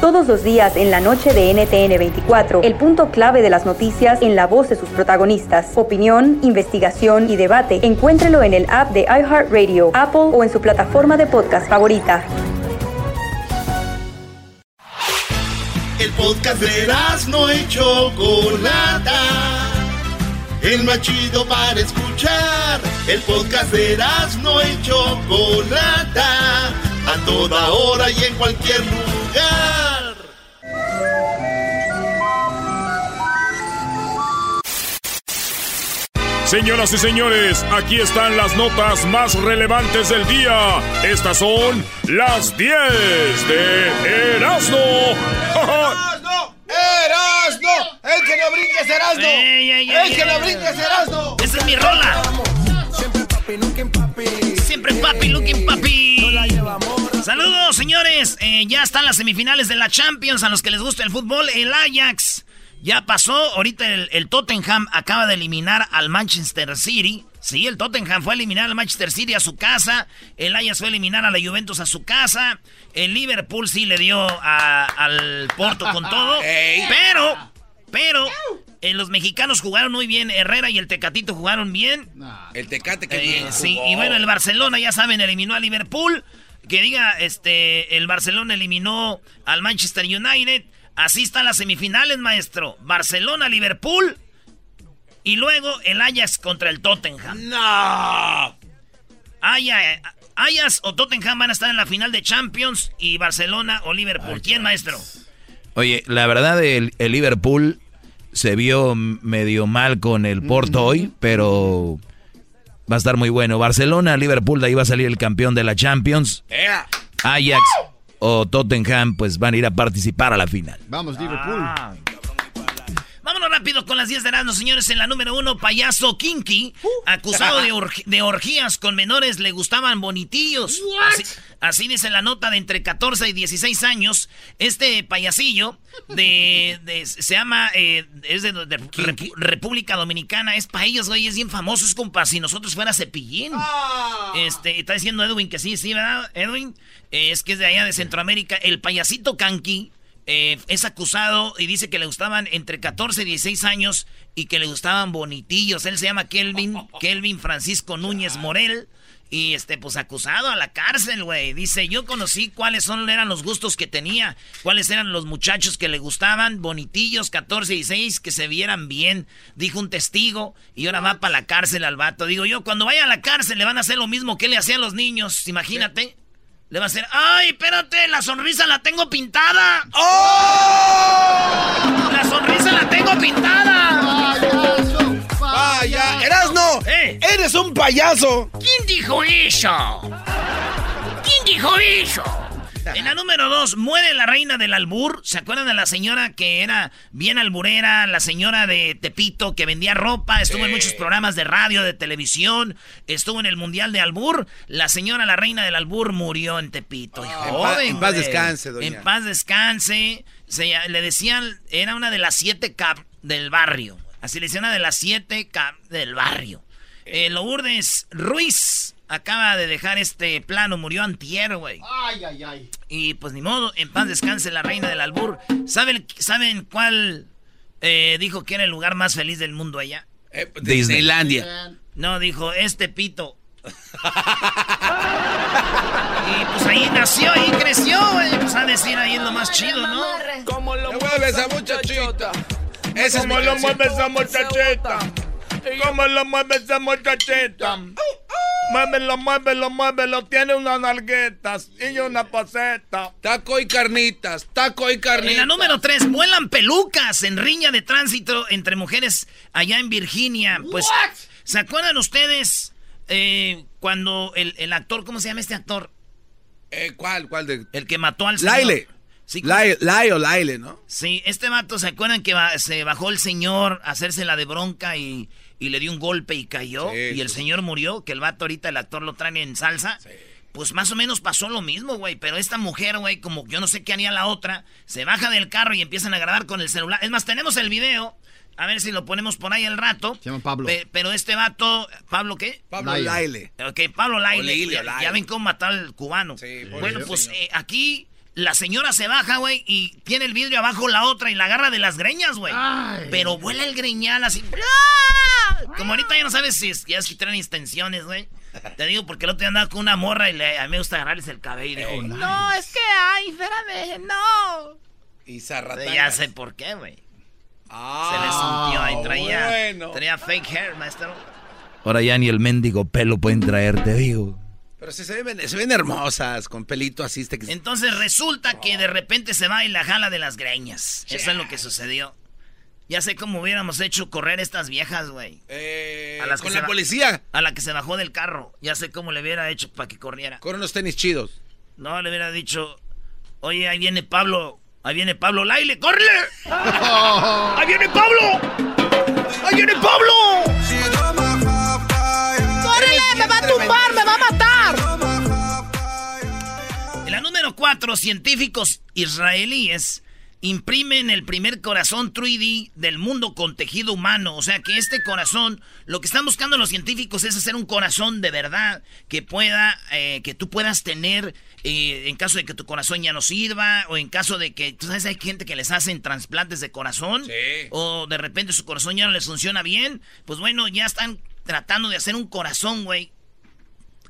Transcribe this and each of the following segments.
Todos los días en la noche de NTN 24, el punto clave de las noticias en la voz de sus protagonistas. Opinión, investigación y debate. Encuéntrelo en el app de iHeartRadio, Apple o en su plataforma de podcast favorita. El podcast de no y Chocolata. El más chido para escuchar. El podcast de no y Chocolata. A toda hora y en cualquier lugar. Señoras y señores, aquí están las notas más relevantes del día. Estas son las 10 de Erasmo. ¡Erasno! ¡Erasno! ¡El que no brinque es Erasno! Ey, ey, ey, ¡El que no ey. brinque es Erasno! Esa es mi rola. Siempre papi, nunca en papi. Siempre papi, looking papi. Saludos, señores. Eh, ya están las semifinales de la Champions. A los que les gusta el fútbol, el Ajax ya pasó. Ahorita el, el Tottenham acaba de eliminar al Manchester City. Sí, el Tottenham fue a eliminar al Manchester City a su casa. El Ajax fue a eliminar a la Juventus a su casa. El Liverpool sí le dio a- al Porto con todo. Pero, pero, eh, los mexicanos jugaron muy bien. Herrera y el Tecatito jugaron bien. El Tecate que Eh, bien sí, jugó. y bueno, el Barcelona, ya saben, eliminó a Liverpool. Que diga, este, el Barcelona eliminó al Manchester United. Así están las semifinales, maestro. Barcelona, Liverpool. Y luego el Ajax contra el Tottenham. ¡No! Ajax, Ajax o Tottenham van a estar en la final de Champions. Y Barcelona o Liverpool. ¿Quién, maestro? Oye, la verdad, el, el Liverpool se vio medio mal con el Porto hoy, pero va a estar muy bueno. Barcelona, Liverpool, de ahí va a salir el campeón de la Champions. Ajax o Tottenham, pues van a ir a participar a la final. Vamos, Liverpool. Ah. Vámonos rápido con las 10 de Erasmus, señores. En la número uno, payaso Kinky, acusado de, org- de orgías con menores, le gustaban bonitillos. Así, así dice la nota de entre 14 y 16 años. Este payasillo de, de- se llama, eh, es de, República Dominicana, es para ellos, güey, es bien famoso, es como para si nosotros fuera cepillín. Este, está diciendo Edwin que sí, sí, ¿verdad? Edwin, Eh, es que es de allá de Centroamérica. El payasito Kanki eh, es acusado y dice que le gustaban entre 14 y 16 años y que le gustaban bonitillos. Él se llama Kelvin, Kelvin Francisco Núñez Morel. Y este, pues acusado a la cárcel, güey. Dice, yo conocí cuáles son, eran los gustos que tenía, cuáles eran los muchachos que le gustaban, bonitillos, 14 y 16, que se vieran bien, dijo un testigo, y ahora va para la cárcel al vato. Digo yo, cuando vaya a la cárcel le van a hacer lo mismo que le hacían los niños, imagínate. Le va a hacer, ay, espérate, la sonrisa la tengo pintada. ¡Oh! La sonrisa la tengo pintada. ¡Vaya! ¡Erasno! Eh. ¡Eres un payaso! ¿Quién dijo eso? ¿Quién dijo eso? En la número dos, muere la reina del albur. ¿Se acuerdan de la señora que era bien alburera? La señora de Tepito que vendía ropa. Estuvo en muchos programas de radio, de televisión. Estuvo en el Mundial de Albur. La señora, la reina del albur, murió en Tepito. En pa- joven, en paz descanse, doña. En paz descanse. Se- le decían, era una de las siete cap del barrio. Así le decían una de las siete cap del barrio. Eh, Lourdes Ruiz acaba de dejar este plano, murió antier, güey. ¡Ay, ay, ay! Y pues ni modo, en paz descanse la reina del albur. ¿Saben, ¿saben cuál eh, dijo que era el lugar más feliz del mundo allá? Eh, Disney. Disneylandia. No, dijo, este pito. y pues ahí nació, ahí creció, güey. Pues a decir ahí es lo más chido, ¿no? ¿Cómo lo mueve esa muchachita? Esa es mi ¿Cómo lo canción. mueve esa muchachita? ¿Cómo lo mueve esa muchachita? Muévelo, muévelo, muévelo. Tiene unas nalguetas y una poseta. Taco y carnitas, taco y carnitas. En la número 3, vuelan pelucas en riña de tránsito entre mujeres allá en Virginia. Pues, ¿se acuerdan ustedes eh, cuando el, el actor, ¿cómo se llama este actor? Eh, ¿Cuál? ¿Cuál de...? El que mató al señor. Laile. Sí, Lai, Lai o Laile, ¿no? Sí, este vato, ¿se acuerdan que va- se bajó el señor a hacerse la de bronca y, y le dio un golpe y cayó? Sí, y el sí. señor murió, que el vato ahorita, el actor lo traen en salsa. Pues más o menos pasó lo mismo, güey. Pero esta mujer, güey, como yo no sé qué haría la otra, se baja del carro y empiezan a grabar con el celular. Es más, tenemos el video. A ver si lo ponemos por ahí al rato. Se llama Pablo. Pe- pero este vato, ¿Pablo qué? Pablo Laile. Ok, Pablo Laile. Ya, o Laile. ya ven cómo matar al cubano. Sí, por bueno, pues eh, aquí la señora se baja, güey, y tiene el vidrio abajo la otra y la agarra de las greñas, güey. Pero vuela el greñal así. ¡ah! Como ahorita ya no sabes si es- ya es que traen extensiones, güey. Te digo porque el otro día andaba con una morra y le, a mí me gusta agarrarles el cabello. Y dijo, no, es que ay, espérame, no. Y Zarratanga. Ya sé por qué, güey. Ah, Se le sintió ahí, traía, bueno. traía fake hair, maestro. Ahora ya ni el mendigo pelo pueden traer, te digo. Pero sí se ven, se ven hermosas, con pelito así. Este que... Entonces resulta que de repente se va y la jala de las greñas. Eso es lo que sucedió. Ya sé cómo hubiéramos hecho correr estas viejas, güey. Eh, A las que con la policía. A la que se bajó del carro. Ya sé cómo le hubiera hecho para que corriera. Con unos tenis chidos. No, le hubiera dicho, oye, ahí viene Pablo. Ahí viene Pablo Laile, ¡córrele! ¡Ahí viene Pablo! ¡Ahí viene Pablo! 2004, científicos israelíes imprimen el primer corazón 3D del mundo con tejido humano. O sea que este corazón, lo que están buscando los científicos es hacer un corazón de verdad que pueda, eh, que tú puedas tener eh, en caso de que tu corazón ya no sirva o en caso de que, tú sabes, hay gente que les hacen trasplantes de corazón o de repente su corazón ya no les funciona bien. Pues bueno, ya están tratando de hacer un corazón, güey,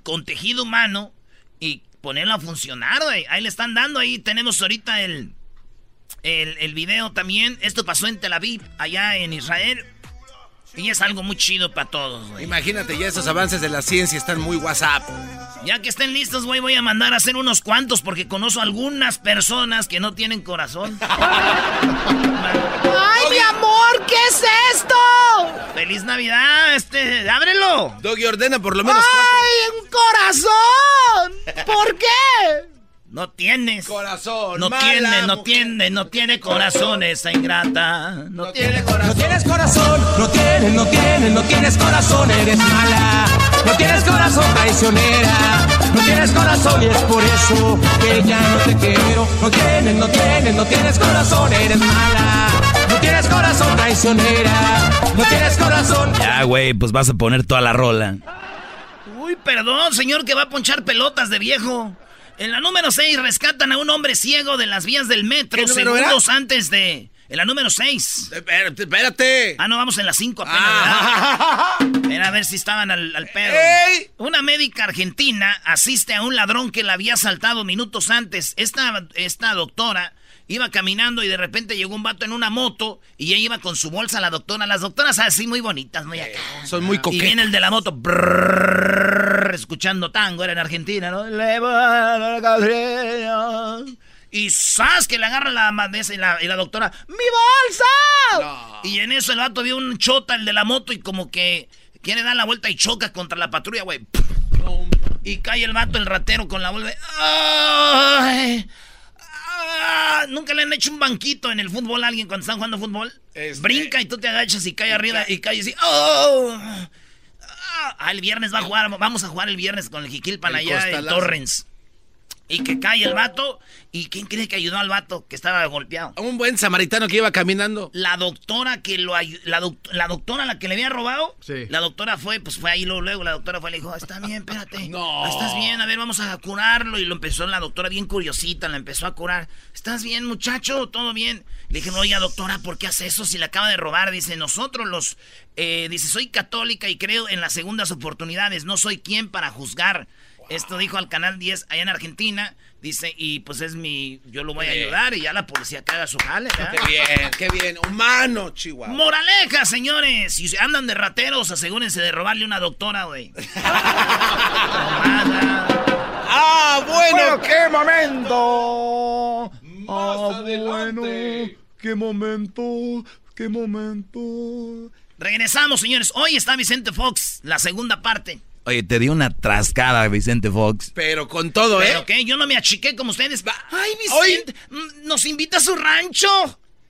con tejido humano y ponerlo a funcionar, güey. Ahí le están dando, ahí tenemos ahorita el, el, el video también. Esto pasó en Tel Aviv, allá en Israel. Y es algo muy chido para todos, güey. Imagínate, ya esos avances de la ciencia están muy WhatsApp. Ya que estén listos, güey, voy a mandar a hacer unos cuantos porque conozco algunas personas que no tienen corazón. ¡Ay, mi amor! ¿Qué es esto? ¡Feliz Navidad! Este, ábrelo. Doggy ordena por lo menos ¡Ay, un corazón! ¿Por qué? No tienes. Corazón, No mala tiene, no mujer. tiene, no tiene corazón esa ingrata. No tiene No corazón. tienes corazón, no tienes, no tienes, no tienes corazón, eres mala. No tienes corazón traicionera, no tienes corazón y es por eso que ya no te quiero. No tienes, no tienes, no tienes corazón, eres mala. No tienes corazón traicionera, no tienes corazón. Ya, güey, pues vas a poner toda la rola. Uy, perdón, señor, que va a ponchar pelotas de viejo. En la número 6 rescatan a un hombre ciego de las vías del metro ¿Qué número segundos antes de... En la número 6. Espérate, espérate. Ah, no, vamos en la 5 apenas, Ah. a ver si estaban al, al pedo. ¡Ey! Una médica argentina asiste a un ladrón que la había asaltado minutos antes. Esta, esta doctora iba caminando y de repente llegó un vato en una moto y ella iba con su bolsa la doctora. Las doctoras así muy bonitas, muy acá. Son muy Y coquetas. viene el de la moto escuchando tango, era en Argentina, ¿no? Y ¡zas! que le agarra la madesa y la, y la doctora, ¡mi bolsa! Y en eso el vato vio un chota, el de la moto, y como que quiere dar la vuelta y choca contra la patrulla, güey. Y cae el vato, el ratero, con la vuelta. ¡Ay! ¿Nunca le han hecho un banquito en el fútbol a alguien cuando están jugando fútbol? Este- Brinca y tú te agachas y cae arriba y cae así. ¡Oh! Ah, el viernes va a jugar, vamos a jugar el viernes con el Jiquilpan El allá en. Torrens. Y que cae el vato. ¿Y quién cree que ayudó al vato que estaba golpeado? Un buen samaritano que iba caminando. La doctora que lo la, doc- la doctora a la que le había robado, Sí. la doctora fue, pues fue ahí luego, luego la doctora fue y le dijo, está bien, espérate. No. Estás bien, a ver, vamos a curarlo. Y lo empezó la doctora bien curiosita, la empezó a curar. ¿Estás bien, muchacho? ¿Todo bien? Le dije, oye, doctora, ¿por qué hace eso si le acaba de robar? Dice, nosotros los, eh, dice, soy católica y creo en las segundas oportunidades. No soy quien para juzgar. Esto dijo al Canal 10 allá en Argentina. Dice, y pues es mi, yo lo voy a ayudar y ya la policía que haga su jale, ¿verdad? Qué bien, qué bien. Humano, Chihuahua. Moraleja, señores. Si andan de rateros, asegúrense de robarle una doctora, güey. Tomada. Ah, bueno. qué momento. Más adelante. qué momento, qué momento. Regresamos, señores. Hoy está Vicente Fox, la segunda parte. Oye, te dio una trascada Vicente Fox. Pero con todo, ¿eh? ¿Pero qué? Yo no me achiqué como ustedes. Ay, Vicente, mm, nos invita a su rancho.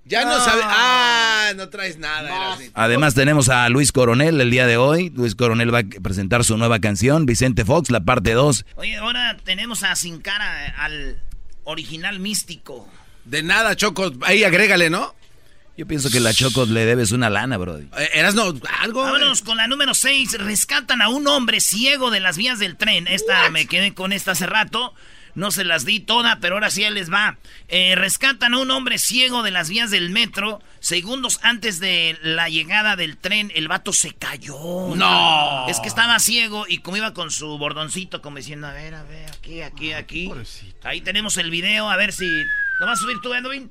Ya no, sabe. Ah, no traes nada. Además tenemos a Luis Coronel el día de hoy. Luis Coronel va a presentar su nueva canción, Vicente Fox, la parte 2. Oye, ahora tenemos a Sin Cara, al original místico. De nada, Choco. Ahí agrégale, ¿no? Yo pienso que la Choco le debes una lana, brody. Eh, Eras no, algo. Vámonos con la número 6. Rescatan a un hombre ciego de las vías del tren. Esta me quedé con esta hace rato. No se las di toda, pero ahora sí les va. Eh, rescatan a un hombre ciego de las vías del metro. Segundos antes de la llegada del tren, el vato se cayó. No. Es que estaba ciego y como iba con su bordoncito, como diciendo, a ver, a ver, aquí, aquí, aquí. Ahí tenemos el video, a ver si... ¿Lo vas a subir tú, Edwin?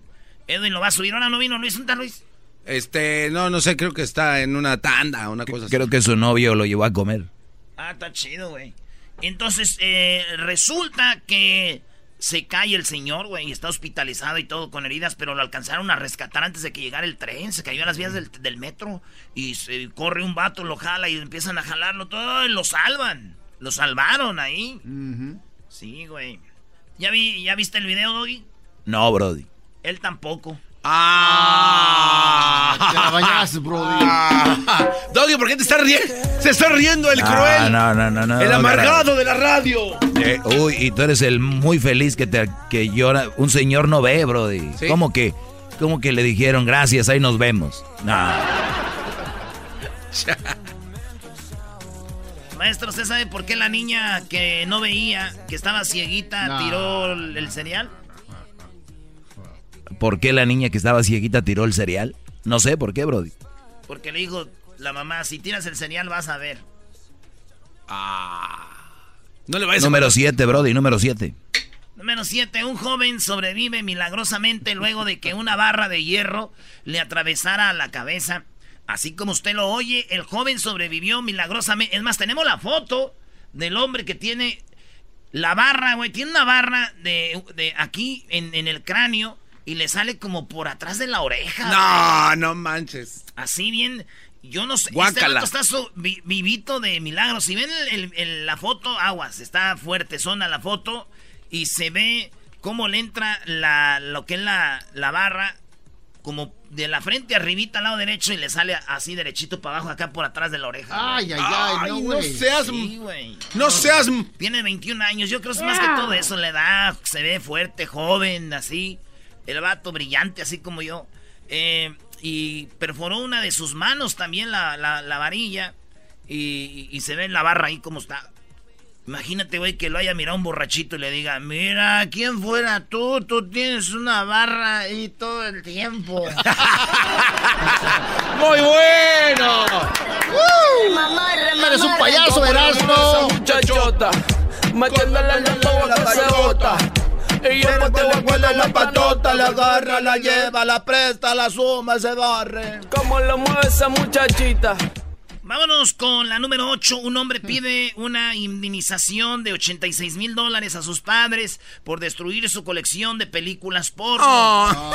Edwin lo va a subir. Ahora no vino Luis. ¿Dónde está Luis? Este, no, no sé, creo que está en una tanda, una cosa así. Creo que su novio lo llevó a comer. Ah, está chido, güey. Entonces, eh, resulta que se cae el señor, güey, y está hospitalizado y todo con heridas, pero lo alcanzaron a rescatar antes de que llegara el tren. Se cayó a las vías del, del metro y se corre un vato, lo jala y empiezan a jalarlo todo y lo salvan. Lo salvaron ahí. Sí, güey. ¿Ya, vi, ¿Ya viste el video, Doggy? No, Brody. Él tampoco. ¡Ah! Te la bañaste, Brody. Ah. Doggy, ¿por qué te estás riendo? Se está riendo el Ah, cruel. no, no, no, no. el amargado de la radio. Eh, uy, y tú eres el muy feliz que te que llora. Un señor no ve, Brody. Sí. ¿Cómo que? ¿Cómo que le dijeron gracias? Ahí nos vemos. No. Maestro, ¿usted sabe por qué la niña que no veía, que estaba cieguita, No. tiró el el cereal? ¿Por qué la niña que estaba cieguita tiró el cereal? No sé por qué, Brody. Porque le dijo la mamá, si tiras el cereal vas a ver. No le vayas Número a 7, Brody, número 7. Número 7. Un joven sobrevive milagrosamente luego de que una barra de hierro le atravesara la cabeza. Así como usted lo oye, el joven sobrevivió milagrosamente. Es más, tenemos la foto del hombre que tiene la barra, güey. Tiene una barra de, de aquí en, en el cráneo y le sale como por atrás de la oreja. No, no manches. Así bien, yo no sé. Este Guácala. vato está vi- vivito de milagro. Si ven el- el- el- la foto, aguas, está fuerte, zona la foto y se ve cómo le entra la, lo que es la, la barra como de la frente arribita al lado derecho y le sale así derechito para abajo acá por atrás de la oreja. Ay, ay, ay, no, Ay, no seas. Sí. No seas. Tiene 21 años, yo creo que es más que todo eso, le da, se ve fuerte, joven, así. El vato brillante, así como yo. Eh, y perforó una de sus manos también, la, la, la varilla. Y, y se ve en la barra ahí como está. Imagínate, güey, que lo haya mirado un borrachito y le diga, mira, ¿quién fuera tú? Tú tienes una barra ahí todo el tiempo. ¡Muy bueno! Eres un payaso, Erasmo. muchachota, metiéndole la que se bota. Y yo te la cuela la patota, la agarra, la lleva, la presta, la suma, se barre. ¿Cómo lo mueve esa muchachita? Vámonos con la número 8. Un hombre pide una indemnización de 86 mil dólares a sus padres por destruir su colección de películas porno. Oh.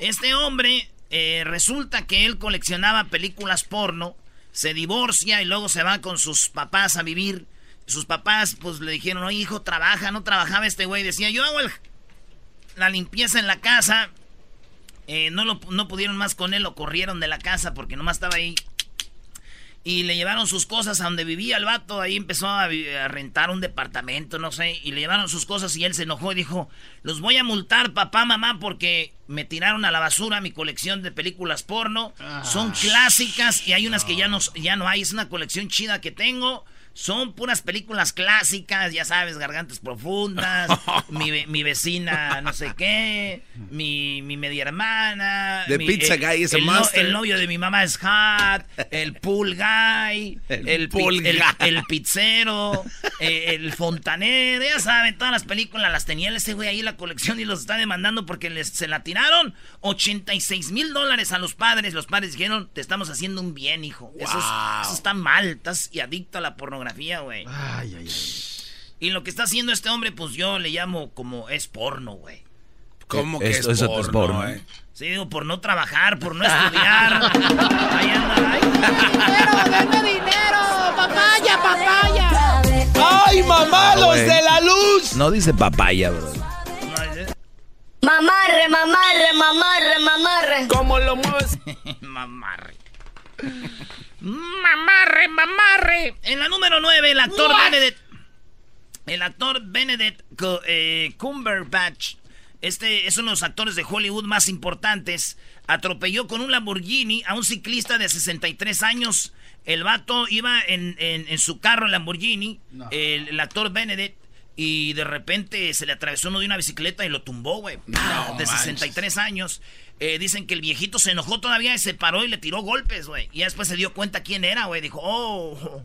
Este hombre eh, resulta que él coleccionaba películas porno, se divorcia y luego se va con sus papás a vivir. Sus papás pues le dijeron, oye hijo, trabaja, no trabajaba este güey. Decía, yo hago el- la limpieza en la casa. Eh, no, lo, no pudieron más con él, lo corrieron de la casa porque nomás estaba ahí. Y le llevaron sus cosas a donde vivía el vato. Ahí empezó a, rentar un departamento, no sé. Y le llevaron sus cosas y él se enojó y dijo: Los voy a multar, papá, mamá, porque me tiraron a la basura mi colección de películas porno. Son clásicas y hay unas que ya no, ya no hay. Es una colección chida que tengo. Son puras películas clásicas, ya sabes, gargantas profundas, mi, mi vecina no sé qué, mi, mi media hermana. The mi- Pizza el- Guy is a el, no- monster. el novio de mi mamá es hot, el pool guy, El el, pool el- guy. el pizzero, eh, el fontanero, ya saben, todas las películas las tenía ese güey ahí la colección y los está demandando porque les, se la tiraron 86 mil dólares a los padres. Los padres dijeron, te estamos haciendo un bien, hijo. Eso, es- Wow. eso está mal, estás y adicto a la pornografía, güey. Ay, ay, ay. Y lo que está haciendo este hombre, pues yo le llamo como es porno, güey. ¿Cómo que Esto- es eso es porno, porno. eh? Sí, digo, por no trabajar, por no estudiar. Ahí anda, ay. Dinero, denme dinero. Papaya, papaya. ¡Ay, mamá, los de la luz! No dice papaya, bro. Mamarre, mamarre, mamarre, mamarre. ¿Cómo lo mueves? Mamarre. Mamarre, mamarre. En la número 9, el actor What? Benedict. El actor Benedict eh, Cumberbatch. Este es uno de los actores de Hollywood más importantes. Atropelló con un Lamborghini a un ciclista de 63 años. El vato iba en, en- en su carro, el Lamborghini. El, el actor Benedict. Y de repente se le atravesó uno de una bicicleta y lo tumbó, güey. ¡Pah! de 63 años. Eh, dicen que el viejito se enojó todavía y se paró y le tiró golpes, güey. Y después se dio cuenta quién era, güey. Dijo, oh,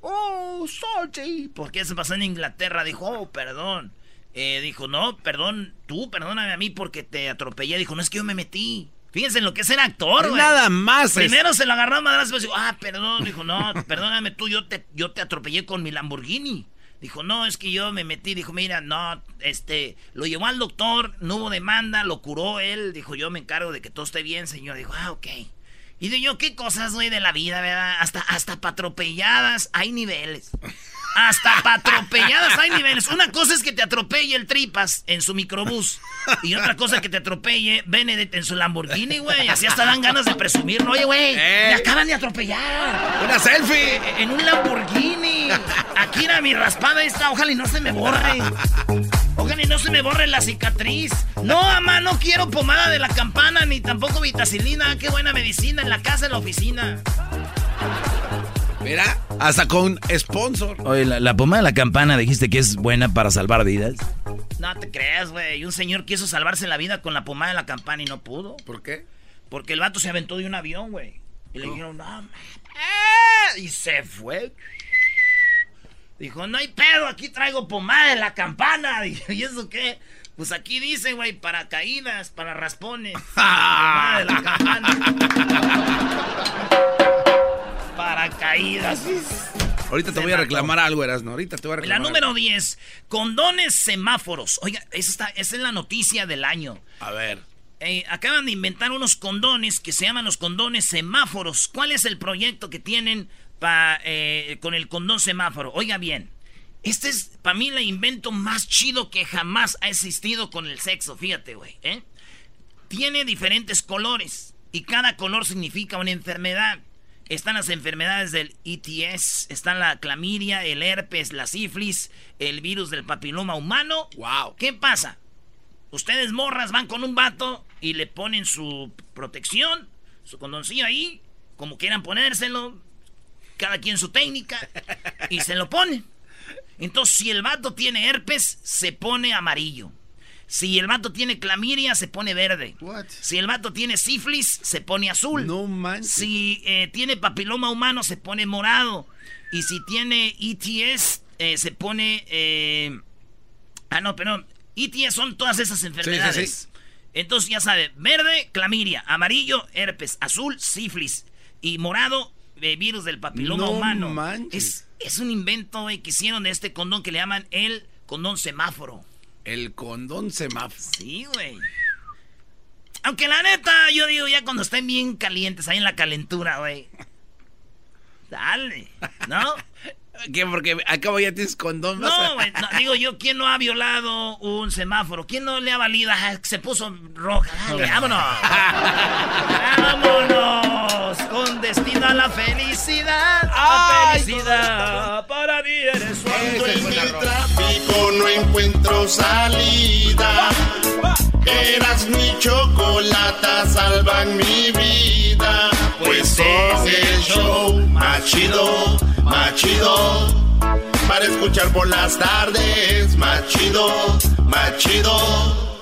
oh, salty. Porque se pasó en Inglaterra. Dijo, oh, perdón. Eh, dijo, no, perdón, tú, perdóname a mí porque te atropellé. Dijo, no es que yo me metí. Fíjense en lo que es ser actor, güey. nada más es- Primero se lo agarró a madrazo y dijo, ah, perdón. Dijo, no, perdóname tú, yo te, yo te atropellé con mi Lamborghini. Dijo, no, es que yo me metí. Dijo, mira, no, este, lo llevó al doctor, no hubo demanda, lo curó él. Dijo, yo me encargo de que todo esté bien, señor. Dijo, ah, ok. Y digo yo, qué cosas, güey, de la vida, ¿verdad? Hasta, hasta pa' atropelladas hay niveles. Hasta pa' atropelladas hay niveles. Una cosa es que te atropelle el tripas en su microbús. Y otra cosa que te atropelle Benedict en su Lamborghini, güey. Así hasta dan ganas de presumir. Oye, güey, me acaban de atropellar. ¡Una selfie! En un Lamborghini. Aquí era mi raspada esta. Ojalá y no se me borre. Ojalá y no se me borre la cicatriz. No, mamá, no quiero pomada de la campana ni tampoco vitacilina. Qué buena medicina en la casa, en la oficina. Mira, hasta con sponsor. Oye, la, la pomada de la campana dijiste que es buena para salvar vidas. No te creas, güey. Un señor quiso salvarse la vida con la pomada de la campana y no pudo. ¿Por qué? Porque el vato se aventó de un avión, güey. Y le dijeron, no, Y se fue. Dijo, no hay pedo, aquí traigo pomada de la campana. Dijo, ¿y eso qué? Pues aquí dice, güey, para caídas, para raspones. pomada de la campana. Para caídas. Ahorita te voy a reclamar algo, Erasno. Ahorita te voy a La reclamar. número 10, condones semáforos. Oiga, esa, está- esa es la noticia del año. A ver. Eh, acaban de inventar unos condones que se llaman los condones semáforos. ¿Cuál es el proyecto que tienen pa, eh, con el condón semáforo? Oiga bien, este es para mí el invento más chido que jamás ha existido con el sexo, fíjate, güey. ¿eh? Tiene diferentes colores y cada color significa una enfermedad. Están las enfermedades del ETS, están la clamidia, el herpes, la sífilis, el virus del papiloma humano. Wow. ¿Qué pasa? Ustedes morras van con un vato y le ponen su protección, su condoncillo ahí, como quieran ponérselo, cada quien su técnica, y se lo ponen. Entonces, si el vato tiene herpes, se pone amarillo. Si el vato tiene clamidia, se pone verde. Si el vato tiene sífilis, se pone azul. No manches. Si eh, tiene papiloma humano, se pone morado. Y si tiene ETS, eh, se pone... eh, Ah, no, pero ETS son todas esas enfermedades. sí. Entonces ya sabe, verde, clamidia, amarillo, herpes, azul, sífilis y morado, eh, virus del papiloma No humano. manches. Es, es un invento que hicieron de este condón que le llaman el condón semáforo. El condón semáforo. Sí, güey. Aunque la neta, yo digo, ya cuando estén bien calientes, ahí en la calentura, güey. Dale, ¿no? ¿Qué? Porque acabo ya tienes condón. No, güey, no, digo yo, ¿quién no ha violado un semáforo? ¿Quién no le ha valido? Ah, se puso roja. Dale, vámonos. vámonos. Con destino a la felicidad. La felicidad. Para mí eres Cuando en el tráfico no encuentro salida. Eras mi chocolata, salvan mi vida. Pues son el show más chido, más chido. Para escuchar por las tardes, más chido, más chido.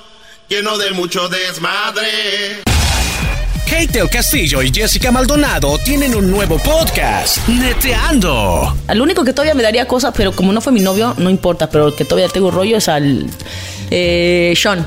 Lleno de mucho desmadre. Kate el Castillo y Jessica Maldonado tienen un nuevo podcast, Neteando. Al único que todavía me daría cosas, pero como no fue mi novio, no importa, pero el que todavía tengo rollo es al eh, Sean.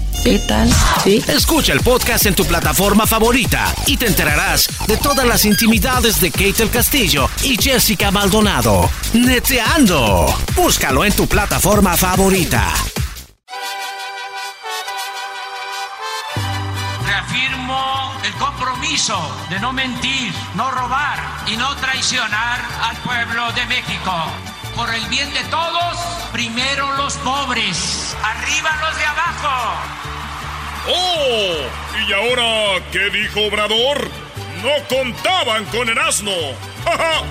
¿Qué tal? Sí. Escucha el podcast en tu plataforma favorita y te enterarás de todas las intimidades de Kate el Castillo y Jessica Maldonado. Neteando. Búscalo en tu plataforma favorita. Reafirmo el compromiso de no mentir, no robar y no traicionar al pueblo de México. Por el bien de todos, primero los pobres, arriba los de abajo. ¡Oh! ¿Y ahora qué dijo Obrador? No contaban con el asno. ¡Ja, ja!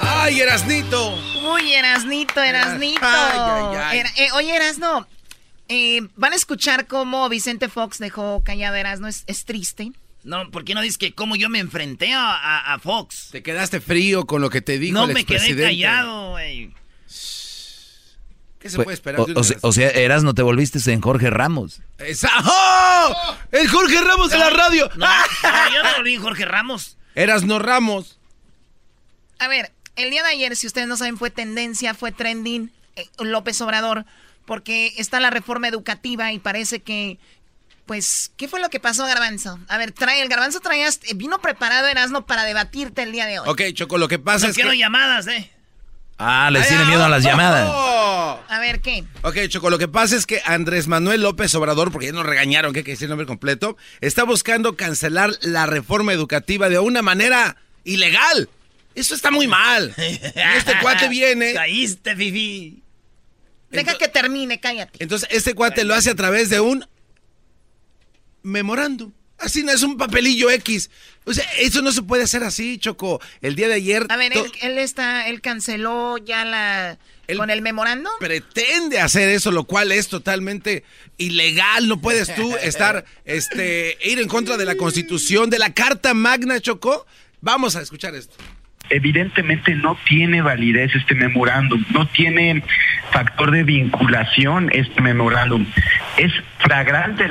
¡Ay, Erasnito! Uy, Erasnito, Erasnito. Ay, ay, ay. Era- eh, oye, Erasno, eh, van a escuchar cómo Vicente Fox dejó callado a Erasno. Es, es triste. No, ¿por qué no dices que cómo yo me enfrenté a, a- a Fox? Te quedaste frío con lo que te dijo No el me quedé callado, güey. ¿Qué se Pues, puede esperar o, sea, o sea, eras no te volviste en Jorge Ramos. Esa- ¡Oh! ¡El Jorge Ramos de la radio! No, no, yo no volví en Jorge Ramos. Eras no Ramos. A ver, el día de ayer, si ustedes no saben, fue tendencia, fue trending eh, López Obrador, porque está la reforma educativa y parece que, pues, ¿qué fue lo que pasó, Garbanzo? A ver, trae, el Garbanzo traías, eh, vino preparado Erasno para debatirte el día de hoy. Ok, Choco, lo que pasa No es quiero que... llamadas, ¿eh? Ah, les tiene miedo a las llamadas. ¡Oh! A ver, ¿qué? Ok, Choco, lo que pasa es que Andrés Manuel López Obrador, porque ya nos regañaron que hay que decir el nombre completo, está buscando cancelar la reforma educativa de una manera ilegal. Eso está muy mal. Y este cuate viene. Caíste, Fifi. Deja que termine, cállate. Entonces, este cuate lo hace a través de un memorándum. Así no es un papelillo X. O sea, eso no se puede hacer así, Choco. El día de ayer. A ver, él está, él canceló ya la, con el memorando. pretende hacer eso, lo cual es totalmente ilegal. No puedes tú estar, este, ir en contra de la Constitución, de la Carta Magna, Choco. Vamos a escuchar esto. Evidentemente no tiene validez este memorándum, no tiene factor de vinculación este memorándum. Es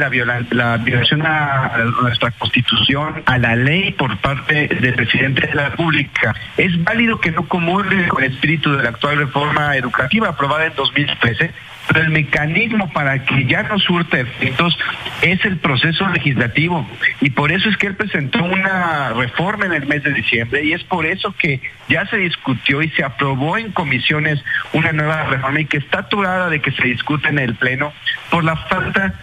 viola- la violación a, a nuestra constitución, a la ley por parte del presidente de la República. Es válido que no comulgue con el espíritu de la actual reforma educativa aprobada en 2013, pero el mecanismo para que ya no surta efectos es el proceso legislativo. Y por eso es que él presentó una reforma en el mes de diciembre y es por eso que ya se discutió y se aprobó en comisiones una nueva reforma y que está aturada de que se discute en el pleno por la falta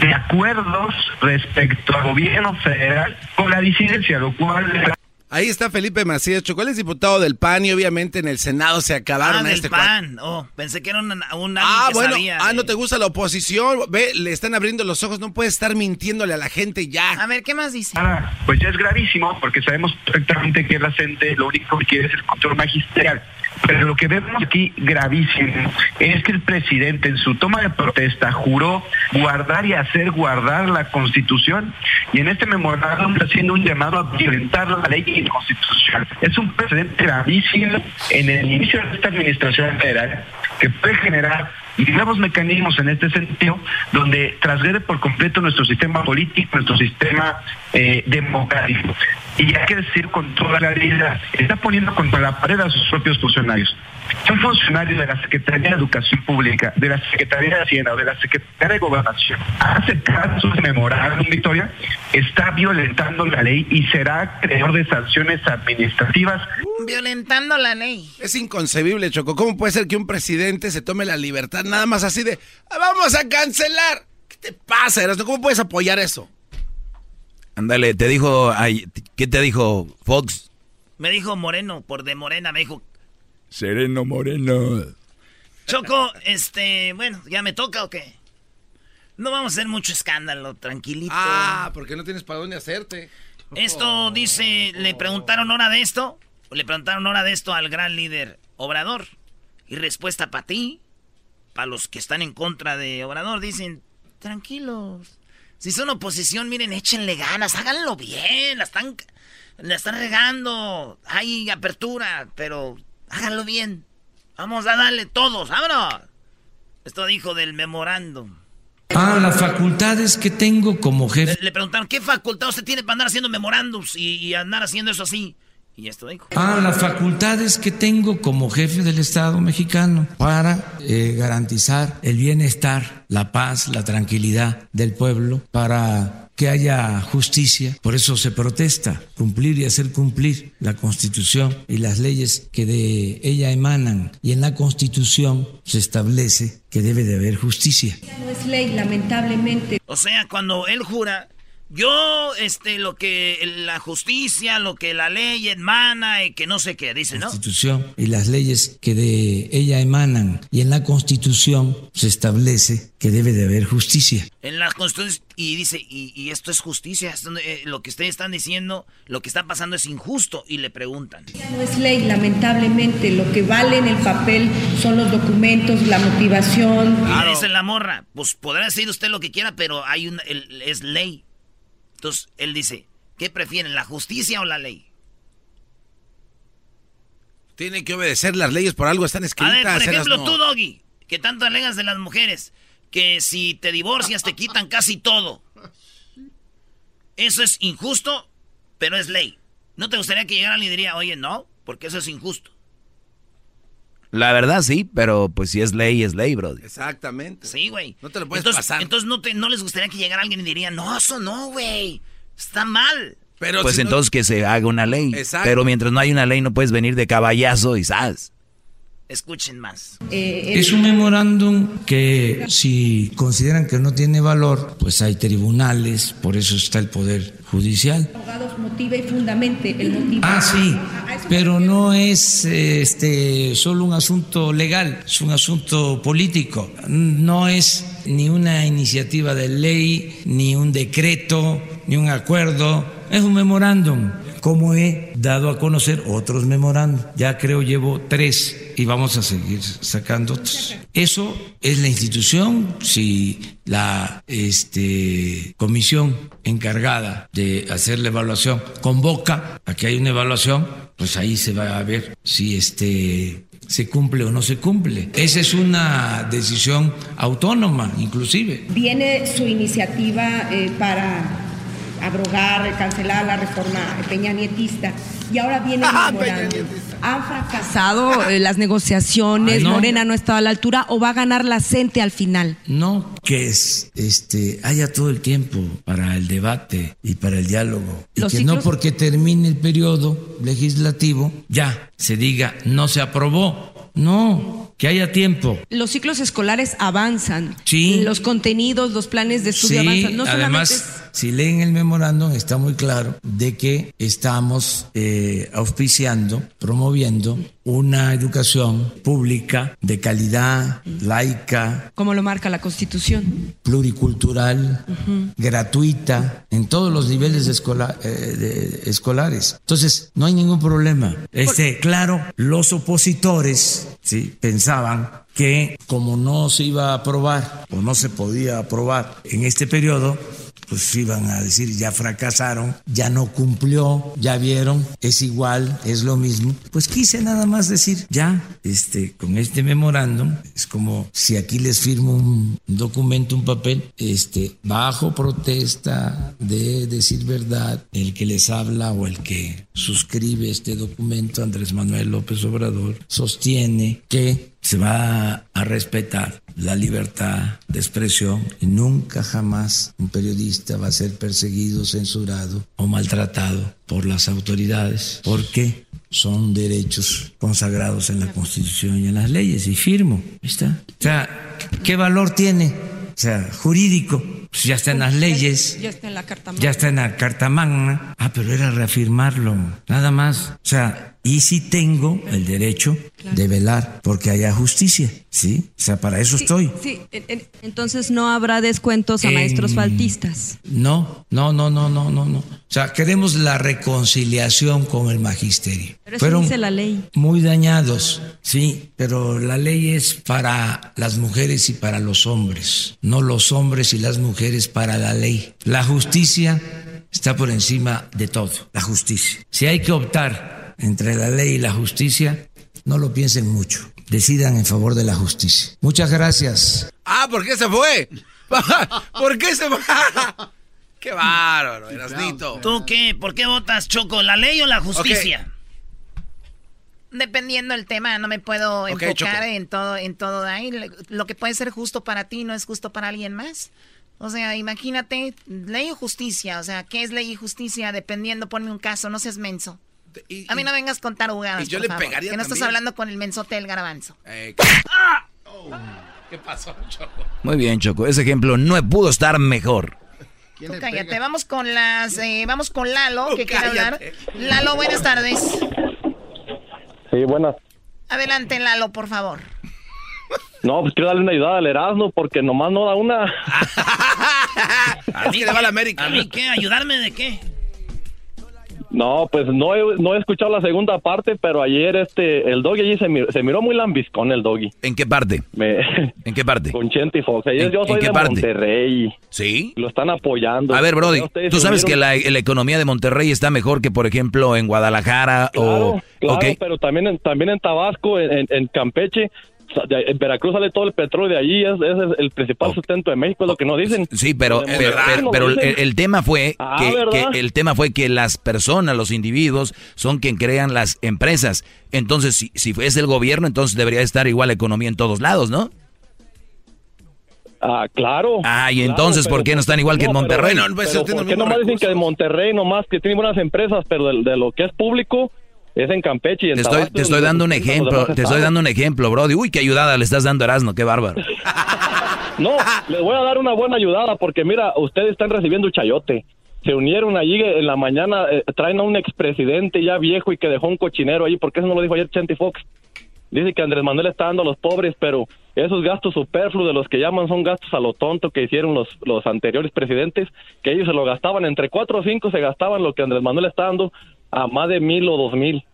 de acuerdos respecto al gobierno federal con la disidencia, lo cual Ahí está Felipe Macías, Choco. Él es diputado del PAN y obviamente en el Senado se acabaron Ah, del este pan. Oh, pensé que era un, un Ah, que bueno, sabía ah, de- no te gusta la oposición. Ve, le están abriendo los ojos. No puedes estar mintiéndole a la gente ya. A ver, ¿qué más dice? Ah, pues ya es gravísimo porque sabemos perfectamente que la gente lo único que quiere es el control magisterial. Pero lo que vemos aquí gravísimo es que el presidente en su toma de protesta juró guardar y hacer guardar la constitución y en este memorándum está haciendo un llamado a violentar la ley constitución. Es un precedente gravísimo en el inicio de esta administración federal que puede generar nuevos mecanismos en este sentido, donde transgrede por completo nuestro sistema político, nuestro sistema eh, democrático. Y hay que decir con toda claridad, está poniendo contra la pared a sus propios funcionarios. Un funcionario de la Secretaría de Educación Pública, de la Secretaría de Hacienda o de la Secretaría de Gobernación hace caso de memorándum, Victoria, está violentando la ley y será creador de sanciones administrativas Violentando la ley. Es inconcebible, Choco. ¿Cómo puede ser que un presidente se tome la libertad nada más así de "Ah, vamos a cancelar? ¿Qué te pasa, Erasmo? ¿Cómo puedes apoyar eso? Ándale, te dijo, ay, ¿qué te dijo Fox? Me dijo Moreno, por de Morena, me dijo, Sereno Moreno. Choco, este, bueno, ¿ya me toca o qué? No vamos a hacer mucho escándalo, tranquilito. Ah, porque no tienes para dónde hacerte. Esto dice, le preguntaron hora de esto, le preguntaron hora de esto al gran líder Obrador. Y respuesta para ti, para los que están en contra de Obrador, dicen, tranquilos, Si son oposición, miren, échenle ganas, háganlo bien, la están, la están regando, hay apertura, pero háganlo bien. Vamos a darle todos, vámonos. Esto dijo del memorándum. Ah, las facultades que tengo como jefe. Le, preguntaron, ¿qué facultad usted tiene para andar haciendo memorándums y, andar haciendo eso así? Y esto dijo. Ah, las facultades que tengo como jefe del Estado mexicano para eh, garantizar el bienestar, la paz, la tranquilidad del pueblo, para que haya justicia. Por eso se protesta, cumplir y hacer cumplir la Constitución y las leyes que de ella emanan. Y en la Constitución se establece que debe de haber justicia. No es ley, lamentablemente. O sea, cuando él jura yo, este, lo que la justicia, lo que la ley emana y que no sé qué, dice, ¿no? Constitución y las leyes que de ella emanan. Y en la Constitución se establece que debe de haber justicia. En la Constitución, y dice, y, esto es justicia, eh, lo que ustedes están diciendo, lo que está pasando es injusto, y le preguntan. No es ley, lamentablemente, lo que vale en el papel son los documentos, la motivación. Claro. dice la morra, pues podrá decir usted lo que quiera, pero hay una, es ley. Entonces él dice, ¿qué prefieren, la justicia o la ley? Tienen que obedecer las leyes, por algo están escritas. A ver, por ejemplo, tú, Doggy, que tanto alegas de las mujeres, que si te divorcias te quitan casi todo. Eso es injusto, pero es ley. ¿No te gustaría que llegara y diría, oye, no, porque eso es injusto? La verdad sí, pero pues si es ley, es ley, bro. Exactamente. Sí, güey. No te lo puedes entonces, pasar. Entonces no, te, no les gustaría que llegara alguien y diría, no, eso no, güey. Está mal. Pero pues entonces que se haga una ley. Exacto. Pero mientras no hay una ley no puedes venir de caballazo y sabes. Escuchen más. Eh, es un memorándum que si consideran que no tiene valor, pues hay tribunales, por eso está el Poder Judicial. Abogados motiva y fundamente el motivo. Ah, sí, pero no es este, solo un asunto legal, es un asunto político. No es ni una iniciativa de ley, ni un decreto, ni un acuerdo, es un memorándum como he dado a conocer otros memorandos. Ya creo llevo tres y vamos a seguir sacando otros. Eso es la institución. Si la este, comisión encargada de hacer la evaluación convoca a que haya una evaluación, pues ahí se va a ver si este se cumple o no se cumple. Esa es una decisión autónoma, inclusive. Viene su iniciativa eh, para abrogar, cancelar la reforma peña nietista. Y ahora viene el memorando. ¿Han fracasado eh, las negociaciones? ¿Morena no ha estado a la altura o va a ganar la CENTE al final? No, que es, este, haya todo el tiempo para el debate y para el diálogo. Y que no porque termine el periodo legislativo ya se diga no se aprobó. No, que haya tiempo. Los ciclos escolares avanzan. Sí. Los contenidos, los planes de estudio avanzan. No además, si leen el memorándum, está muy claro de que estamos eh, auspiciando, promoviendo una educación pública de calidad, laica. Como lo marca la Constitución. Pluricultural, gratuita, en todos los niveles eh, escolares. Entonces, no hay ningún problema. Este, claro, los opositores ¿sí? pensaban que como no se iba a aprobar o no se podía aprobar en este periodo, pues iban a decir ya fracasaron, ya no cumplió, ya vieron, es igual, es lo mismo. Pues quise nada más decir, ya, este, con este memorándum, es como si aquí les firmo un documento, un papel, este, bajo protesta de decir verdad, el que les habla o el que suscribe este documento, Andrés Manuel López Obrador, sostiene que se va a respetar la libertad de expresión y nunca jamás un periodista va a ser perseguido, censurado o maltratado por las autoridades porque son derechos consagrados en la Constitución y en las leyes y firmo. ¿Está? O sea, ¿qué valor tiene? O sea, jurídico. Pues ya está en las leyes. Ya está en la Carta Magna. Ya está en la Carta Magna. Ah, pero era reafirmarlo. Nada más. O sea, y sí tengo el derecho de velar porque haya justicia, ¿sí? O sea, para eso estoy. Sí, en- en- entonces no habrá descuentos a maestros faltistas. No, no, no, no, no, no, no. O sea, queremos la reconciliación con el magisterio. Pero eso Fueron dice la ley. muy dañados, sí, pero la ley es para las mujeres y para los hombres, no los hombres y las mujeres para la ley. La justicia está por encima de todo, la justicia. Si hay que optar entre la ley y la justicia, no lo piensen mucho. Decidan en favor de la justicia. Muchas gracias. Ah, ¿por qué se fue? ¿Por qué se fue? Qué bárbaro, Erasnito. ¿Tú qué? ¿Por qué votas, Choco? ¿La ley o la justicia? Dependiendo del tema, no me puedo enfocar Choco. en todo, en todo de ahí. Lo que puede ser justo para ti no es justo para alguien más. O sea, imagínate, ley o justicia. O sea, ¿qué es ley y justicia? Dependiendo, ponme un caso, no seas menso. a mí no vengas con tarugadas, y yo por le favor, pegaría Que no estás hablando con el mensote del garbanzo. Eh, ¡Ah! ¿Qué pasó, Choco? Muy bien, Choco. Ese ejemplo no pudo estar mejor. Tú cállate, vamos con las, eh, vamos con Lalo, que quiere hablar. Lalo, buenas tardes. Sí, buenas. Adelante, Lalo, por favor. No, pues quiero darle una ayuda al Erasmo porque nomás no da una. ¿A mí, qué? ¿A mí qué? ¿Ayudarme de qué? No, pues no he, no he escuchado la segunda parte, pero ayer este el doggy allí se, mir- se miró muy lambiscón el doggy. ¿En qué parte? ¿En qué parte? Con Chente y Fox. Ayer ¿En- yo en qué de parte? Monterrey. ¿Sí? Lo están apoyando. A ver, Brody, tú sabes que la, la economía de Monterrey está mejor que, por ejemplo, en Guadalajara o... Claro, pero también en, también en Tabasco, en, en- en Campeche, de- en Veracruz sale todo el petróleo de allí, es, ese es el principal sustento de México, es lo que no dicen. Sí, pero, pero, pero- no el, tema fue Ah, que, el tema fue que las personas, los individuos, son quien crean las empresas. Entonces, si, si es el gobierno, entonces debería estar igual la economía en todos lados, ¿no? Ah, claro. Ah, y Claro, entonces, pero ¿por qué no pues, están igual que en no, pero Monterrey? pero ¿por qué nomás dicen que de Monterrey nomás que tienen buenas empresas, pero de, de lo que es público es en Campeche y en Te estoy, Tabasco, te estoy dando un ejemplo, te estoy dando un ejemplo, Brody. Uy, qué ayudada le estás dando a Erasmo, qué bárbaro. No, les voy a dar una buena ayudada porque mira, ustedes están recibiendo chayote. Se unieron allí en la mañana, eh, traen a un expresidente ya viejo y que dejó un cochinero ahí, porque eso no lo dijo ayer Chente Fox. Dice que Andrés Manuel está dando a los pobres, pero esos gastos superfluos de los que llaman son gastos a lo tonto que hicieron los, los anteriores presidentes, que ellos se lo gastaban, entre cuatro o cinco se gastaban lo que Andrés Manuel está dando a más de mil o dos mil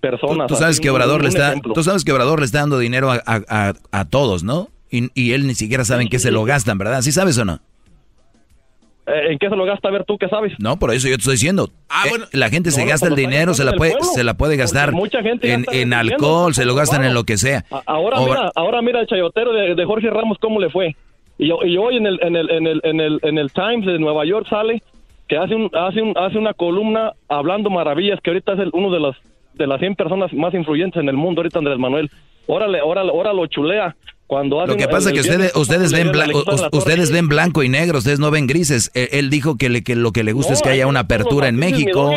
personas. Tú sabes que Obrador le está, ejemplo. tú sabes que Obrador le está dando dinero a, a- a- a todos, ¿no? Y, y él ni siquiera sabe en qué se lo gastan, ¿verdad? ¿Sí sabes o no? Eh, ¿En qué se lo gasta? A ver, tú qué sabes. No, por eso yo te estoy diciendo. Eh, la gente se No, gasta el dinero, se la puede, pueblo, se la puede gastar mucha gente en, en alcohol, se lo gastan en lo que sea. Ahora Obra- mira, ahora mira el chayotero de, de Jorge Ramos cómo le fue. Y, y hoy en el en el en el en el en el Times de Nueva York sale que hace un hace un hace una columna hablando maravillas que ahorita es el- uno de las de las 100 personas más influyentes en el mundo ahorita Andrés Manuel. Órale, órale, ahora lo chulea cuando hace Lo que pasa es que ustedes, ustedes ven blanco, ustedes ven blanco y negro, ustedes no ven grises. Él, él dijo que, le, que lo que le gusta es que haya una apertura en México.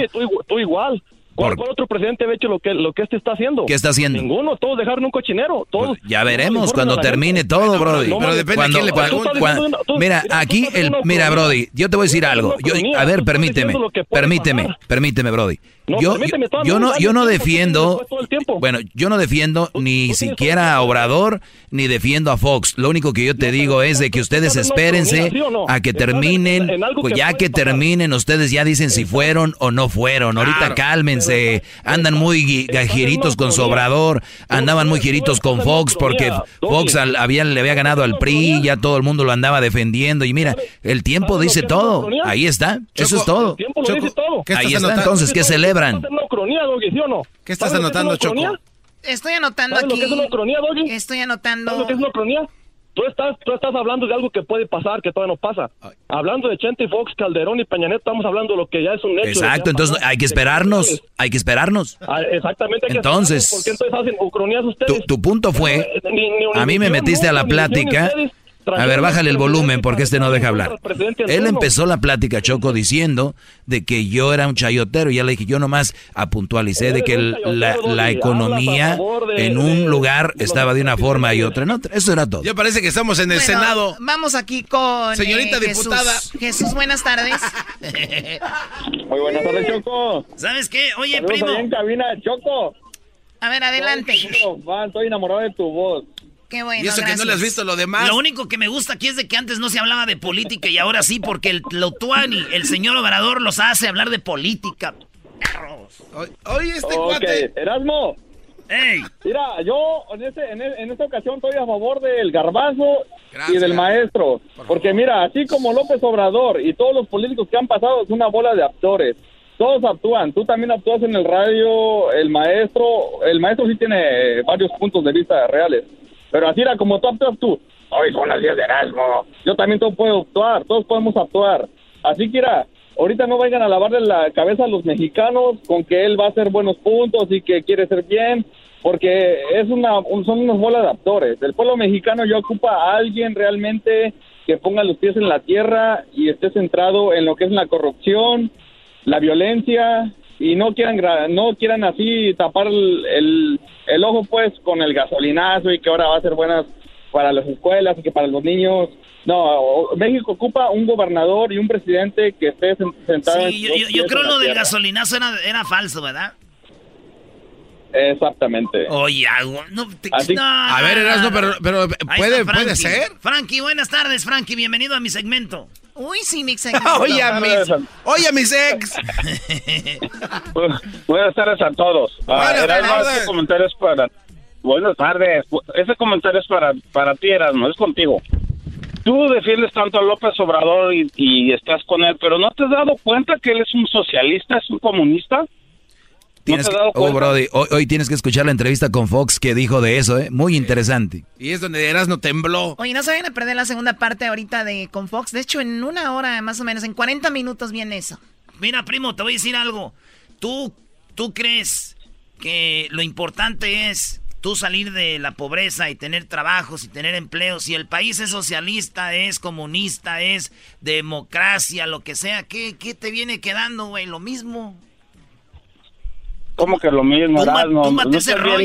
tú igual. ¿Cuál, otro presidente ha hecho lo que, lo que este está haciendo? ¿Qué está haciendo? Pues, Ninguno, todos dejaron un cochinero. Todos, Ya veremos cuando termine todo, Brody. no, pero depende Cuando- quién le cuando- Tú mira, aquí el, mira. Brody, yo te voy a decir algo. Yo, a ver, permíteme, permíteme, permíteme, Brody. No, yo, permíteme, yo, no yo no defiendo, bueno, yo no defiendo ni siquiera a Obrador ni defiendo a Fox. Lo único que yo te digo es de que ustedes espérense a que en- terminen, en pues que ya que pasar. terminen, ustedes ya dicen si fueron o no fueron. Ahorita cálmense, andan muy giritos con su Obrador, andaban muy giritos con Fox porque Fox al- había, le había ganado al PRI, ya todo el mundo lo andaba defendiendo. Y mira, el tiempo dice todo, ahí está, eso es todo. Ahí está, entonces, ¿qué celebran? ¿Estás una cronía, Doggy, sí o no? ¿Qué estás ¿Sabes lo que anotando, una Choco? Estoy anotando ¿Sabes lo aquí. que es una cronía, Doggy? Estoy anotando. ¿Sabes lo que es una cronía? Tú estás, tú estás hablando de algo que puede pasar, que todavía no pasa. Hablando de Chente Fox, Calderón y Peña Nieto, estamos hablando de lo que ya es un hecho. que Exacto, entonces hay que esperarnos, hay que esperarnos. Ah, exactamente. hay que Entonces, esperarnos, ¿Por qué entonces hacen ustedes? Tu, tu punto fue, Ni- ni a mí me metiste a la no, plática. A ver, bájale el volumen porque este no deja hablar. Él empezó la plática, Choco, diciendo de que yo era un chayotero. Y ya le dije, yo nomás puntualicé de que la, la economía en un lugar estaba de una forma y otra en otra. Eso era todo. Ya parece que estamos en el Bueno, Senado. Vamos aquí con. Señorita eh, Jesús. diputada. Jesús, buenas tardes. Muy buenas tardes, Choco. ¿Sabes qué? Oye, Saludos primo. en cabina, Choco. A ver, adelante. Soy enamorado de tu voz. Qué bueno, Y eso que no le has visto lo demás. Lo único que me gusta aquí es de que antes no se hablaba de política y ahora sí, porque el Lotuani, el señor Obrador, los hace hablar de política. Oye, este Ok, cuate. Erasmo. ¡Ey! Mira, yo en, este, en, en esta ocasión estoy a favor del garbanzo y del maestro. Porque mira, así como López Obrador y todos los políticos que han pasado es una bola de actores. Todos actúan. Tú también actúas en el radio, el maestro. El maestro sí tiene varios puntos de vista reales. Pero así era como tú actúas tú. Hoy son las 10 de Erasmo. Yo también todo puedo actuar. Todos podemos actuar. Así que mira, ahorita no vayan a lavarle la cabeza a los mexicanos con que él va a hacer buenos puntos y que quiere ser bien, porque es una un- son unas bolas de actores. El pueblo mexicano ya ocupa a alguien realmente que ponga los pies en la tierra y esté centrado en lo que es la corrupción, la violencia y no quieran no quieran así tapar el, el, el ojo pues con el gasolinazo y que ahora va a ser buenas para las escuelas y que para los niños. No, México ocupa un gobernador y un presidente que esté sen- sentado en yo, yo- yo creo lo del gasolinazo era, era falso, ¿verdad? Exactamente. Oye, no, te- Así- no, A ver, Erasmo, no. pero, pero ¿puede, puede ser. Frankie, buenas tardes, Frankie. Bienvenido a mi segmento. Uy, sí, mi segmento. Oye, a mis, oye, a mis ex. Buenas tardes a todos. Ah, Buenas Erasmo, tardes. este comentario es para... Buenas tardes. Ese comentario es para, para ti, Erasmo, es contigo. Tú defiendes tanto a López Obrador y, y estás con él, pero ¿no te has dado cuenta que él es un socialista, es un comunista? Tienes que- oh? Brody, hoy, hoy tienes que escuchar la entrevista con Fox que dijo de eso, ¿eh? Muy interesante. Y es donde Erasmo tembló. Oye, no se vayan a perder la segunda parte ahorita de con Fox. De hecho, en una hora más o menos, en 40 minutos viene eso. Mira, primo, te voy a decir algo. ¿Tú, tú crees que lo importante es tú salir de la pobreza y tener trabajos y tener empleos? Si el país es socialista, es comunista, es democracia, lo que sea, ¿qué, qué te viene quedando, güey? Lo mismo. ¿Cómo que lo mismo, Tú, ma- ese rollo.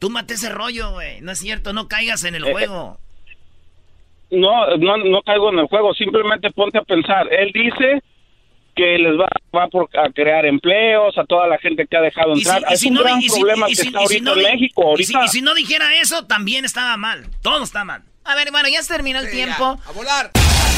viendo? Ese rollo, güey. No es cierto, no caigas en el Eh, juego. No, no, no caigo en el juego, simplemente ponte a pensar. Él dice que les va, va por- a crear empleos a toda la gente que ha dejado si- entrar. es si un no di- gran y si- problema que está ahorita no en México. y Ahorita si- y si no dijera eso, también estaba mal. Todo está mal. A ver, bueno, ya se terminó el tiempo. A volar.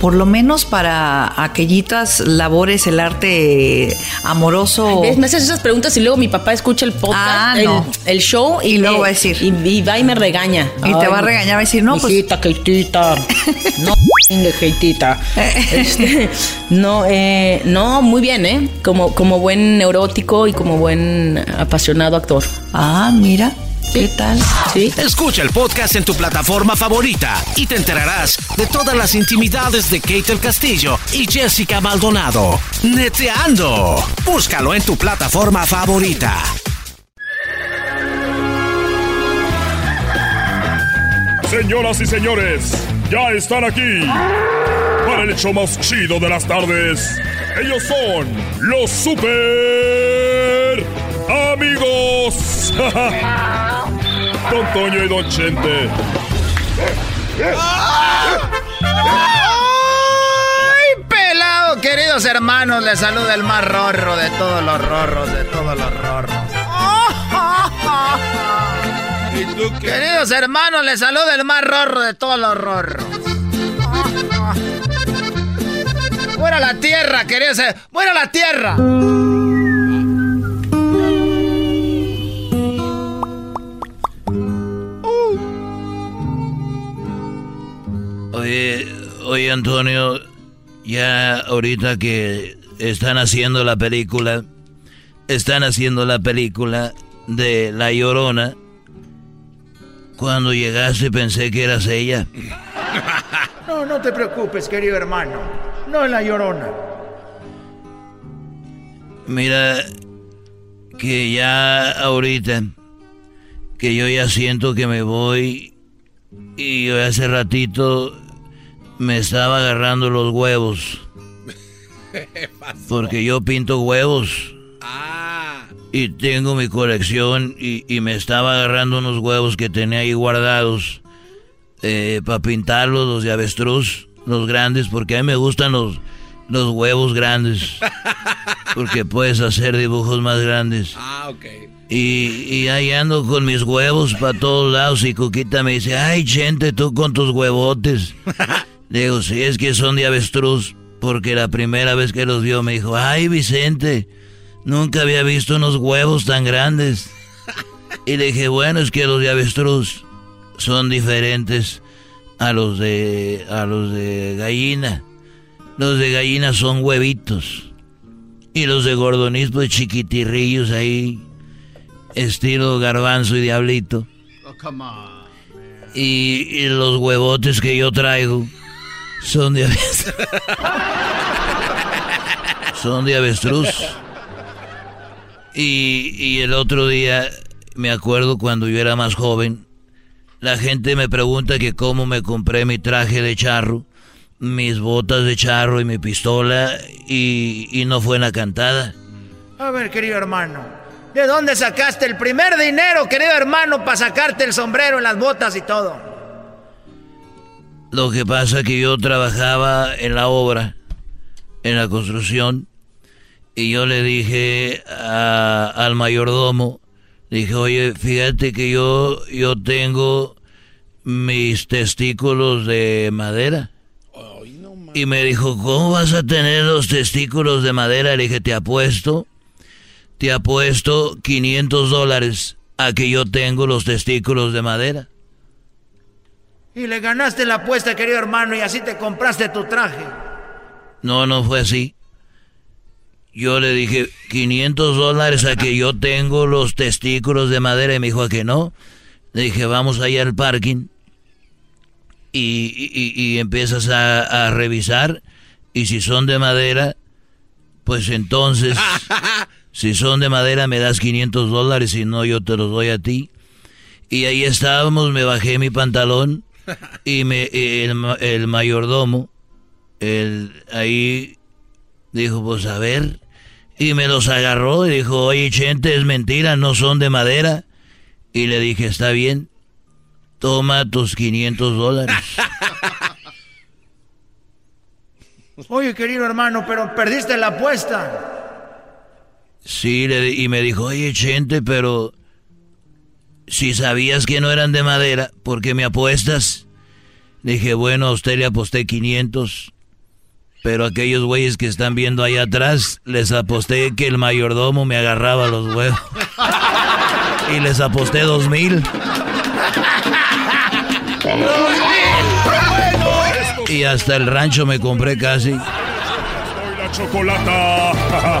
por lo menos para aquellitas labores, el arte amoroso. Me haces esas preguntas y luego mi papá escucha el podcast, Ah, el, no. el show y, Y luego va a decir. Y, y va y me regaña. Y te va a regañar, va a decir, no, pues- Hijita, Keitita. No, Keitita. Este, no, eh, no, muy bien, ¿eh? Como, como buen neurótico y como buen apasionado actor. Ah, mira. ¿Qué tal? Sí. Escucha el podcast en tu plataforma favorita y te enterarás de todas las intimidades de Kate el Castillo y Jessica Maldonado. Neteando. Búscalo en tu plataforma favorita. Señoras y señores, ya están aquí para el hecho más chido de las tardes. Ellos son los super amigos. Don Toño y Don Chente. ¡Ay, pelado! Queridos hermanos, les saluda el más rorro de todos los rorros, de todos los rorros. Queridos hermanos, les saluda el más rorro de todos los rorros. ¡Fuera la tierra, queridos! her- ¡Fuera la tierra! Oye, oye Antonio, ya ahorita que están haciendo la película, están haciendo la película de La Llorona. Cuando llegaste pensé que eras ella. No, no te preocupes, querido hermano. No es la llorona. Mira, que ya ahorita, que yo ya siento que me voy y yo hace ratito me estaba agarrando los huevos. Porque yo pinto huevos. Ah. Y tengo mi colección y, y me estaba agarrando unos huevos que tenía ahí guardados eh, para pintarlos, los de avestruz, los grandes, porque a mí me gustan los, los huevos grandes. Porque puedes hacer dibujos más grandes. Ah, ok. Y, y ahí ando con mis huevos para todos lados y Cuquita me dice, ay, gente, tú con tus huevotes. Le digo, sí, es que son de avestruz, porque la primera vez que los vio me dijo, ay, Vicente, nunca había visto unos huevos tan grandes. Y le dije, bueno, es que los de avestruz son diferentes a los de, a los de gallina. Los de gallina son huevitos. Y los de gordonis, pues chiquitirrillos ahí, estilo garbanzo y diablito. Oh, come on. Y, y los huevotes que yo traigo son de avestruz. son de avestruz. Y, y el otro día, me acuerdo cuando yo era más joven, la gente me pregunta que cómo me compré mi traje de charro, mis botas de charro y mi pistola, y, y no fue en la cantada. A ver, querido hermano, ¿de dónde sacaste el primer dinero, querido hermano, para sacarte el sombrero, las botas y todo? Lo que pasa que yo trabajaba en la obra, en la construcción, y yo le dije a- al mayordomo, dije, oye, fíjate que yo, yo tengo mis testículos de madera. Y me dijo, ¿cómo vas a tener los testículos de madera? Le dije, te apuesto, te apuesto 500 dólares a que yo tengo los testículos de madera. Y le ganaste la apuesta, querido hermano, y así te compraste tu traje. No, no fue así. Yo le dije 500 dólares a que yo tengo los testículos de madera y me dijo a que no. Le dije, vamos allá al parking y, y- y empiezas a, a revisar y si son de madera, pues entonces, si son de madera me das 500 dólares, si no yo te los doy a ti. Y ahí estábamos, me bajé mi pantalón y me, el, el mayordomo, el, ahí dijo, pues a ver, y me los agarró y dijo, oye, Chente, es mentira, no son de madera. Y le dije, está bien, toma tus 500 dólares. Oye, querido hermano, pero perdiste la apuesta. Sí, le y me dijo, oye, Chente, pero si sabías que no eran de madera, ¿por qué me apuestas? Dije, bueno, a usted le aposté 500, pero aquellos güeyes que están viendo ahí atrás, les aposté que el mayordomo me agarraba los huevos. y les aposté 2000. Y hasta el rancho me compré casi. La chocolata.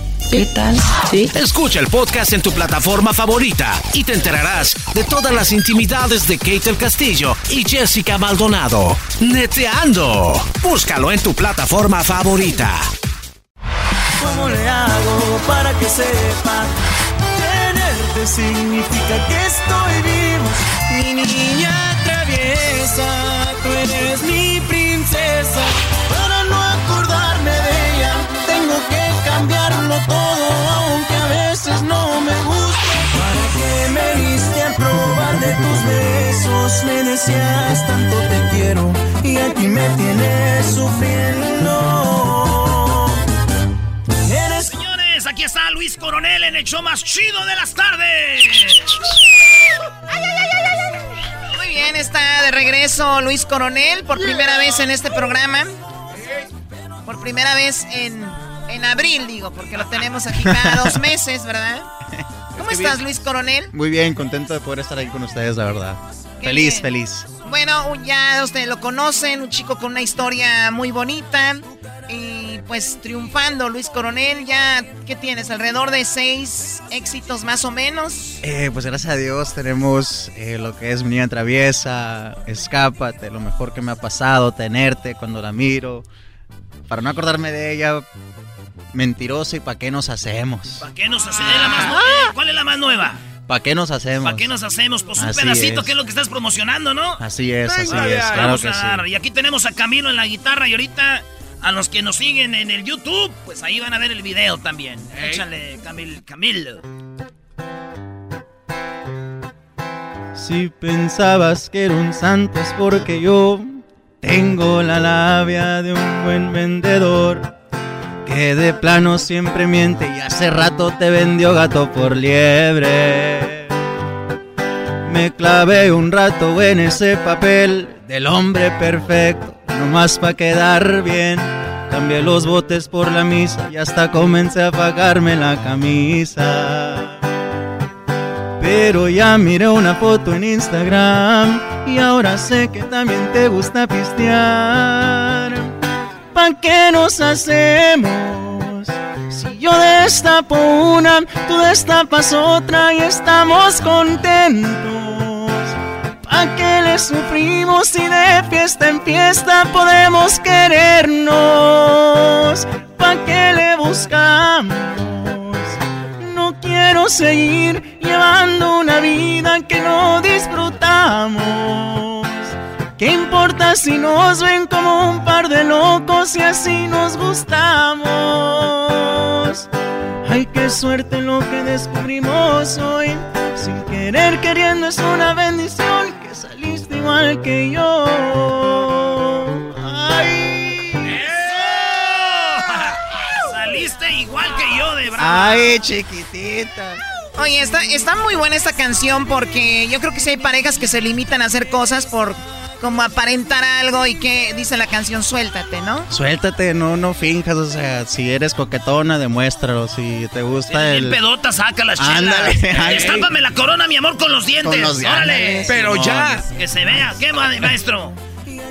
¿Qué tal? Sí. Escucha el podcast en tu plataforma favorita y te enterarás de todas las intimidades de Kate del Castillo y Jessica Maldonado. Neteando. Búscalo en tu plataforma favorita. ¿Cómo le hago para que sepa? Tenerte significa que estoy vivo. Mi niña traviesa, tú eres mi todo, aunque a veces no me gusta. ¿Para qué me diste a probar de tus besos? Me decías tanto te quiero y aquí me tienes sufriendo. Eres Señores, aquí está Luis Coronel en el show más chido de las tardes. Muy bien, está de regreso Luis Coronel por primera vez en este programa. Por primera vez en, en abril, digo, porque lo tenemos aquí cada dos meses, ¿verdad? ¿Cómo estás, Luis Coronel? Muy bien, contento de poder estar aquí con ustedes, la verdad. Qué feliz, bien. feliz. Bueno, ya ustedes lo conocen, un chico con una historia muy bonita y pues triunfando, Luis Coronel, ya, ¿qué tienes? Alrededor de seis éxitos más o menos. Eh, pues gracias a Dios tenemos eh, lo que es Mi Niña Traviesa, Escápate, lo mejor que me ha pasado, tenerte cuando la miro. Para no acordarme de ella, mentirosa y pa' qué nos hacemos. ¿Para qué nos hacemos? ¿La más nue- ¿Cuál es la más nueva? ¿Pa' qué nos hacemos? ¿Para qué nos hacemos? Pues un Así pedacito, es. que es lo que estás promocionando, ¿no? Así es, así Venga, es, claro Vamos que a sí. dar. Y aquí tenemos a Camilo en la guitarra y ahorita a los que nos siguen en el YouTube, pues ahí van a ver el video también. Échale, Camil, Camilo. Si pensabas que era un santo es porque yo tengo la labia de un buen vendedor que de plano siempre miente y hace rato te vendió gato por liebre. Me clavé un rato en ese papel del hombre perfecto, nomás pa' quedar bien. Cambié los botes por la misa y hasta comencé a pagarme la camisa. Pero ya miré una foto en Instagram y ahora sé que también te gusta pistear. ¿Pa' qué nos hacemos? Si yo destapo una, tú destapas otra y estamos contentos. ¿Pa' qué le sufrimos si de fiesta en fiesta podemos querernos? ¿Pa' qué le buscamos? No quiero seguir llevando una vida que no disfrutamos. ¿Qué importa si nos ven como un par de locos y así nos gustamos? Ay, qué suerte lo que descubrimos hoy. Sin querer queriendo es una bendición que saliste igual que yo. Ay. Saliste igual que yo de bravo. Ay, chiquitita. Oye, está, está muy buena esta canción porque yo creo que sí hay parejas que se limitan a hacer cosas por como aparentar algo y que dice la canción suéltate, ¿no? Suéltate, no, no finjas, o sea, si eres coquetona, demuéstralo, si te gusta Bien el... pedota, saca la chela. Ándale, ándale. Estápame la corona, mi amor, con los dientes. Con los dientes. Órale. Pero ya. Que se vea. ¿Qué, ma- maestro?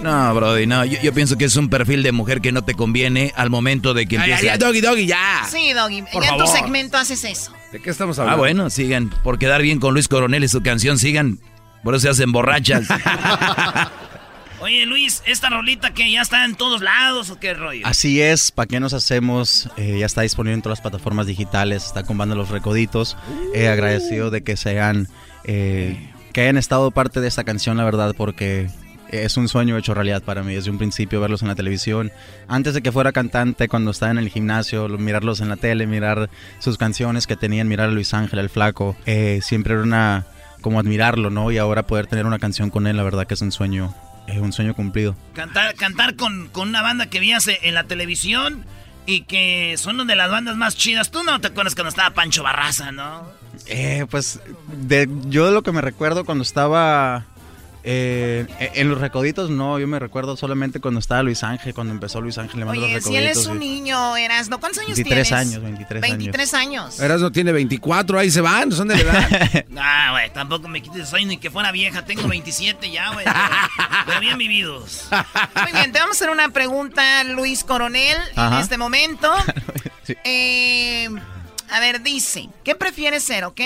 No, Brody, no. Yo, yo pienso que es un perfil de mujer que no te conviene al momento de que empiece. ay, ya, doggy, doggy, ya. Sí, Doggy. Por ya en tu favor. segmento haces eso. ¿De qué estamos Ah, hablando? bueno, sigan. Por quedar bien con Luis Coronel y su canción, sigan. Por eso se hacen borrachas. Oye, Luis, ¿esta rolita que ya está en todos lados o qué rollo? Así es, ¿para qué nos hacemos? Eh, ya está disponible en todas las plataformas digitales, está con banda Los Recoditos. Eh, agradecido de que sean, eh, que hayan estado parte de esta canción, la verdad, porque es un sueño hecho realidad para mí. Desde un principio verlos en la televisión, antes de que fuera cantante, cuando estaba en el gimnasio, lo- mirarlos en la tele, mirar sus canciones que tenían, mirar a Luis Ángel, el flaco, eh, siempre era una, como admirarlo, ¿no? Y ahora poder tener una canción con él, la verdad que es un sueño, eh, un sueño cumplido. Cantar, cantar con, con una banda que veías en la televisión y que son una de las bandas más chidas. Tú no te acuerdas cuando estaba Pancho Barraza, ¿no? Eh, pues de, yo de lo que me recuerdo cuando estaba eh, en los recoditos, no, yo me recuerdo solamente cuando estaba Luis Ángel, cuando empezó Luis Ángel le mando Oye, los si él recoditos. es un y- niño, eras, ¿no? ¿Cuántos años 23 tienes? años, 23 años. 23 años. Erasmo tiene 24, ahí se van, son de la edad. Ah, güey, tampoco me quites soy ni que fuera vieja. Tengo 27 ya, güey. pero- bien vividos. Muy bien, te vamos a hacer una pregunta, Luis Coronel, en Ajá. este momento. Sí. Eh, a ver, dice, ¿qué prefieres ser, ok?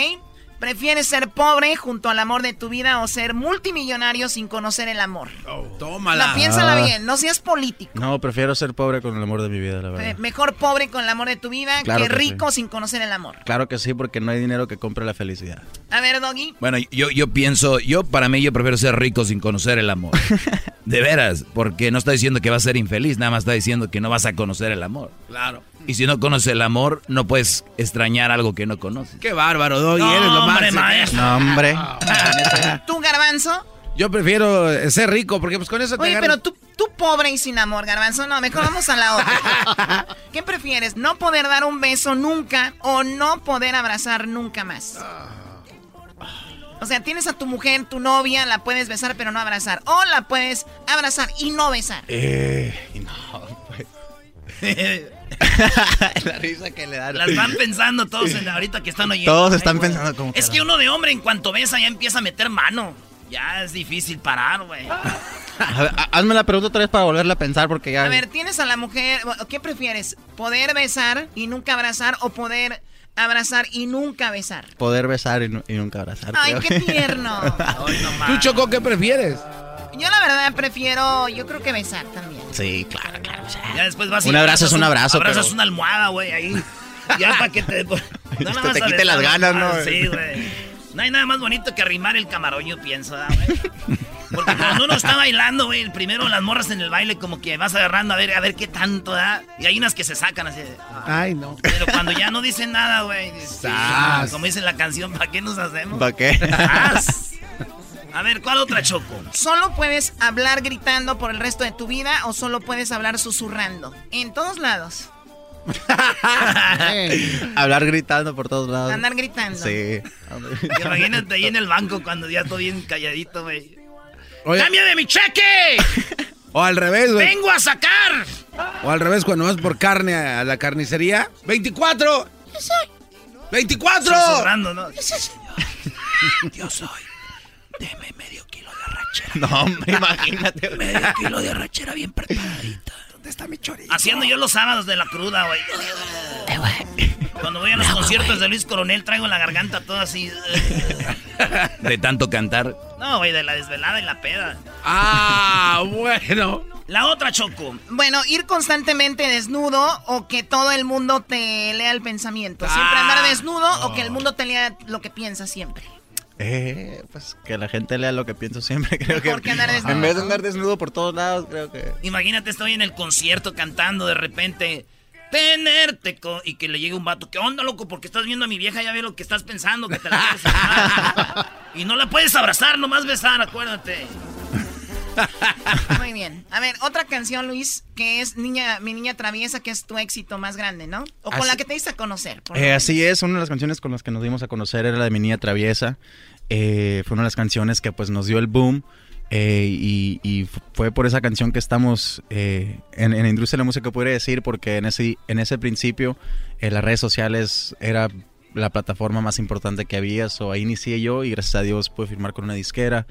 ¿Prefieres ser pobre junto al amor de tu vida o ser multimillonario sin conocer el amor? tómala. La, piénsala Ah. bien, no seas político. No, prefiero ser pobre con el amor de mi vida, la verdad. Mejor pobre con el amor de tu vida Claro que que rico sin conocer el amor. Claro que sí, porque no hay dinero que compre la felicidad. A ver, Doggy. Bueno, yo, yo pienso, yo para mí yo prefiero ser rico sin conocer el amor. De veras, porque no está diciendo que vas a ser infeliz, nada más está diciendo que no vas a conocer el amor. Claro. Y si no conoces el amor, no puedes extrañar algo que no conoces. Qué bárbaro, Doggy, No, eres lo hombre, maestro. No, hombre. ¿Tú, Garbanzo? Yo prefiero eh, ser rico porque pues con eso te Oye, agarras- pero tú, tú pobre y sin amor, Garbanzo, no, mejor vamos a la otra. ¿Qué prefieres? ¿No poder dar un beso nunca o no poder abrazar nunca más? O sea, tienes a tu mujer, tu novia, la puedes besar pero no abrazar. O la puedes abrazar y no besar. Eh, y no, pues. la risa que le da. La están pensando todos en- ahorita que están oyendo. Todos están pensando como Es que uno de hombre en cuanto besa ya empieza a meter mano. Ya es difícil parar, güey. A ver, ha- hazme la pregunta otra vez para volverla a pensar porque ya... A ver, tienes a la mujer, ¿qué prefieres? ¿Poder besar y nunca abrazar o poder abrazar y nunca besar? Poder besar y, nu- y nunca abrazar. Ay, qué tierno. ¿Tú, Choco, qué prefieres? Yo la verdad prefiero, yo creo que besar también. Sí, claro, claro. o sea, Ya después vas Un abrazo es un abrazo, Abrazas pero- una almohada, güey, ahí. Ya para que te. No Te- nada te más a quite las ganas, ¿no? ah, Sí, güey. No hay nada más bonito que arrimar el camarón, yo pienso, ¿verdad, güey? Porque cuando uno está bailando, güey, primero las morras en el baile como que vas agarrando a ver, a ver qué tanto da. Y hay unas que se sacan así. de, ah. Ay, no. Pero cuando ya no dicen nada, güey. dices, Sas. Como dice la canción, ¿para qué nos hacemos? ¿Para qué? Sas. A ver, ¿cuál otra choco? ¿Solo puedes hablar gritando por el resto de tu vida o solo puedes hablar susurrando? En todos lados. Hablar gritando por todos lados. Andar gritando. Sí. Imagínate ahí en el banco cuando ya estoy bien calladito, güey. Oye. ¡Cambio de mi cheque! O al revés, güey. ¡Vengo a sacar! O al revés, cuando vas por carne a la carnicería. ¡24! ¡24! Susurrando, ¿no? Yo soy. Deme medio kilo de arrachera. No, hombre, imagínate. Medio kilo de arrachera bien preparadita. ¿Dónde está mi chorizo? Haciendo yo los sábados de la cruda, güey. Cuando voy a los conciertos de Luis Coronel traigo la garganta toda así. De tanto cantar. No, güey, de la desvelada y la peda. Ah, bueno. La otra choco. Bueno, ir constantemente desnudo o que todo el mundo te lea el pensamiento. Siempre Ah. andar desnudo o que el mundo te lea lo que piensas siempre. Eh, pues que la gente lea lo que pienso siempre, creo que. Mejor que andar desnudo. En vez de andar desnudo por todos lados, creo que. Imagínate, estoy en el concierto cantando de repente. Tenerte co- y que le llegue un vato. ¿Qué onda, loco? Porque estás viendo a mi vieja, ya ve lo que estás pensando, que te la quieres. Y no la puedes abrazar, nomás besar, acuérdate. Muy bien. A ver, otra canción, Luis, que es niña, Mi Niña Traviesa, que es tu éxito más grande, ¿no? O con Así- la que te diste a conocer. por Eh, así es, una de las canciones con las que nos dimos a conocer era la de Mi Niña Traviesa. Eh, fue una de las canciones que pues nos dio el boom. eh, y, y fue por esa canción que estamos eh, en, en la industria de la música, podría decir, porque en ese, en ese principio eh, las redes sociales era la plataforma más importante que había. So, ahí inicié yo y gracias a Dios pude firmar con una disquera,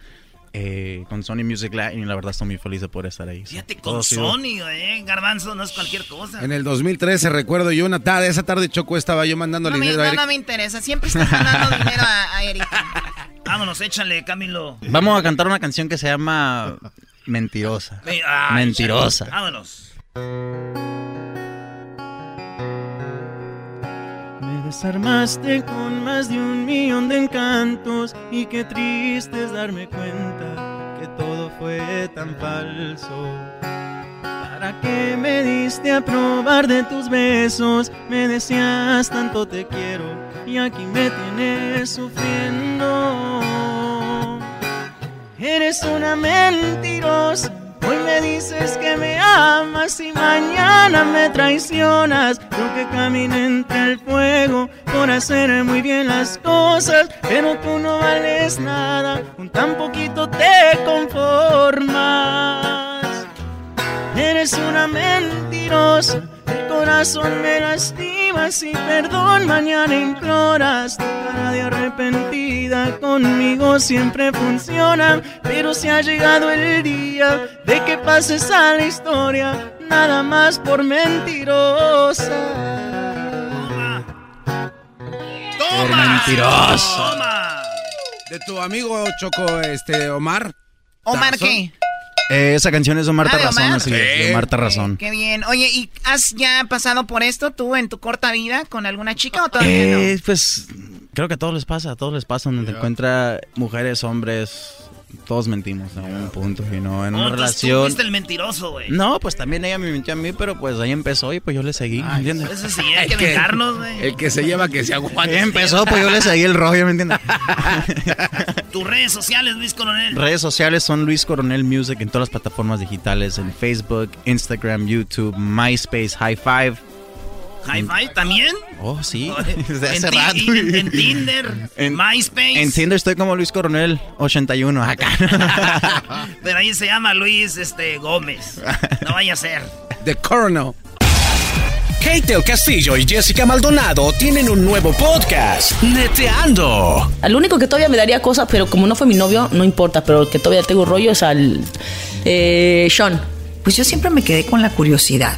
eh, con Sony Music Latin y la verdad estoy muy feliz de poder estar ahí. Fíjate, Todo con Sony, eh, Garbanzo, no es cualquier cosa. En el 2013 recuerdo yo una tarde, esa tarde Choco estaba yo mandando No me, dinero a no, Eric. no me interesa. Siempre estás mandando dinero a, a Erika. Vámonos, échale, Camilo. Vamos a cantar una canción que se llama Mentirosa. Ay, Mentirosa. Vámonos. Me desarmaste con más de un millón de encantos y qué triste es darme cuenta que todo fue tan falso. ¿Para qué me diste a probar de tus besos? Me decías tanto te quiero y aquí me tienes sufriendo. Eres una mentirosa. Hoy me dices que me amas y mañana me traicionas. Yo que caminé entre el fuego por hacer muy bien las cosas, pero tú no vales nada, con tan poquito te conformas. Eres una mentirosa, el corazón me lastimas y perdón mañana imploras. Tu cara de arrepentida conmigo siempre funciona, pero si ha llegado el día de que pases a la historia, nada más por mentirosa. Por mentiroso. De tu amigo Choco, este, Omar. ¿Omar Tarazón. qué? Eh, esa canción es de Marta Ah, ¿de Razón, así es, de Marta Razón. Qué bien. Oye, ¿y has ya pasado por esto tú en tu corta vida con alguna chica o todavía Eh, pues creo que a todos les pasa, a todos les pasa donde te encuentra mujeres, hombres, todos mentimos a un punto, y no en una tú relación. fuiste el mentiroso, güey. No, pues también ella me mintió a mí, pero pues ahí empezó y pues yo le seguí, ¿me entiendes? Eso sí, hay que vengarnos, güey. El que se lleva que se aguante. Ahí empezó, pues yo le seguí el rollo, ¿me entiendes? Tus redes sociales, Luis Coronel. Redes sociales son Luis Coronel Music en todas las plataformas digitales, en Facebook, Instagram, YouTube, MySpace, High Five. High Five también. Oh, sí, En desde hace ti- rato. en, en Tinder, En- MySpace. En Tinder estoy como Luis Coronel 81 acá. Pero ahí se llama Luis este, Gómez. No vaya a ser. The Coronel. Kate del Castillo y Jessica Maldonado tienen un nuevo podcast, Neteando. Al único que todavía me daría cosas, pero como no fue mi novio, no importa, pero el que todavía tengo rollo es al eh, Sean. Pues yo siempre me quedé con la curiosidad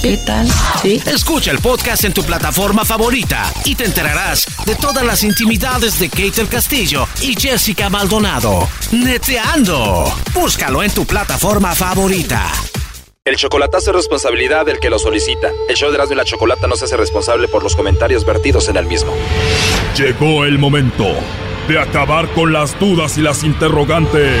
¿Qué tal? Sí. Escucha el podcast en tu plataforma favorita y te enterarás de todas las intimidades de Kate del Castillo y Jessica Maldonado. Neteando. Búscalo en tu plataforma favorita. El chocolatazo es responsabilidad del que lo solicita. El show de Erasmo y la Chocolata no se hace responsable por los comentarios vertidos en el mismo. Llegó el momento de acabar con las dudas y las interrogantes.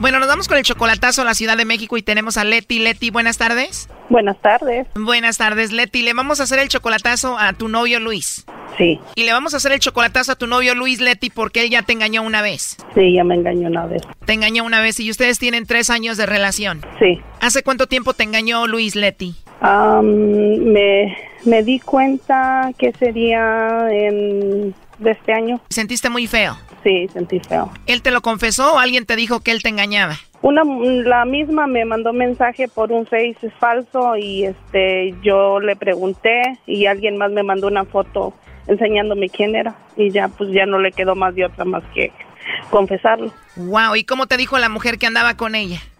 Bueno, nos vamos con el chocolatazo a la Ciudad de México y tenemos a Leti. Leti, buenas tardes. Buenas tardes. Buenas tardes, Leti. Le vamos a hacer el chocolatazo a tu novio Luis. Sí, Y le vamos a hacer el chocolatazo a tu novio Luis, Leti, porque él ya te engañó una vez. sí, ya me engañó una vez. Te engañó una vez y ustedes tienen tres años de relación. Sí. ¿Hace cuánto tiempo te engañó Luis, Leti? Am, me, me di cuenta que sería en de este año. ¿Sentiste muy feo? Sí, sentí feo. ¿Él te lo confesó o alguien te dijo que él te engañaba? Una, la misma me mandó mensaje por un Face falso y este yo le pregunté y alguien más me mandó una foto enseñándome quién era y ya pues ya no le quedó más de otra más que confesarlo. Wow, ¿y cómo te dijo la mujer que andaba con ella?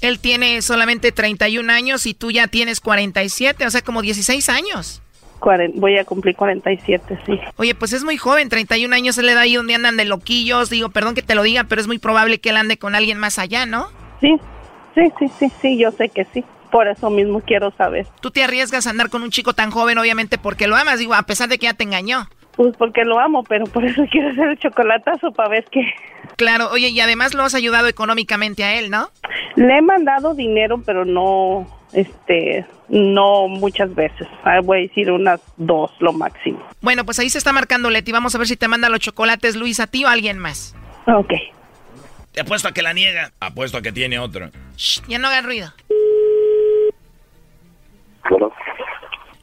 Él tiene solamente 31 años y tú ya tienes 47, o sea, como 16 años. Voy a cumplir 47, sí. Oye, pues es muy joven, 31 años, él le da ahí donde andan de loquillos. Digo, perdón que te lo diga, pero es muy probable que él ande con alguien más allá, ¿no? Sí, sí, sí, sí, sí, yo sé que sí. Por eso mismo quiero saber. Tú te arriesgas a andar con un chico tan joven, obviamente, porque lo amas, digo, a pesar de que ya te engañó. Pues porque lo amo, pero por eso quiero hacer el chocolatazo para ver qué. Claro, oye, y además lo has ayudado económicamente a él, ¿no? Le he mandado dinero, pero no, este, no muchas veces. Ah, Voy a decir unas dos, lo máximo. Bueno, pues ahí se está marcando Leti. Vamos a ver si te manda los chocolates Luis a ti o a alguien más. Ok. Te apuesto a que la niega. Apuesto a que tiene otro. Shh, ya no hagan ruido. Bueno,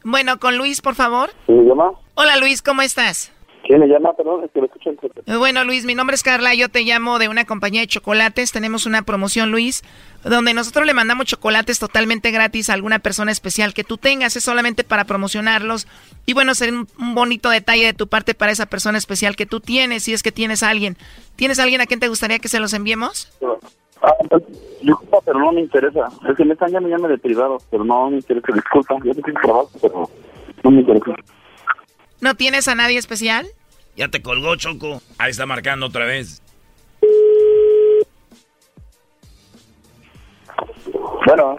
Bueno, con Luis, por favor. Hola Luis, ¿cómo estás? ¿Quién me llama? Perdón, es que me escuchan. Bueno, Luis, mi nombre es Carla, yo te llamo de una compañía de chocolates. Tenemos una promoción, Luis, donde nosotros le mandamos chocolates totalmente gratis a alguna persona especial que tú tengas. Es solamente para promocionarlos. Y bueno, sería un, un bonito detalle de tu parte para esa persona especial que tú tienes, si es que tienes a alguien. ¿Tienes a alguien a quien te gustaría que se los enviemos? Ah, pues, disculpa, pero no me interesa. Es que me están llamando de privado, pero no me interesa. Disculpa, yo tengo trabajo, pero no me interesa. ¿No tienes a nadie especial? Ya te colgó, Choco. Ahí está marcando otra vez. Bueno,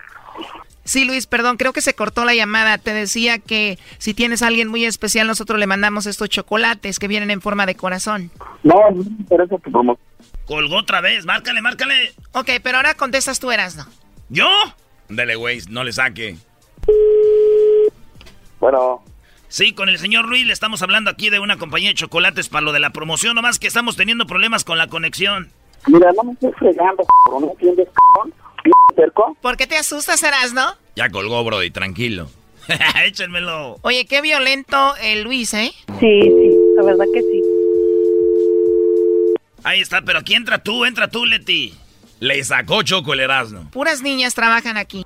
Sí, Luis, perdón, creo que se cortó la llamada. Te decía que si tienes a alguien muy especial, nosotros le mandamos estos chocolates que vienen en forma de corazón. no, no me interesa tu promoción. Colgó otra vez. Márcale, márcale. Ok, pero ahora contestas tú, Erasno. ¿Yo? Dele, güey, no le saque. Bueno, Sí, con el señor Ruiz le estamos hablando aquí de una compañía de chocolates para lo de la promoción, nomás que estamos teniendo problemas con la conexión. Mira, no me estoy fregando, cabrón, ¿no entiendes, cabrón? cerco? ¿Por qué te asustas, Erasno? Ya colgó, Brody, tranquilo. Échenmelo. Oye, qué violento el Luis, ¿eh? Sí, sí, la verdad que sí. Ahí está, pero aquí entra tú, entra tú, Leti. Le sacó Choco el Erasmo. Puras niñas trabajan aquí.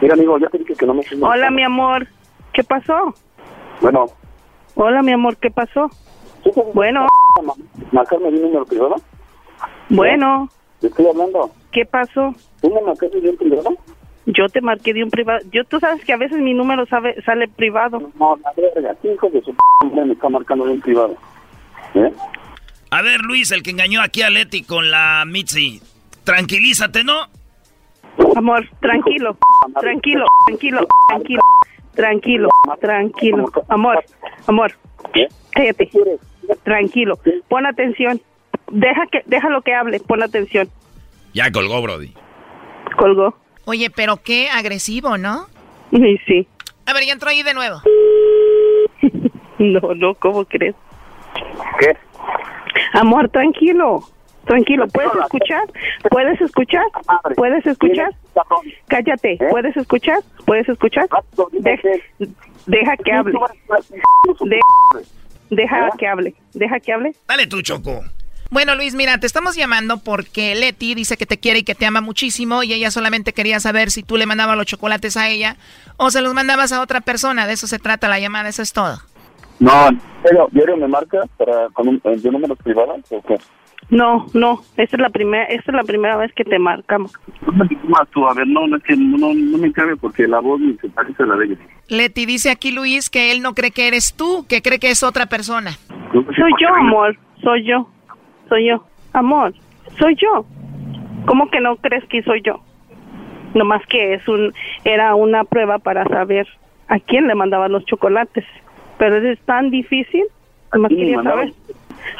Mira, amigo, ya te dije que no me... Hola, mi amor. ¿Qué pasó? Bueno, Hola, mi amor. ¿Qué pasó? Bueno, marcarme de un número privado. bueno. Te estoy hablando. ¿Qué pasó? ¿Tú me marcaste de un privado? Yo te marqué de un privado. Yo, tú sabes que a veces mi número sabe, sale privado. No, la verga, ¿qué hijo de su p me está marcando de un privado? ¿Eh? A ver, Luis, el que engañó aquí a Leti con la Mitzi. Tranquilízate, ¿no? Amor, tranquilo, tranquilo, tranquilo, tranquilo, tranquilo, tranquilo. Amor, amor, cállate. Tranquilo, pon atención. Deja que, déjalo que hable, pon atención. Ya colgó, Brody. Colgó. Oye, pero qué agresivo, ¿no? Sí, sí. A ver, ya entró ahí de nuevo. No, no, ¿cómo crees? ¿Qué? Amor, tranquilo, tranquilo. ¿Puedes escuchar? ¿Puedes escuchar? ¿Puedes escuchar? Cállate. ¿Puedes escuchar? ¿Puedes escuchar? De- deja que hable. De- deja que hable. Deja que hable. Dale tú, Choco. Bueno, Luis, mira, te estamos llamando porque Leti dice que te quiere y que te ama muchísimo y ella solamente quería saber si tú le mandabas los chocolates a ella o se los mandabas a otra persona. De eso se trata la llamada, eso es todo. No, pero diario me marca para con un, de números privados o qué? No, no. Esta es la primera, esta es la primera vez que te marcamos. Más tú, a ver, no, no es que no, no me cabe porque la voz ni se parece a la de ella. Leti dice aquí Luis que él no cree que eres tú, que cree que es otra persona. Soy yo, amor. Soy yo. Soy yo. Amor, soy yo. ¿Cómo que no crees que soy yo? Nomás que es un era una prueba para saber a quién le mandaban los chocolates. Pero es tan difícil. Nomás quería saber.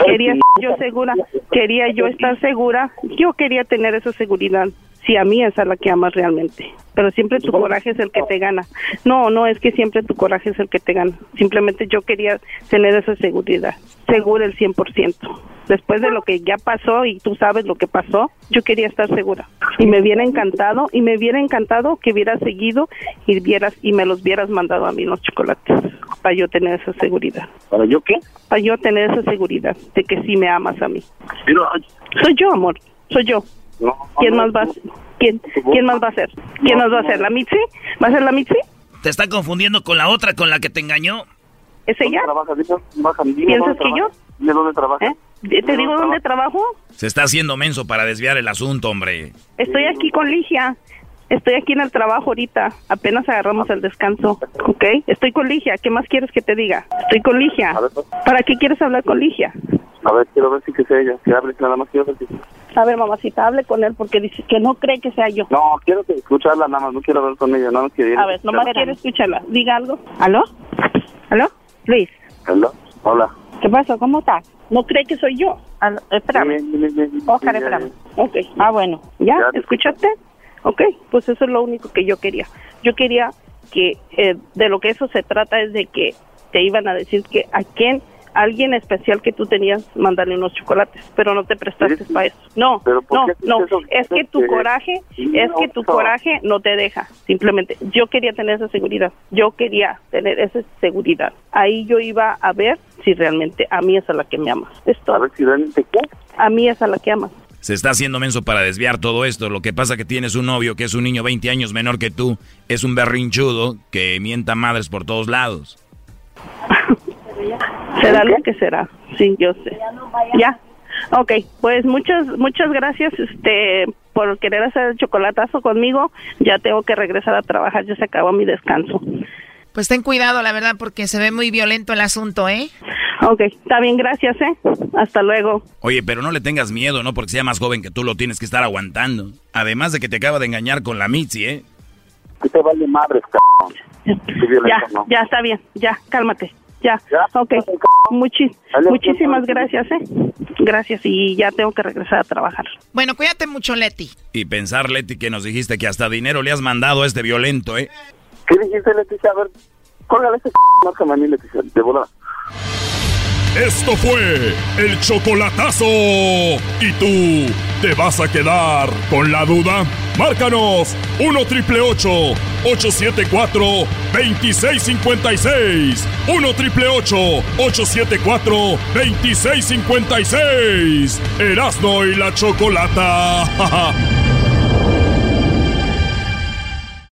Quería estar yo segura. Quería yo estar segura. Yo quería tener esa seguridad. Si a mí es a la que amas realmente. Pero siempre tu coraje es el que te gana. No, no es que siempre tu coraje es el que te gana. Simplemente yo quería tener esa seguridad. Segura el 100%. Después de lo que ya pasó y tú sabes lo que pasó, yo quería estar segura. Y me hubiera encantado, y me hubiera encantado que hubieras seguido y vieras y me los hubieras mandado a mí los chocolates para yo tener esa seguridad. ¿Para yo qué? Para yo tener esa seguridad de que sí me amas a mí. Pero, Soy yo, amor. Soy yo. no, ¿Quién no, más va a ¿Quién, ¿Quién más va a ser? ¿Quién más va a ser? ¿La Mitzi? ¿Va a ser la Mitzi? Te está confundiendo con la otra con la que te engañó. ¿Es ella? ¿Piensas dónde que yo? Dime dónde trabaja. ¿Eh? ¿Te digo dónde trabajo? Se está haciendo menso para desviar el asunto, hombre. Estoy aquí con Ligia. Estoy aquí en el trabajo ahorita. Apenas agarramos el descanso. ¿Ok? Estoy con Ligia. ¿Qué más quieres que te diga? Estoy con Ligia. ¿Para qué quieres hablar con Ligia? A ver, quiero ver si que sea ella. Que hable, nada más quiero ver si... A ver, mamacita, hable con él porque dice que no cree que sea yo. No, quiero que escucharla nada más, no quiero hablar con ella, nada más quiero... A ver, nomás quiere escucharla. Diga algo. ¿Aló? ¿Aló? Luis. Hello. Hola. ¿Qué pasa? ¿Cómo estás? ¿No cree que soy yo? Aló, espérame. Oscar, espérame. Ok. Ah, bueno. ¿Ya? ¿Escuchaste? Ok, pues eso es lo único que yo quería. Yo quería que eh, de lo que eso se trata es de que te iban a decir que a quién, alguien especial que tú tenías, mandarle unos chocolates, pero no te prestaste para eso. No, ¿Pero por no, no, eso? es que tu coraje, es que tu no. coraje no te deja, simplemente. Yo quería tener esa seguridad, yo quería tener esa seguridad. Ahí yo iba a ver si realmente a mí es a la que me amas. Es todo. A ver si realmente qué. A mí es a la que amas. Se está haciendo menso para desviar todo esto. Lo que pasa que tienes un novio que es un niño 20 años menor que tú. Es un berrinchudo que mienta madres por todos lados. Será lo que será. Sí, yo sé. Ya. Ok, pues muchas muchas gracias este por querer hacer el chocolatazo conmigo. Ya tengo que regresar a trabajar, ya se acabó mi descanso. Pues ten cuidado, la verdad, porque se ve muy violento el asunto, ¿eh? Ok, está bien, gracias, ¿eh? Hasta luego. Oye, pero no le tengas miedo, ¿no? Porque sea más joven que tú lo tienes que estar aguantando. Además de que te acaba de engañar con la Mitzi, ¿eh? ¿Qué te vale madres, violento, Ya, ¿no? ya está bien, ya, cálmate. Ya, ok. muchísimas gracias, ¿eh? Gracias y ya tengo que regresar a trabajar. Bueno, cuídate mucho, Leti. Y pensar, Leti, que nos dijiste que hasta dinero le has mandado a este violento, ¿eh? ¿Qué dijiste, Leticia? A ver, córgale ese márcame a mí, Leticia, de volada. Esto fue el chocolatazo. ¿Y tú te vas a quedar con la duda? Márcanos 1 triple 874 2656. 1 triple 874 2656. Erasno y la chocolata.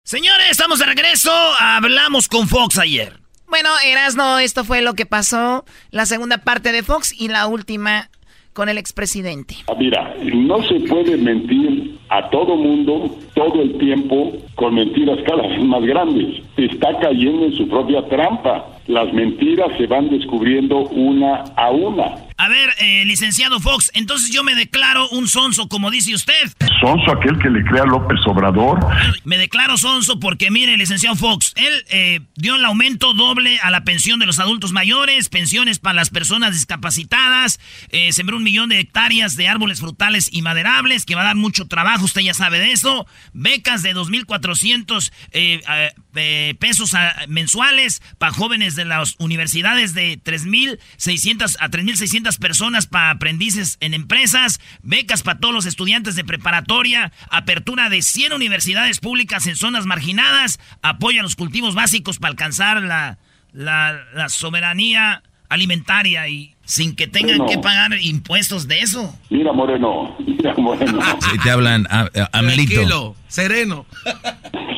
Señores, estamos de regreso. Hablamos con Fox ayer. Bueno, Erasno, esto fue lo que pasó, la segunda parte de Fox y la última con el expresidente. Ah, mira, no se puede mentir a todo mundo todo el tiempo con mentiras cada vez más grandes. Está cayendo en su propia trampa. Las mentiras se van descubriendo una a una. A ver, eh, licenciado Fox, entonces yo me declaro un sonso, como dice usted. ¿Sonso aquel que le crea López Obrador? Me declaro sonso porque, mire, licenciado Fox, él eh, dio el aumento doble a la pensión de los adultos mayores, pensiones para las personas discapacitadas, eh, sembró un millón de hectáreas de árboles frutales y maderables, que va a dar mucho trabajo, usted ya sabe de eso, becas de 2.400 eh, pesos mensuales para jóvenes de las universidades de 3.600 a 3.600 personas para aprendices en empresas, becas para todos los estudiantes de preparatoria, apertura de 100 universidades públicas en zonas marginadas, apoyo a los cultivos básicos para alcanzar la, la, soberanía alimentaria y sin que tengan que pagar impuestos de eso. Mira, Moreno, mira, Moreno. Si te hablan, a, Tranquilo, sereno.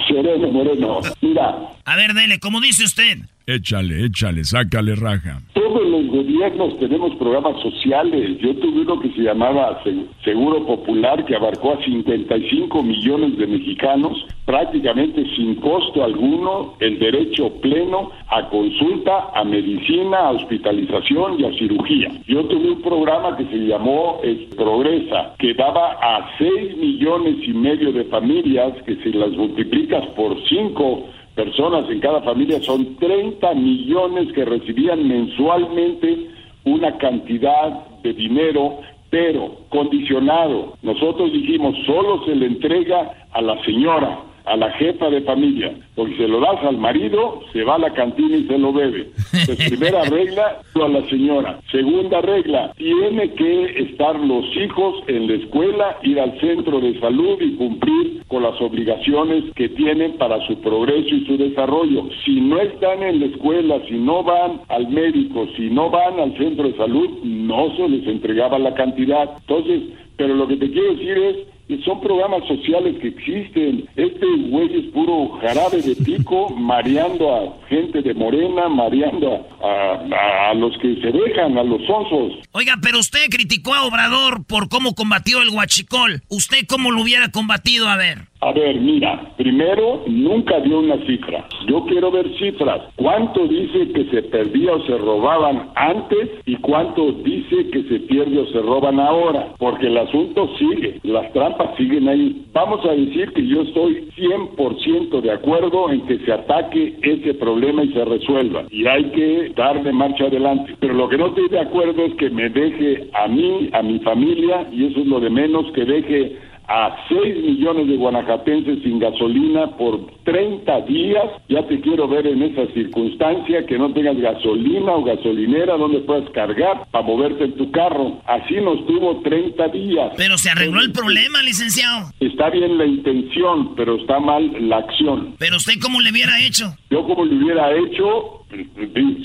Sereno, Moreno. Mira. A ver, dele, como dice usted. Échale, échale, sácale raja. Tenemos programas sociales. Yo tuve uno que se llamaba Seguro Popular, que abarcó a 55 millones de mexicanos, prácticamente sin costo alguno, el derecho pleno a consulta, a medicina, a hospitalización y a cirugía. Yo tuve un programa que se llamó Progresa, que daba a 6 millones y medio de familias, que si las multiplicas por 5, personas en cada familia, son 30 millones que recibían mensualmente una cantidad de dinero, pero condicionado. Nosotros dijimos, solo se le entrega a la señora a la jefa de familia, porque se lo das al marido, se va a la cantina y se lo bebe. primera regla, a la señora. Segunda regla, tiene que estar los hijos en la escuela, ir al centro de salud y cumplir con las obligaciones que tienen para su progreso y su desarrollo. Si no están en la escuela, si no van al médico, si no van al centro de salud, no se les entregaba la cantidad. Entonces, pero lo que te quiero decir es son programas sociales que existen. Este güey es puro jarabe de pico, mareando a gente de morena, mareando a, a, los que se dejan, a los onzos. Oiga, pero usted criticó a Obrador por cómo combatió el huachicol. ¿Usted cómo lo hubiera combatido? A ver. A ver, mira, primero nunca dio una cifra. Yo quiero ver cifras. ¿Cuánto dice que se perdía o se robaban antes y cuánto dice que se pierde o se roban ahora? Porque el asunto sigue, las trampas siguen ahí. Vamos a decir que yo estoy 100% de acuerdo en que se ataque ese problema y se resuelva. Y hay que darle marcha adelante. Pero lo que no estoy de acuerdo es que me deje a mí, a mi familia, y eso es lo de menos, que deje a 6 millones de guanajatenses sin gasolina por 30 días. Ya te quiero ver en esa circunstancia, que no tengas gasolina o gasolinera donde puedas cargar para moverte en tu carro. Así nos tuvo 30 días. Pero se arregló el problema, licenciado. Está bien la intención, pero está mal la acción. Pero usted cómo le hubiera hecho? Yo como le hubiera hecho,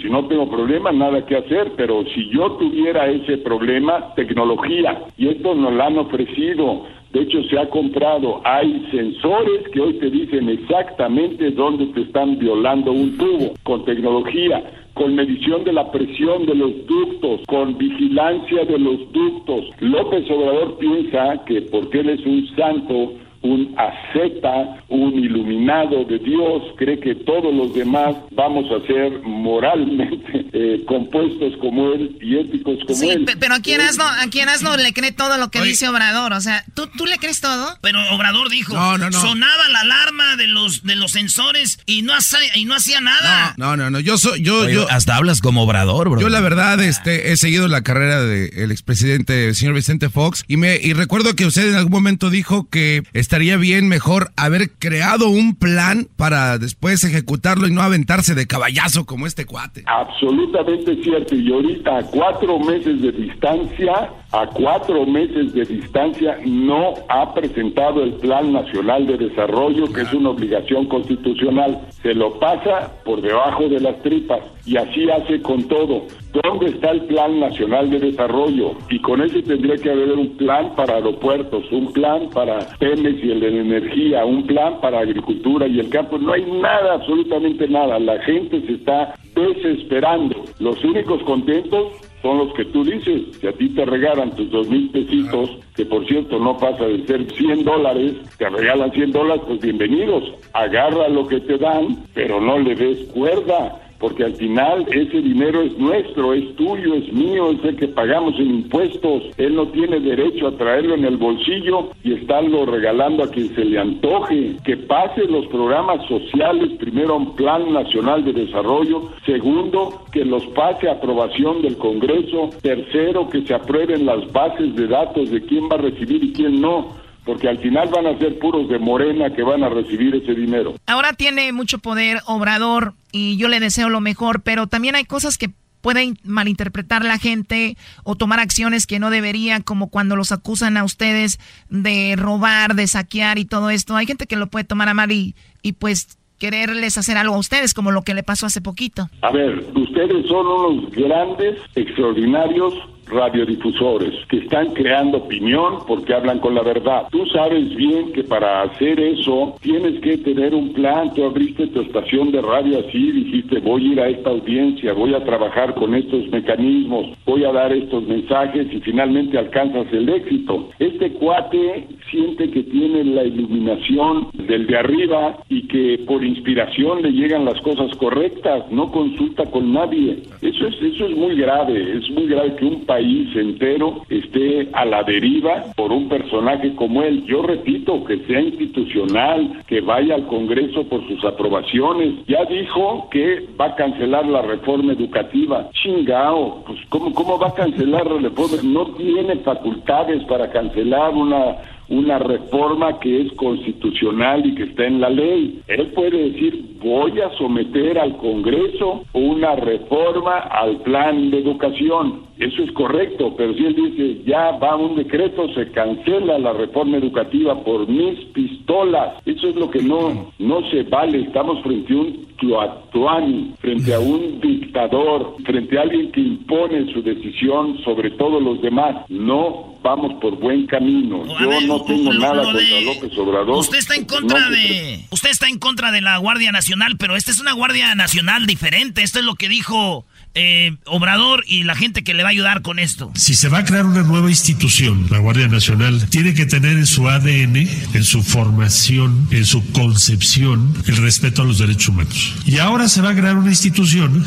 si no tengo problema, nada que hacer, pero si yo tuviera ese problema, tecnología, y esto nos lo han ofrecido, de hecho, se ha comprado, hay sensores que hoy te dicen exactamente dónde te están violando un tubo, con tecnología, con medición de la presión de los ductos, con vigilancia de los ductos. López Obrador piensa que porque él es un santo, un asceta, un iluminado de Dios, cree que todos los demás vamos a ser moralmente eh, compuestos como él y éticos como sí, él. pero a quién Asno, a quién Asno le cree todo lo que dice Obrador, o sea, ¿tú, ¿tú le crees todo? Pero Obrador dijo, sonaba la alarma de los de los sensores y no hacía, y no hacía nada. No, no, no, yo soy yo yo hasta hablas como Obrador, bro. Yo la verdad este he seguido la carrera del expresidente el señor Vicente Fox y me y recuerdo que usted en algún momento dijo que estaría bien mejor haber creado un plan para después ejecutarlo y no aventarse de caballazo como este cuate. Absolutamente cierto. Y ahorita a cuatro meses de distancia, a cuatro meses de distancia, no ha presentado el Plan Nacional de Desarrollo, que es una obligación constitucional. Se lo pasa por debajo de las tripas y así hace con todo. ¿Dónde está el Plan Nacional de Desarrollo? Y con ese tendría que haber un plan para aeropuertos, un plan para Pemex y el de energía, un plan para agricultura y el campo. No hay nada, absolutamente nada. La gente se está desesperando. Los únicos contentos son los que tú dices. Si a ti te regalan tus dos mil pesitos, que por cierto no pasa de ser 100 dólares, te regalan 100 dólares, pues bienvenidos. Agarra lo que te dan, pero no le des cuerda porque al final ese dinero es nuestro, es tuyo, es mío, es el que pagamos en impuestos. Él no tiene derecho a traerlo en el bolsillo y estarlo regalando a quien se le antoje. Que pase los programas sociales, primero a un plan nacional de desarrollo, segundo, que los pase a aprobación del Congreso, tercero, que se aprueben las bases de datos de quién va a recibir y quién no porque al final van a ser puros de Morena que van a recibir ese dinero. Ahora tiene mucho poder Obrador y yo le deseo lo mejor, pero también hay cosas que pueden malinterpretar la gente o tomar acciones que no deberían, como cuando los acusan a ustedes de robar, de saquear y todo esto. Hay gente que lo puede tomar a mal y, y pues quererles hacer algo a ustedes, como lo que le pasó hace poquito. A ver, ustedes son unos grandes, extraordinarios radiodifusores que están creando opinión porque hablan con la verdad. Tú sabes bien que para hacer eso tienes que tener un plan. Tú abriste tu estación de radio así, dijiste voy a ir a esta audiencia, voy a trabajar con estos mecanismos, voy a dar estos mensajes y finalmente alcanzas el éxito. Este cuate siente que tiene la iluminación del de arriba y que por inspiración le llegan las cosas correctas, no consulta con nadie. Eso es, eso es muy grave, es muy grave que un país país entero esté a la deriva por un personaje como él. Yo repito, que sea institucional, que vaya al Congreso por sus aprobaciones. Ya dijo que va a cancelar la reforma educativa. Chingao, pues ¿cómo, cómo va a cancelar la reforma? No tiene facultades para cancelar una una reforma que es constitucional y que está en la ley. Él puede decir, voy a someter al Congreso una reforma al plan de educación. Eso es correcto, pero si él dice, ya va un decreto, se cancela la reforma educativa por mis pistolas. Eso es lo que no, no se vale. Estamos frente a un Tuatuani, frente a un dictador, frente a alguien que impone su decisión sobre todos los demás. No vamos por buen camino. Yo no tengo nada contra López Obrador. Usted está en contra de... Usted está en contra de la Guardia Nacional, pero esta es una Guardia Nacional diferente. Esto es lo que dijo eh, Obrador y la gente que le va a ayudar con esto. Si se va a crear una nueva institución, la Guardia Nacional, tiene que tener en su ADN, en su formación, en su concepción, el respeto a los derechos humanos. Y ahora se va a crear una institución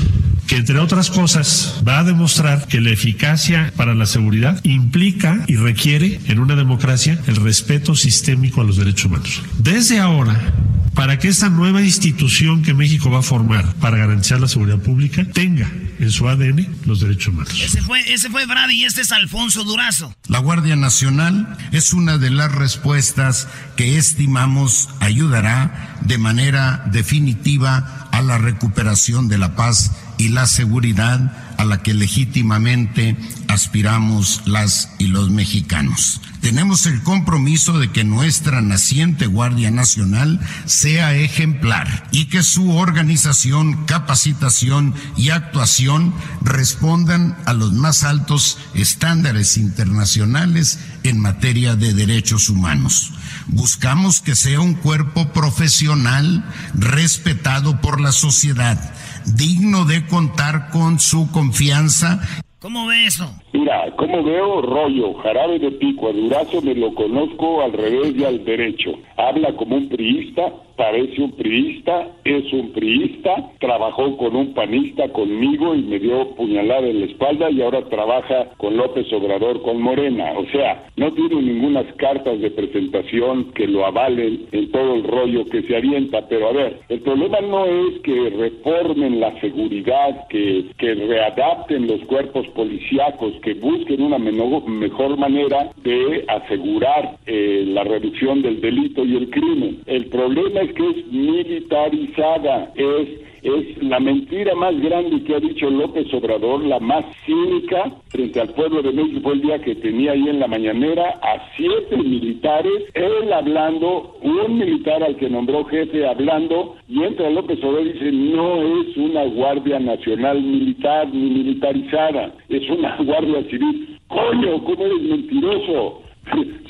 que, entre otras cosas, va a demostrar que la eficacia para la seguridad implica y requiere en una democracia el respeto sistémico a los derechos humanos. Desde ahora, para que esta nueva institución que México va a formar para garantizar la seguridad pública tenga en su ADN los derechos humanos. Ese fue, ese fue Brady y este es Alfonso Durazo. La Guardia Nacional es una de las respuestas que estimamos ayudará de manera definitiva a la recuperación de la paz y la seguridad a la que legítimamente aspiramos las y los mexicanos. Tenemos el compromiso de que nuestra naciente Guardia Nacional sea ejemplar y que su organización, capacitación y actuación respondan a los más altos estándares internacionales en materia de derechos humanos. Buscamos que sea un cuerpo profesional respetado por la sociedad, digno de contar con su confianza ¿Cómo ve eso? Mira, ¿cómo veo rollo? Jarabe de pico, a Durazo me lo conozco al revés y al derecho. Habla como un priista, parece un priista, es un priista, trabajó con un panista conmigo y me dio puñalada en la espalda y ahora trabaja con López Obrador con Morena. O sea, no tiene ninguna cartas de presentación que lo avalen en todo el rollo que se avienta. Pero a ver, el problema no es que reformen la seguridad, que, que readapten los cuerpos policíacos, que busquen una mejor manera de asegurar eh, la reducción del delito y el crimen. El problema es que es militarizada, es es la mentira más grande que ha dicho López Obrador, la más cínica frente al pueblo de México el día que tenía ahí en la mañanera a siete militares, él hablando, un militar al que nombró jefe hablando, y entra López Obrador y dice, no es una Guardia Nacional militar ni militarizada, es una Guardia Civil. Coño, ¿cómo eres mentiroso?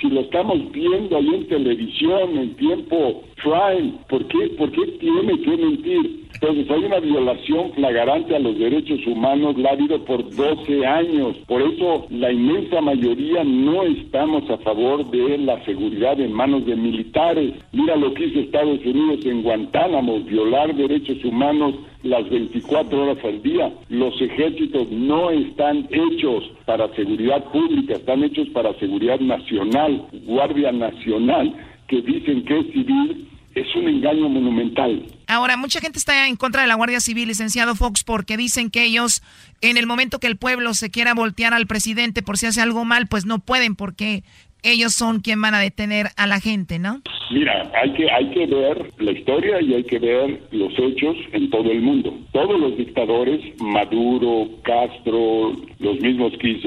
Si lo estamos viendo ahí en televisión en tiempo prime, ¿por qué, ¿por qué tiene que mentir? Entonces hay una violación flagrante a los derechos humanos, la ha habido por 12 años. Por eso la inmensa mayoría no estamos a favor de la seguridad en manos de militares. Mira lo que hizo Estados Unidos en Guantánamo, violar derechos humanos las 24 horas al día. Los ejércitos no están hechos para seguridad pública, están hechos para seguridad nacional, Guardia Nacional, que dicen que es civil, es un engaño monumental. Ahora, mucha gente está en contra de la Guardia Civil, licenciado Fox, porque dicen que ellos, en el momento que el pueblo se quiera voltear al presidente por si hace algo mal, pues no pueden, porque ellos son quien van a detener a la gente, ¿no? Mira, hay que, hay que ver la historia y hay que ver los hechos en todo el mundo. Todos los dictadores, Maduro, Castro, los mismos que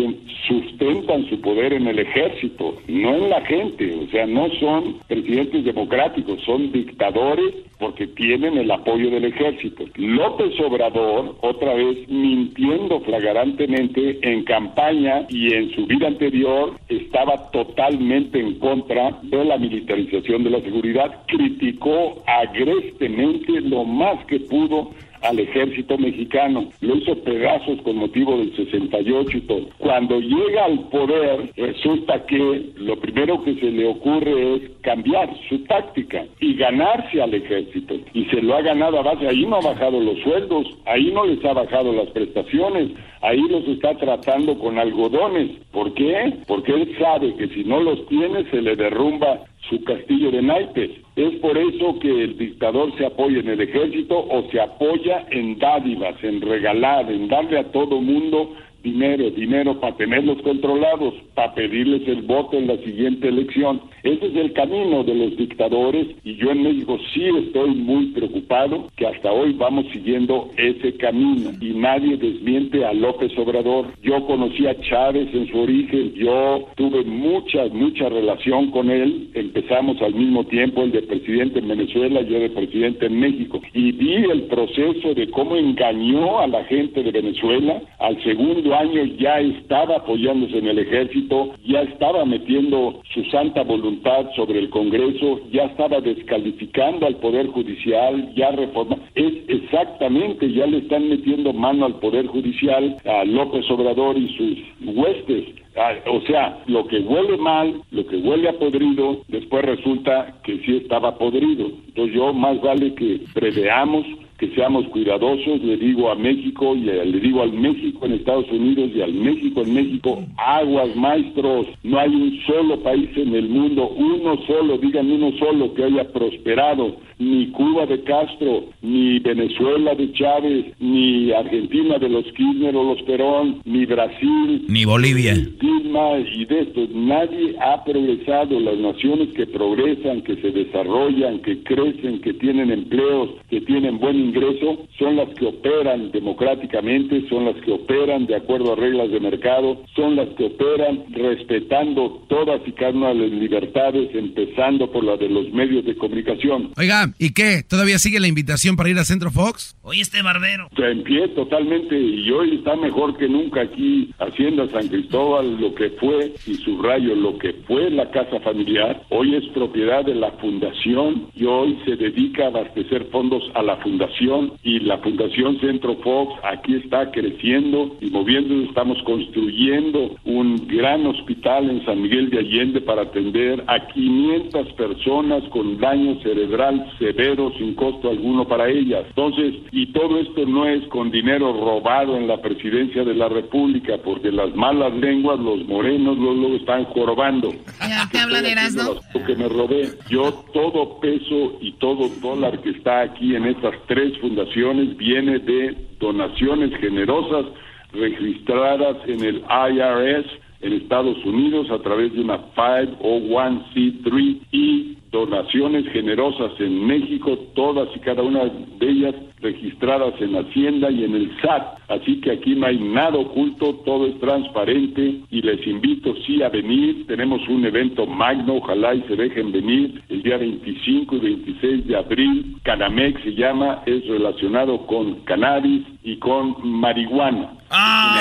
sustentan su poder en el ejército, no en la gente. O sea, no son presidentes democráticos, son dictadores porque tienen el apoyo del ejército. López Obrador, otra vez mintiendo flagrantemente en campaña y en su vida anterior, estaba totalmente en contra de la militarización de la seguridad, criticó agrestemente lo más que pudo al ejército mexicano, lo hizo pedazos con motivo del 68 y todo. Cuando llega al poder, resulta que lo primero que se le ocurre es cambiar su táctica y ganarse al ejército. Y se lo ha ganado a base, ahí no ha bajado los sueldos, ahí no les ha bajado las prestaciones, ahí los está tratando con algodones. ¿Por qué? Porque él sabe que si no los tiene se le derrumba su castillo de naipes. Es por eso que el dictador se apoya en el ejército o se apoya en dádivas, en regalar, en darle a todo mundo dinero, dinero para tenerlos controlados, para pedirles el voto en la siguiente elección. Ese es el camino de los dictadores y yo en México sí estoy muy preocupado que hasta hoy vamos siguiendo ese camino y nadie desmiente a López Obrador. Yo conocí a Chávez en su origen, yo tuve mucha, mucha relación con él, empezamos al mismo tiempo, el de presidente en Venezuela, yo de presidente en México, y vi el proceso de cómo engañó a la gente de Venezuela, al segundo año ya estaba apoyándose en el ejército, ya estaba metiendo su santa voluntad sobre el Congreso, ya estaba descalificando al Poder Judicial, ya reforma. Es exactamente, ya le están metiendo mano al Poder Judicial, a López Obrador y sus huestes. Ah, o sea, lo que huele mal, lo que huele a podrido, después resulta que sí estaba podrido. Entonces yo más vale que preveamos que seamos cuidadosos, le digo a México y le digo al México en Estados Unidos y al México en México, aguas maestros, no hay un solo país en el mundo, uno solo, digan uno solo que haya prosperado, ni Cuba de Castro, ni Venezuela de Chávez, ni Argentina de los Kirchner o los Perón, ni Brasil, ni Bolivia. y de esto, nadie ha progresado, las naciones que progresan, que se desarrollan, que crecen, que tienen empleos, que tienen buen ingreso, son las que operan democráticamente, son las que operan de acuerdo a reglas de mercado, son las que operan respetando todas y cada una de las libertades, empezando por la de los medios de comunicación. Oiga, ¿y qué? ¿Todavía sigue la invitación para ir a Centro Fox? Oye, este barbero. En pie totalmente, y hoy está mejor que nunca aquí Hacienda San Cristóbal, lo que fue, y subrayo, lo que fue la casa familiar, hoy es propiedad de la fundación y hoy se dedica a abastecer fondos a la fundación y la Fundación Centro Fox aquí está creciendo y moviendo, estamos construyendo un gran hospital en San Miguel de Allende para atender a 500 personas con daño cerebral severo sin costo alguno para ellas. Entonces, y todo esto no es con dinero robado en la presidencia de la República, porque las malas lenguas, los morenos, luego están jorobando. Ya te hablan, Erasmo. Que me robé. Yo todo peso y todo dólar que está aquí en estas tres fundaciones viene de donaciones generosas registradas en el IRS en Estados Unidos a través de una 501c3 y donaciones generosas en México, todas y cada una de ellas registradas en Hacienda y en el SAT. Así que aquí no hay nada oculto, todo es transparente y les invito sí a venir. Tenemos un evento magno, ojalá y se dejen venir el día 25 y 26 de abril. Canamex se llama, es relacionado con cannabis y con marihuana. Ah,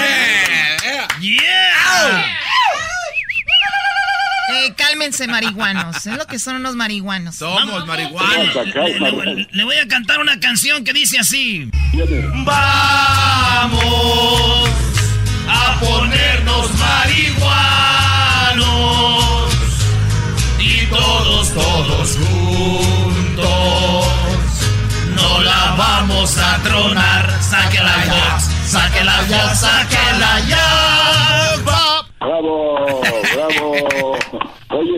yeah. Eh, cálmense, marihuanos. Es lo que son unos marihuanos. Somos marihuanos. Le, le- le voy a cantar una canción que dice así. Vamos a ponernos marihuanos y todos, todos juntos no la vamos a tronar. Sáquela ya, sáquela ya, sáquela ya. Bravo, bravo. Oye,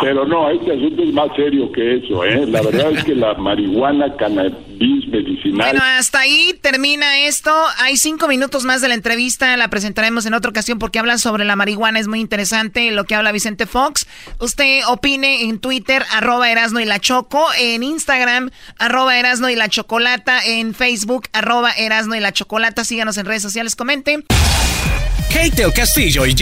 pero no, este asunto es más serio que eso, ¿eh? La verdad es que la marihuana, cannabis medicinal... Bueno, hasta ahí termina esto. Hay cinco minutos más de la entrevista. La presentaremos en otra ocasión porque hablan sobre la marihuana. Es muy interesante lo que habla Vicente Fox. Usted opine en Twitter, arroba Erasno y la Choco. En Instagram, arroba Erasno y la Chocolata. En Facebook, arroba Erasno y la Chocolata. Síganos en redes sociales, comenten. Kate el Castillo y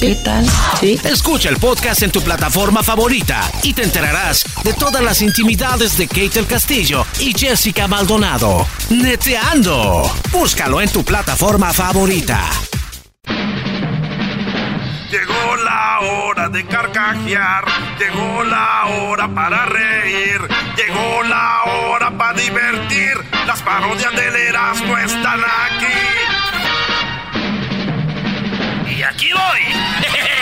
¿Qué tal? Sí. Escucha el podcast en tu plataforma favorita y te enterarás de todas las intimidades de Kate el Castillo y Jessica Maldonado. Neteando. Búscalo en tu plataforma favorita. Llegó la hora de carcajear, llegó la hora para reír, llegó la hora para divertir. Las parodias del Erasmo están aquí. Aquí voy.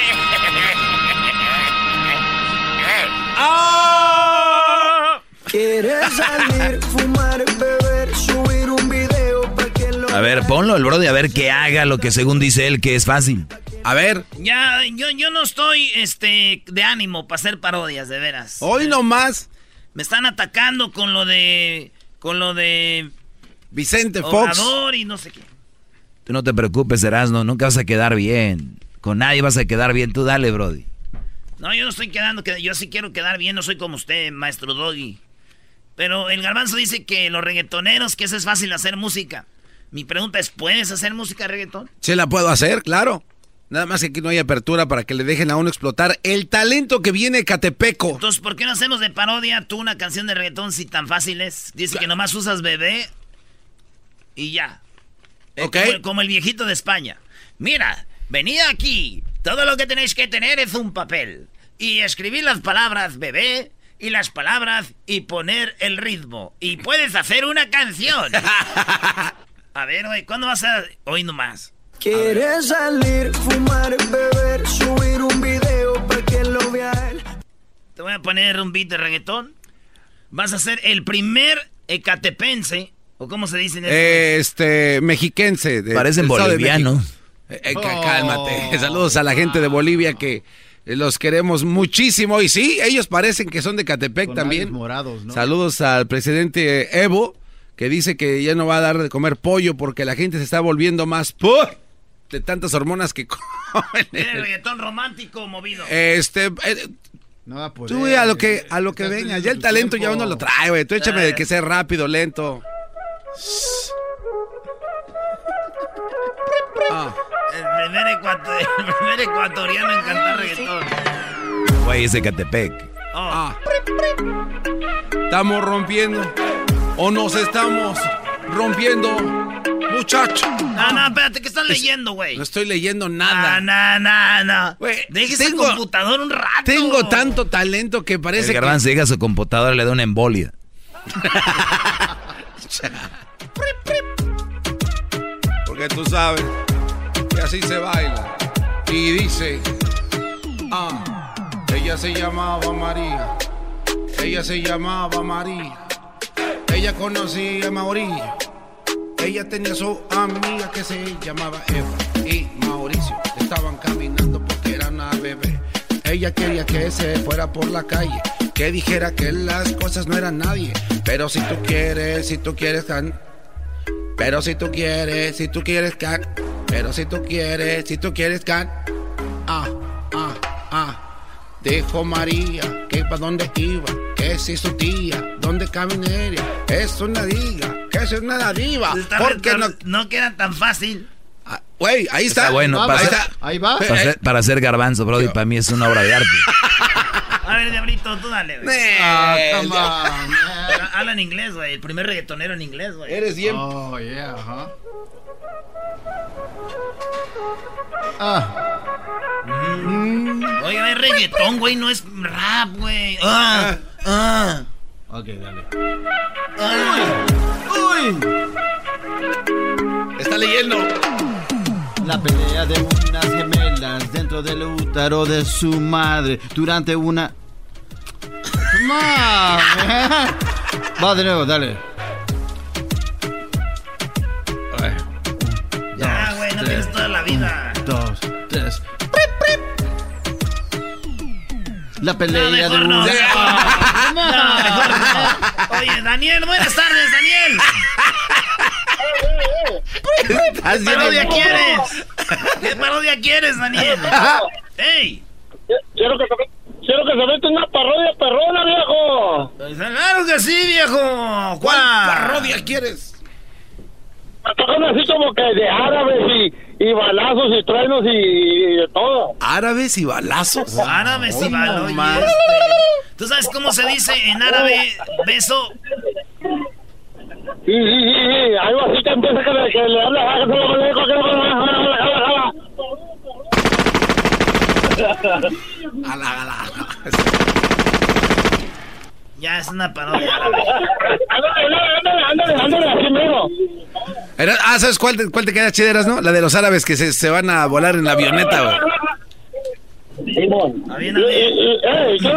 ¿Quieres salir, fumar, beber, subir un video para que lo A ver, ponlo el brody a ver que haga lo que según dice él que es fácil. A ver. Ya, yo, yo no estoy este, de ánimo para hacer parodias, de veras. Hoy nomás. Me están atacando con lo de. Con lo de. Vicente Fox. Y no sé qué. Tú no te preocupes, Erasno, nunca vas a quedar bien. Con nadie vas a quedar bien. Tú dale, brody. No, yo no estoy quedando. que- Yo sí quiero quedar bien, no soy como usted, maestro Doggy. Pero el garbanzo dice que los reggaetoneros, que eso es fácil hacer música. Mi pregunta es: ¿puedes hacer música reggaetón? Sí la puedo hacer, claro. Nada más que aquí no hay apertura para que le dejen a uno explotar el talento que viene Catepeco. Entonces, ¿por qué no hacemos de parodia tú una canción de reggaetón si tan fácil es? Dice que nomás usas bebé y ya. Eh. Como, como el viejito de España. Mira, venid aquí. Todo lo que tenéis que tener es un papel. Y escribir las palabras bebé y las palabras y poner el ritmo. Y puedes hacer una canción. A ver, oye, ¿cuándo vas a...? Hoy nomás. ¿Quieres salir, fumar, beber, subir un video para que lo vea él? Te voy a poner un beat de reggaetón. Vas a ser el primer ecatepense, o cómo se dice en eso? Este, mexiquense. de- Parecen bolivianos. Eh, eh, cá- Cálmate. Saludos a la gente de Bolivia que eh, los queremos muchísimo. Y sí, ellos parecen que son de Catepec Con también. morados, ¿no? Saludos al presidente Evo, que dice que ya no va a dar de comer pollo porque la gente se está volviendo más ¡puh! de tantas hormonas que comen. El reggaetón romántico movido. Este, eh, No va a poder. tú a lo que a lo que venga, ya el talento ya uno lo trae, güey. Tú échame de que sea rápido, lento. El, primer ecuator- el primer ecuatoriano en cantar reggaetón. Güey, ese Catepec. Oh. Ah. Estamos rompiendo. O nos estamos rompiendo, muchacho. No, no, espérate, ¿qué estás leyendo, güey? No estoy leyendo nada. No, no, no. Déjese el tengo- computador un rato. Tengo tanto talento que parece el que... garbanzo llega a su computadora y le da una embolia. Porque tú sabes que así se baila. Y dice, ah, ella se llamaba María. Ella se llamaba María. Ella conocía a Mauricio. Ella tenía su amiga que se llamaba Eva. Y Mauricio estaban caminando porque era una bebé. Ella quería que se fuera por la calle. Que dijera que las cosas no eran nadie. Pero si tú quieres, si tú quieres, can- pero si tú quieres, si tú quieres can, pero si tú quieres, si tú quieres can, ah, ah, ah. Dijo María que para dónde iba, que si su tía, dónde caminaría, es una diga, que es una diva, Está porque no, no queda tan fácil. güey, ahí está, Está bueno. ahí para, está. Ahí va. para, hacer, para hacer garbanzo, Brody, para mí es una obra de arte. A ver, Diablito, tú dale, güey. Ah, come on. Habla en inglés, güey. El primer reggaetonero en inglés, güey. Eres bien. Oh, yeah, ajá. Ah. Oye, es reggaetón, güey, no es rap, güey. Ah, ah. Ok, dale. Uy. Está leyendo. La pelea de unas gemelas dentro del útero de su madre durante una. Man. Va de nuevo, dale. Ya, güey, no tres, tienes toda la vida. Dos, tres. La pelea No, de no. No, no. Oye, Daniel, buenas tardes, Daniel. ¿Qué parodia quieres? ¿Qué parodia quieres, Daniel? ¡Ey! Quiero que quiero que se meta una parodia perrona, viejo. Claro que sí, viejo. ¿Cuál ¿Cuál? parodia quieres? Tocan así como que de árabes y, y balazos y truenos y, y de todo. ¿Árabes y balazos? Árabes y ¿Cómo, balones. man? ¿Tú sabes cómo se dice en árabe beso? Sí, sí, sí, sí. Algo así que empieza que le, que le habla. ah, que se lo manejo, que lo manejo, jala, jala, jala. Ala, ala, ala. Ya es una parodia árabe. Ándale, ándale, ándale, ándale, así mismo. Era- ah, ¿sabes cuál te, cuál te queda chideras, no? La de los árabes que se, se van a volar en la avioneta, güey. Simón. A ver.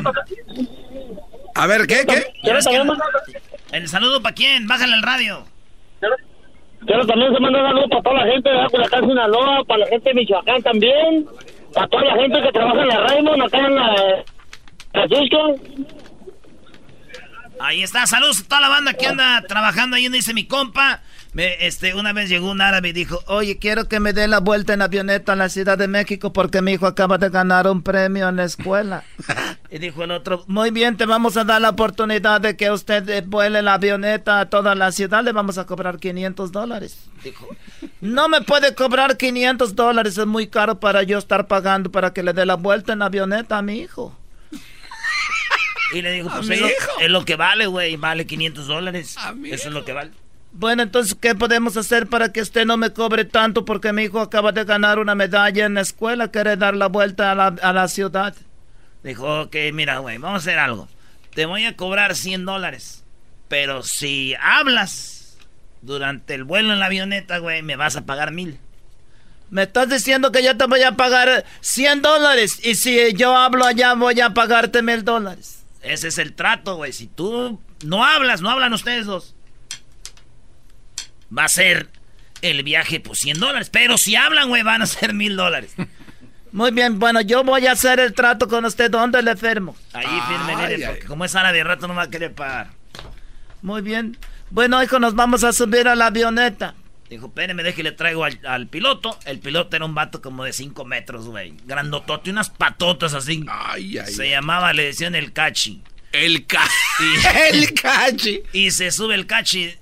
tocar- A ver, ¿qué? ¿Qué? ¿El saludo para quién? Bájale el radio. Quiero también se manda un saludo para toda la gente de Culiacán, Sinaloa, para la gente de Michoacán también, para toda la gente que trabaja en la Raymond, acá en la Francisco. Ahí está, saludos a toda la banda que anda trabajando ahí donde dice mi compa. Me, este, una vez llegó un árabe y dijo, oye, quiero que me dé la vuelta en avioneta a la Ciudad de México porque mi hijo acaba de ganar un premio en la escuela. y dijo el otro, muy bien, te vamos a dar la oportunidad de que usted eh, vuele la avioneta a toda la ciudad, le vamos a cobrar 500 dólares. Dijo, no me puede cobrar 500 dólares, es muy caro para yo estar pagando para que le dé la vuelta en avioneta a mi hijo. Y le digo, pues es lo, es lo que vale, güey. Vale 500 dólares. Eso es lo que vale. Bueno, entonces, ¿qué podemos hacer para que usted no me cobre tanto? Porque mi hijo acaba de ganar una medalla en la escuela. Quiere dar la vuelta a la, a la ciudad. Dijo, ok, mira, güey, vamos a hacer algo. Te voy a cobrar 100 dólares. Pero si hablas durante el vuelo en la avioneta, güey, me vas a pagar mil. Me estás diciendo que yo te voy a pagar 100 dólares y si yo hablo allá voy a pagarte mil dólares. Ese es el trato, güey. Si tú no hablas, no hablan ustedes dos. Va a ser el viaje, pues 100 dólares. Pero si hablan, güey, van a ser mil dólares. Muy bien, bueno, yo voy a hacer el trato con usted. ¿Dónde le firmo? Ahí firme, Ay, mire, ay. porque como es árabe, de rato no va a querer pagar. Muy bien. Bueno, hijo, nos vamos a subir a la avioneta. Dijo, espéreme, deje le traigo al, al piloto. El piloto era un vato como de 5 metros, güey. Grandotote, unas patotas así. Ay, ay. Se llamaba, le decían el cachi. El ca... Y- El cachi. Y se sube el cachi.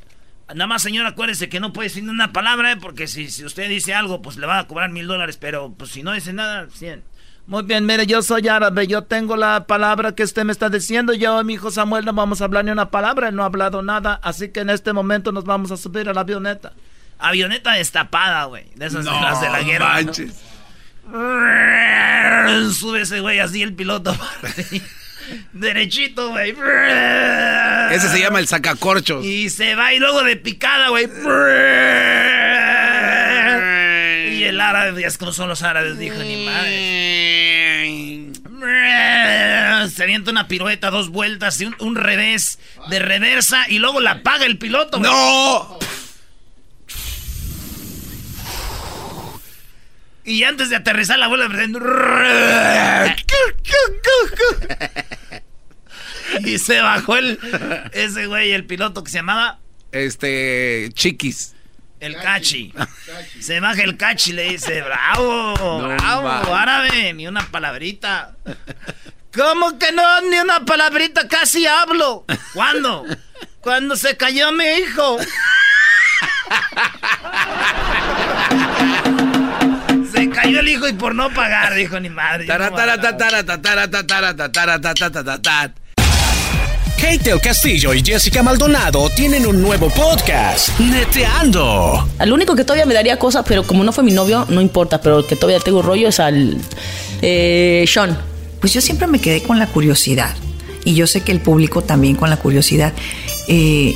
Nada más, señor, acuérdese que no puede decir una palabra, ¿eh? porque si, si usted dice algo, pues le va a cobrar mil dólares, pero pues si no dice nada, 100. Muy bien, mire, yo soy árabe, yo tengo la palabra que usted me está diciendo, yo y mi hijo Samuel no vamos a hablar ni una palabra, él no ha hablado nada, así que en este momento nos vamos a subir a la avioneta. Avioneta destapada, güey, de esas de las de la guerra. manches. Sube ese güey así el piloto. Derechito, güey. Ese se llama el sacacorchos. Y se va y luego de picada, güey. Y el árabe, es como son los árabes, dijo ni madre. Se avienta una pirueta, dos vueltas y un, un revés de reversa y luego la paga el piloto. güey. ¡No! Y antes de aterrizar la vuelve Y se bajó el ese güey, el piloto que se llamaba Este, chiquis. el cachi. Se baja el cachi y le dice, bravo, bravo, manches. árabe, ni una palabrita. ¿Cómo que no? Ni una palabrita, casi hablo. ¿Cuándo? Cuando se cayó mi hijo. Se cayó el hijo y por no pagar, dijo ni madre. Kate del Castillo y Jessica Maldonado tienen un nuevo podcast, Neteando. Al único que todavía me daría cosas, pero como no fue mi novio, no importa, pero el que todavía tengo rollo es al eh, Sean. Pues yo siempre me quedé con la curiosidad. Y yo sé que el público también con la curiosidad. Eh,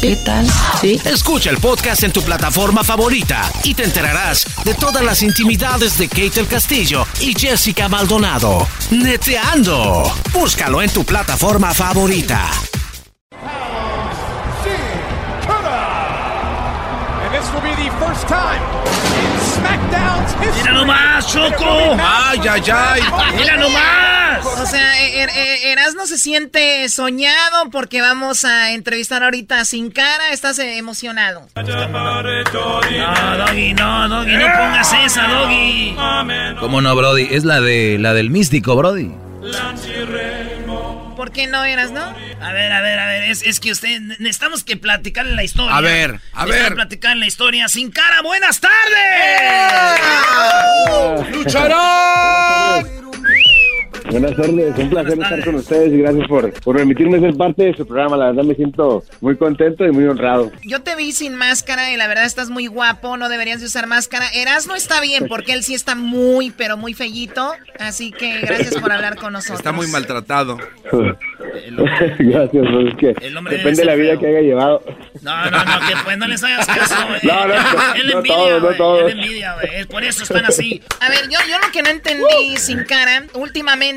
¿Qué tal? Sí. Escucha el podcast en tu plataforma favorita y te enterarás de todas las intimidades de Kate del Castillo y Jessica Maldonado. Neteando. Búscalo en tu plataforma favorita. And this will be the first time. ¡Mira nomás, Choco! ¡Ay, ay, ay! ¡Mira nomás! O sea, er, er- Erasmo se siente soñado porque vamos a entrevistar ahorita Sin Cara. ¿Estás emocionado? No, Doggy, no, Doggy, no pongas esa, Doggy. ¿Cómo no, Brody? Es la de la del místico, Brody. ¿Por qué no eras, no? A ver, a ver, a ver, es, es que usted, necesitamos que platicarle la historia. A ver, a Necesitamos ver. platicar la historia. Sin cara, buenas tardes. ¡Lucharán! Buenas tardes, un placer estar con ustedes y gracias por, por permitirme ser parte de su programa. La verdad me siento muy contento y muy honrado. Yo te vi sin máscara y la verdad estás muy guapo, no deberías de usar máscara. Erasmo está bien porque él sí está muy, pero muy fellito. Así que gracias por hablar con nosotros. Está muy maltratado. gracias, pues es que El hombre depende de la vida feo. que haya llevado. No, no, no, que pues no les hagas caso, güey. No, no, no, Él no envidia, todos, no güey. todos. Él envidia, güey. Es Por eso están así. A ver, yo, yo lo que no entendí sin cara, últimamente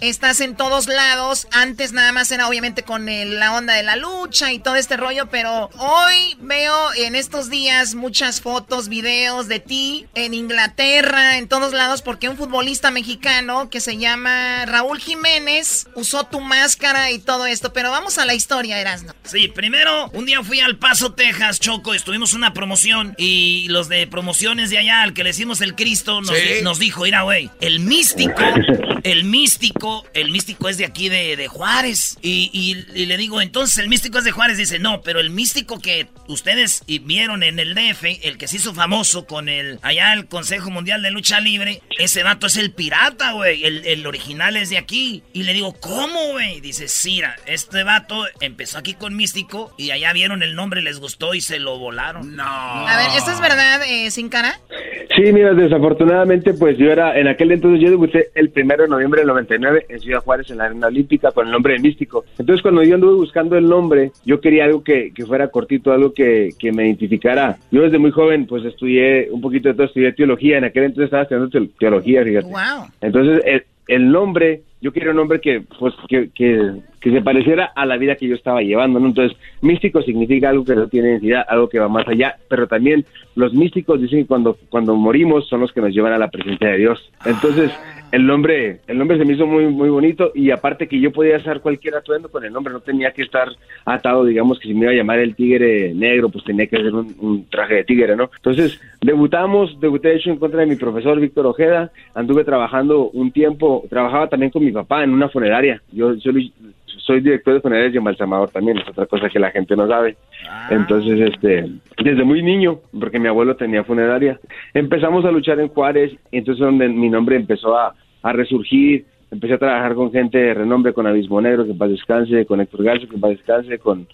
estás en todos lados. Antes nada más era obviamente con el- la onda de la lucha y todo este rollo, pero hoy veo en estos días muchas fotos, videos de ti en Inglaterra, en todos lados, porque un futbolista mexicano que se llama Raúl Jiménez usó tu máscara y todo esto. Pero vamos a la historia, Erasno. Sí, primero, un día fui al Paso, Texas, Choco, estuvimos una promoción y los de promociones de allá, al que le hicimos el Cristo, nos, Sí. nos dijo, mira, güey, el místico, el místico, el místico es de aquí de, de Juárez. Y, y- y le digo, entonces el místico es de Juárez. Dice, no, pero el místico que ustedes vieron en el DF, el que se hizo famoso con el, allá el Consejo Mundial de Lucha Libre, ese vato es el pirata, güey, el, el original es de aquí. Y le digo, ¿cómo, güey? Dice, Sira, este vato empezó aquí con místico y allá vieron el nombre, les gustó y se lo volaron. No. A ver, ¿esto es verdad, eh, sin cara? Sí, mira, desafortunadamente, pues yo era, en aquel entonces yo debuté el primero de noviembre del 99 en Ciudad Juárez, en la Arena Olímpica, con el nombre de Místico. Entonces, cuando yo anduve buscando el nombre, yo quería algo que, que fuera cortito, algo que, que me identificara. Yo desde muy joven, pues estudié un poquito de todo, estudié teología, en aquel entonces estaba estudiando te- teología, fíjate. Wow. Entonces, el, el nombre yo quería un nombre que, pues, que, que, que se pareciera a la vida que yo estaba llevando, ¿no? Entonces, místico significa algo que no tiene identidad, algo que va más allá, pero también los místicos dicen que cuando, cuando morimos son los que nos llevan a la presencia de Dios. Entonces, el nombre, el nombre se me hizo muy, muy bonito y aparte que yo podía hacer cualquier atuendo con el nombre, no tenía que estar atado, digamos que si me iba a llamar el tigre negro, pues tenía que hacer un, un traje de tigre, ¿no? Entonces, debutamos, debuté de hecho en contra de mi profesor Víctor Ojeda, anduve trabajando un tiempo, trabajaba también con mi papá en una funeraria, yo, yo soy director de funerarias y embalsamador también, es otra cosa que la gente no sabe. Entonces, este, desde muy niño, porque mi abuelo tenía funeraria, empezamos a luchar en Juárez, entonces donde mi nombre empezó a, a resurgir, empecé a trabajar con gente de renombre, con Abismo Negro, que en paz descanse, con Héctor Garza, que en paz descanse, con,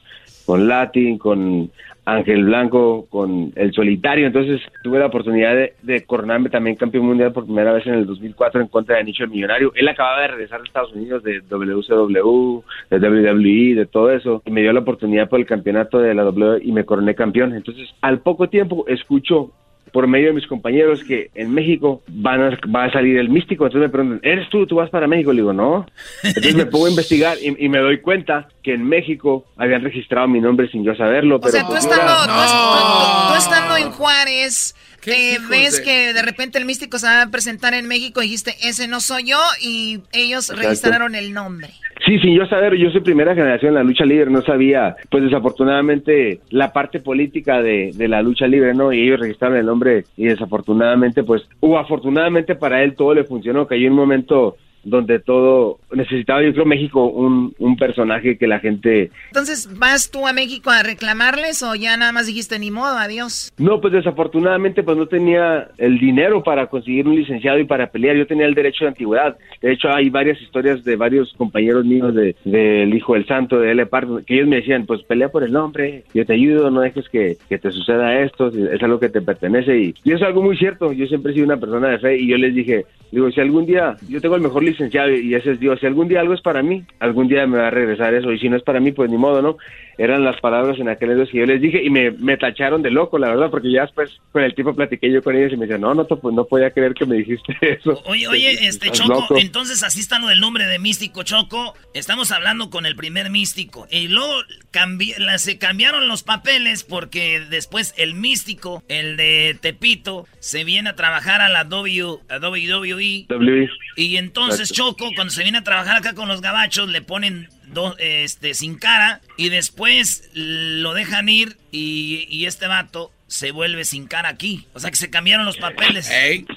con Latin, con Ángel Blanco, con El Solitario. Entonces tuve la oportunidad de, de coronarme también campeón mundial por primera vez en el 2004 en contra de Nicho el Millonario. Él acababa de regresar de Estados Unidos de WCW, de WWE, de todo eso, y me dio la oportunidad por el campeonato de la WWE y me coroné campeón. Entonces, al poco tiempo escucho por medio de mis compañeros que en México van a, va a salir el místico. Entonces me preguntan, ¿eres tú? ¿Tú vas para México? Le digo, no. Entonces me pongo a investigar y, y me doy cuenta que en México habían registrado mi nombre sin yo saberlo. O pero sea, tú pues estando, era- tú tú- tú estando en Juárez, eh, ves de- que de repente el místico se va a presentar en México y dijiste, ese no soy yo, y ellos Exacto. registraron el nombre. Sí, sin yo saber, yo soy primera generación en la lucha libre, no sabía, pues desafortunadamente, la parte política de, de la lucha libre, ¿no? Y ellos registraron el nombre y desafortunadamente, pues, o afortunadamente para él todo le funcionó, que hay un momento donde todo necesitaba, yo creo, México un, un personaje que la gente Entonces, ¿vas tú a México a reclamarles o ya nada más dijiste ni modo, adiós? No, pues desafortunadamente pues no tenía el dinero para conseguir un licenciado y para pelear. Yo tenía el derecho de antigüedad. De hecho, hay varias historias de varios compañeros míos de del Hijo del Santo, de L. Pardo, que ellos me decían, pues pelea por el nombre, yo te ayudo, no dejes que, que te suceda esto, es algo que te pertenece. Y, y es algo muy cierto. Yo siempre he sido una persona de fe y yo les dije, digo, si algún día yo tengo el mejor licenciado y ese es Dios, si algún día algo es para mí, algún día me va a regresar eso. Y si no es para mí, pues ni modo, ¿no? Eran las palabras en aquel entonces que yo les dije y me, me tacharon de loco, la verdad, porque ya después con el tiempo platiqué yo con ellos y me decían, no, no, pues no podía creer que me dijiste eso. Oye, oye, este Choco, loco. entonces así está lo del nombre de místico Choco. Estamos hablando con el primer místico. Y luego cambi- se cambiaron los papeles porque después el místico, el de Tepito, se viene a trabajar a la w, a WWE. WWE. Y entonces Exacto. Choco, cuando se viene a trabajar acá con los gabachos, le ponen do- este, sin cara y después lo dejan ir y, y este vato se vuelve sin cara aquí. O sea que se cambiaron los papeles.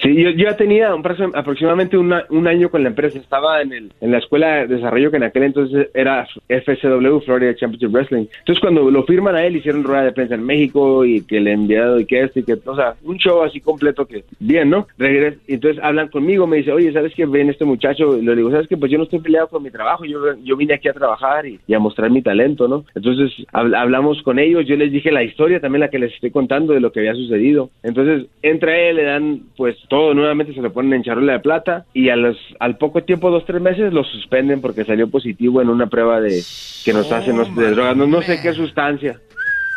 Sí, yo, yo ya tenía un plazo- aproximadamente una- un año con la empresa. Estaba en, el, en la escuela de desarrollo que en aquel entonces era FCW, Florida Championship Wrestling. Entonces, cuando lo firman a él, hicieron rueda de prensa en México y que el enviado y que esto y que, o sea, un show así completo que, bien, ¿no? Regres, y entonces hablan conmigo, me dice, oye, ¿sabes qué? Ven este muchacho. Y le digo, ¿sabes qué? Pues yo no estoy peleado con mi trabajo. Yo, yo vine aquí a trabajar y, y a mostrar mi talento, ¿no? Entonces, hab- hablamos con ellos. Yo les dije la historia también, la que les estoy contando de lo que había sucedido. Entonces, entra él, le dan, pues, todo nuevamente se lo ponen en charola de plata y a los, al poco tiempo, dos, tres meses, lo suspenden porque salió positivo en una prueba de que nos hacen de drogas, no, no sé qué sustancia.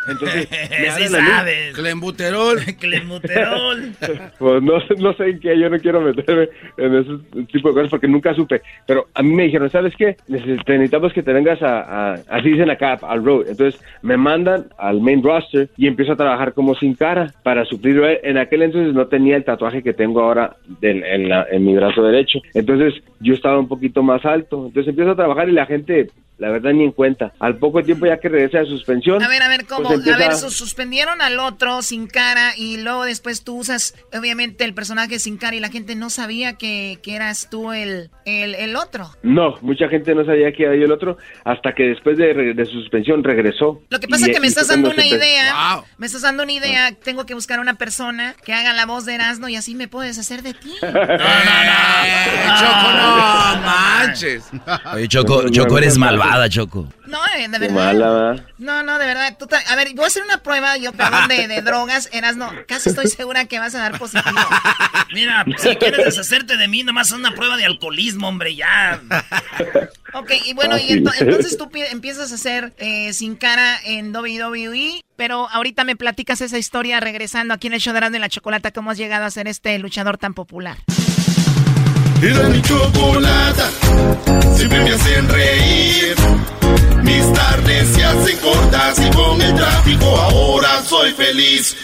Entonces, me Sí hablan a mí. sabes. Clembuterol. Clembuterol. Pues no, no sé en qué, yo no quiero meterme en ese tipo de cosas porque nunca supe. Pero a mí me dijeron, ¿sabes qué? Necesitamos que te vengas a, a- así dicen acá, al road. Entonces me mandan al main roster y empiezo a trabajar como sin cara para suplir. En aquel entonces no tenía el tatuaje que tengo ahora del- en, la- en mi brazo derecho. Entonces yo estaba un poquito más alto. Entonces empiezo a trabajar y la gente, la verdad, ni en cuenta. Al poco tiempo ya que regresa de suspensión. A ver, a ver, ¿cómo? pues, empieza- A ver, su- suspendieron al otro sin cara y luego después tú usas, obviamente, el personaje sin cara y la gente no sabía que, que eras tú el, el, el otro. No, mucha gente no sabía que era yo el otro hasta que después de, de su suspensión regresó. Lo que pasa Y- es que me estás dando una idea. Me estás dando una idea. Tengo que buscar una persona que haga la voz de Erasmo y así me puedo deshacer de ti. Choco, no manches. Oye, Choco, Choco, eres malvada, Choco. No, eh, de Qué verdad. No, no, de verdad. tú a ver, voy a hacer una prueba, yo, perdón, de, de drogas. Erasmo, casi estoy segura que vas a dar positivo. Mira, si quieres deshacerte de mí, nomás haz una prueba de alcoholismo, hombre, ya. Ok, y bueno, y ento- entonces tú pi- empiezas a hacer eh, sin cara en WWE, pero ahorita me platicas esa historia regresando aquí en el show de Erasmo y la Chocolata, cómo has llegado a ser este luchador tan popular. Era mi chocolata, siempre me hacen reír. Mis tardes se hacen cortas y con el tráfico ahora soy feliz.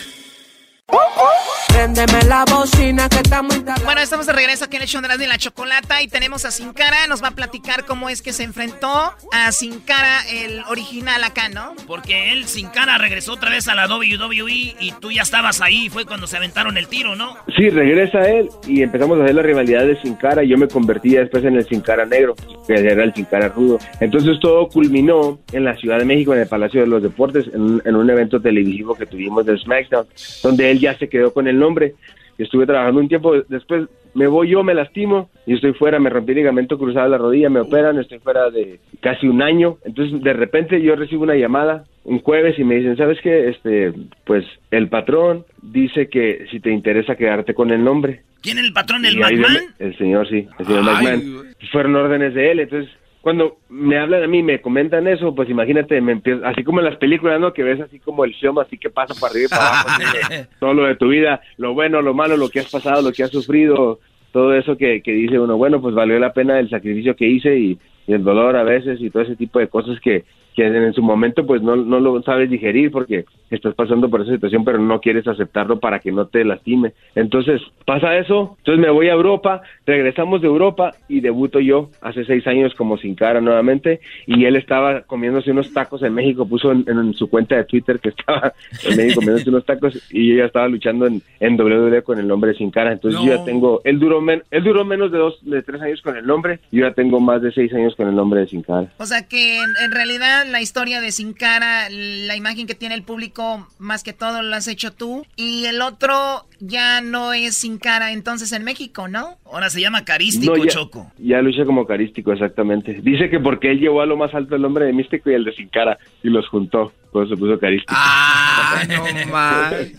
Préndeme la bocina que está muy Bueno, estamos de regreso aquí en el show de la Chocolata y tenemos a Sin Cara. Nos va a platicar cómo es que se enfrentó a Sin Cara, el original acá, ¿no? Porque él, Sin Cara, regresó otra vez a la WWE y tú ya estabas ahí. Fue cuando se aventaron el tiro, ¿no? Sí, regresa él y empezamos a hacer la rivalidad de Sin Cara. Y yo me convertí después en el Sin Cara negro, que era el Sin Cara rudo. Entonces todo culminó en la Ciudad de México, en el Palacio de los Deportes, en, en un evento televisivo que tuvimos de SmackDown, donde él ya se quedó con el nombre. Estuve trabajando un tiempo, después me voy yo, me lastimo y estoy fuera, me rompí el ligamento cruzado de la rodilla, me operan, estoy fuera de casi un año. Entonces, de repente yo recibo una llamada un jueves y me dicen, ¿sabes qué? Este, pues el patrón dice que si te interesa quedarte con el nombre. ¿Quién es el patrón? ¿El McMahon? El señor, sí, el señor McMahon. Fueron órdenes de él, entonces cuando me hablan a mí, me comentan eso, pues imagínate, me empiezo, así como en las películas, ¿no? Que ves así como el show, así que pasa para arriba y para abajo, todo lo de tu vida, lo bueno, lo malo, lo que has pasado, lo que has sufrido, todo eso que, que dice uno, bueno, pues valió la pena el sacrificio que hice y, y el dolor a veces y todo ese tipo de cosas que, que en su momento pues no, no lo sabes digerir porque estás pasando por esa situación pero no quieres aceptarlo para que no te lastime. Entonces pasa eso, entonces me voy a Europa, regresamos de Europa y debuto yo hace seis años como sin cara nuevamente y él estaba comiéndose unos tacos en México, puso en, su cuenta de Twitter que estaba en México comiéndose unos tacos y yo ya estaba luchando en, en WWE con el nombre sin cara, entonces yo ya tengo, él duró, men, él duró menos de dos, de tres años con el nombre, yo ya tengo más de seis años con el nombre de sin cara. O sea que en realidad la historia de Sin Cara, la imagen que tiene el público, más que todo lo has hecho tú. Y el otro ya no es Sin Cara entonces en México, ¿no? Ahora se llama Carístico, Choco. Ya lo hice como Carístico, exactamente. Dice que porque él llevó a lo más alto el nombre de Místico y el de Sin Cara y los juntó. Pues se puso Carístico. Ah, no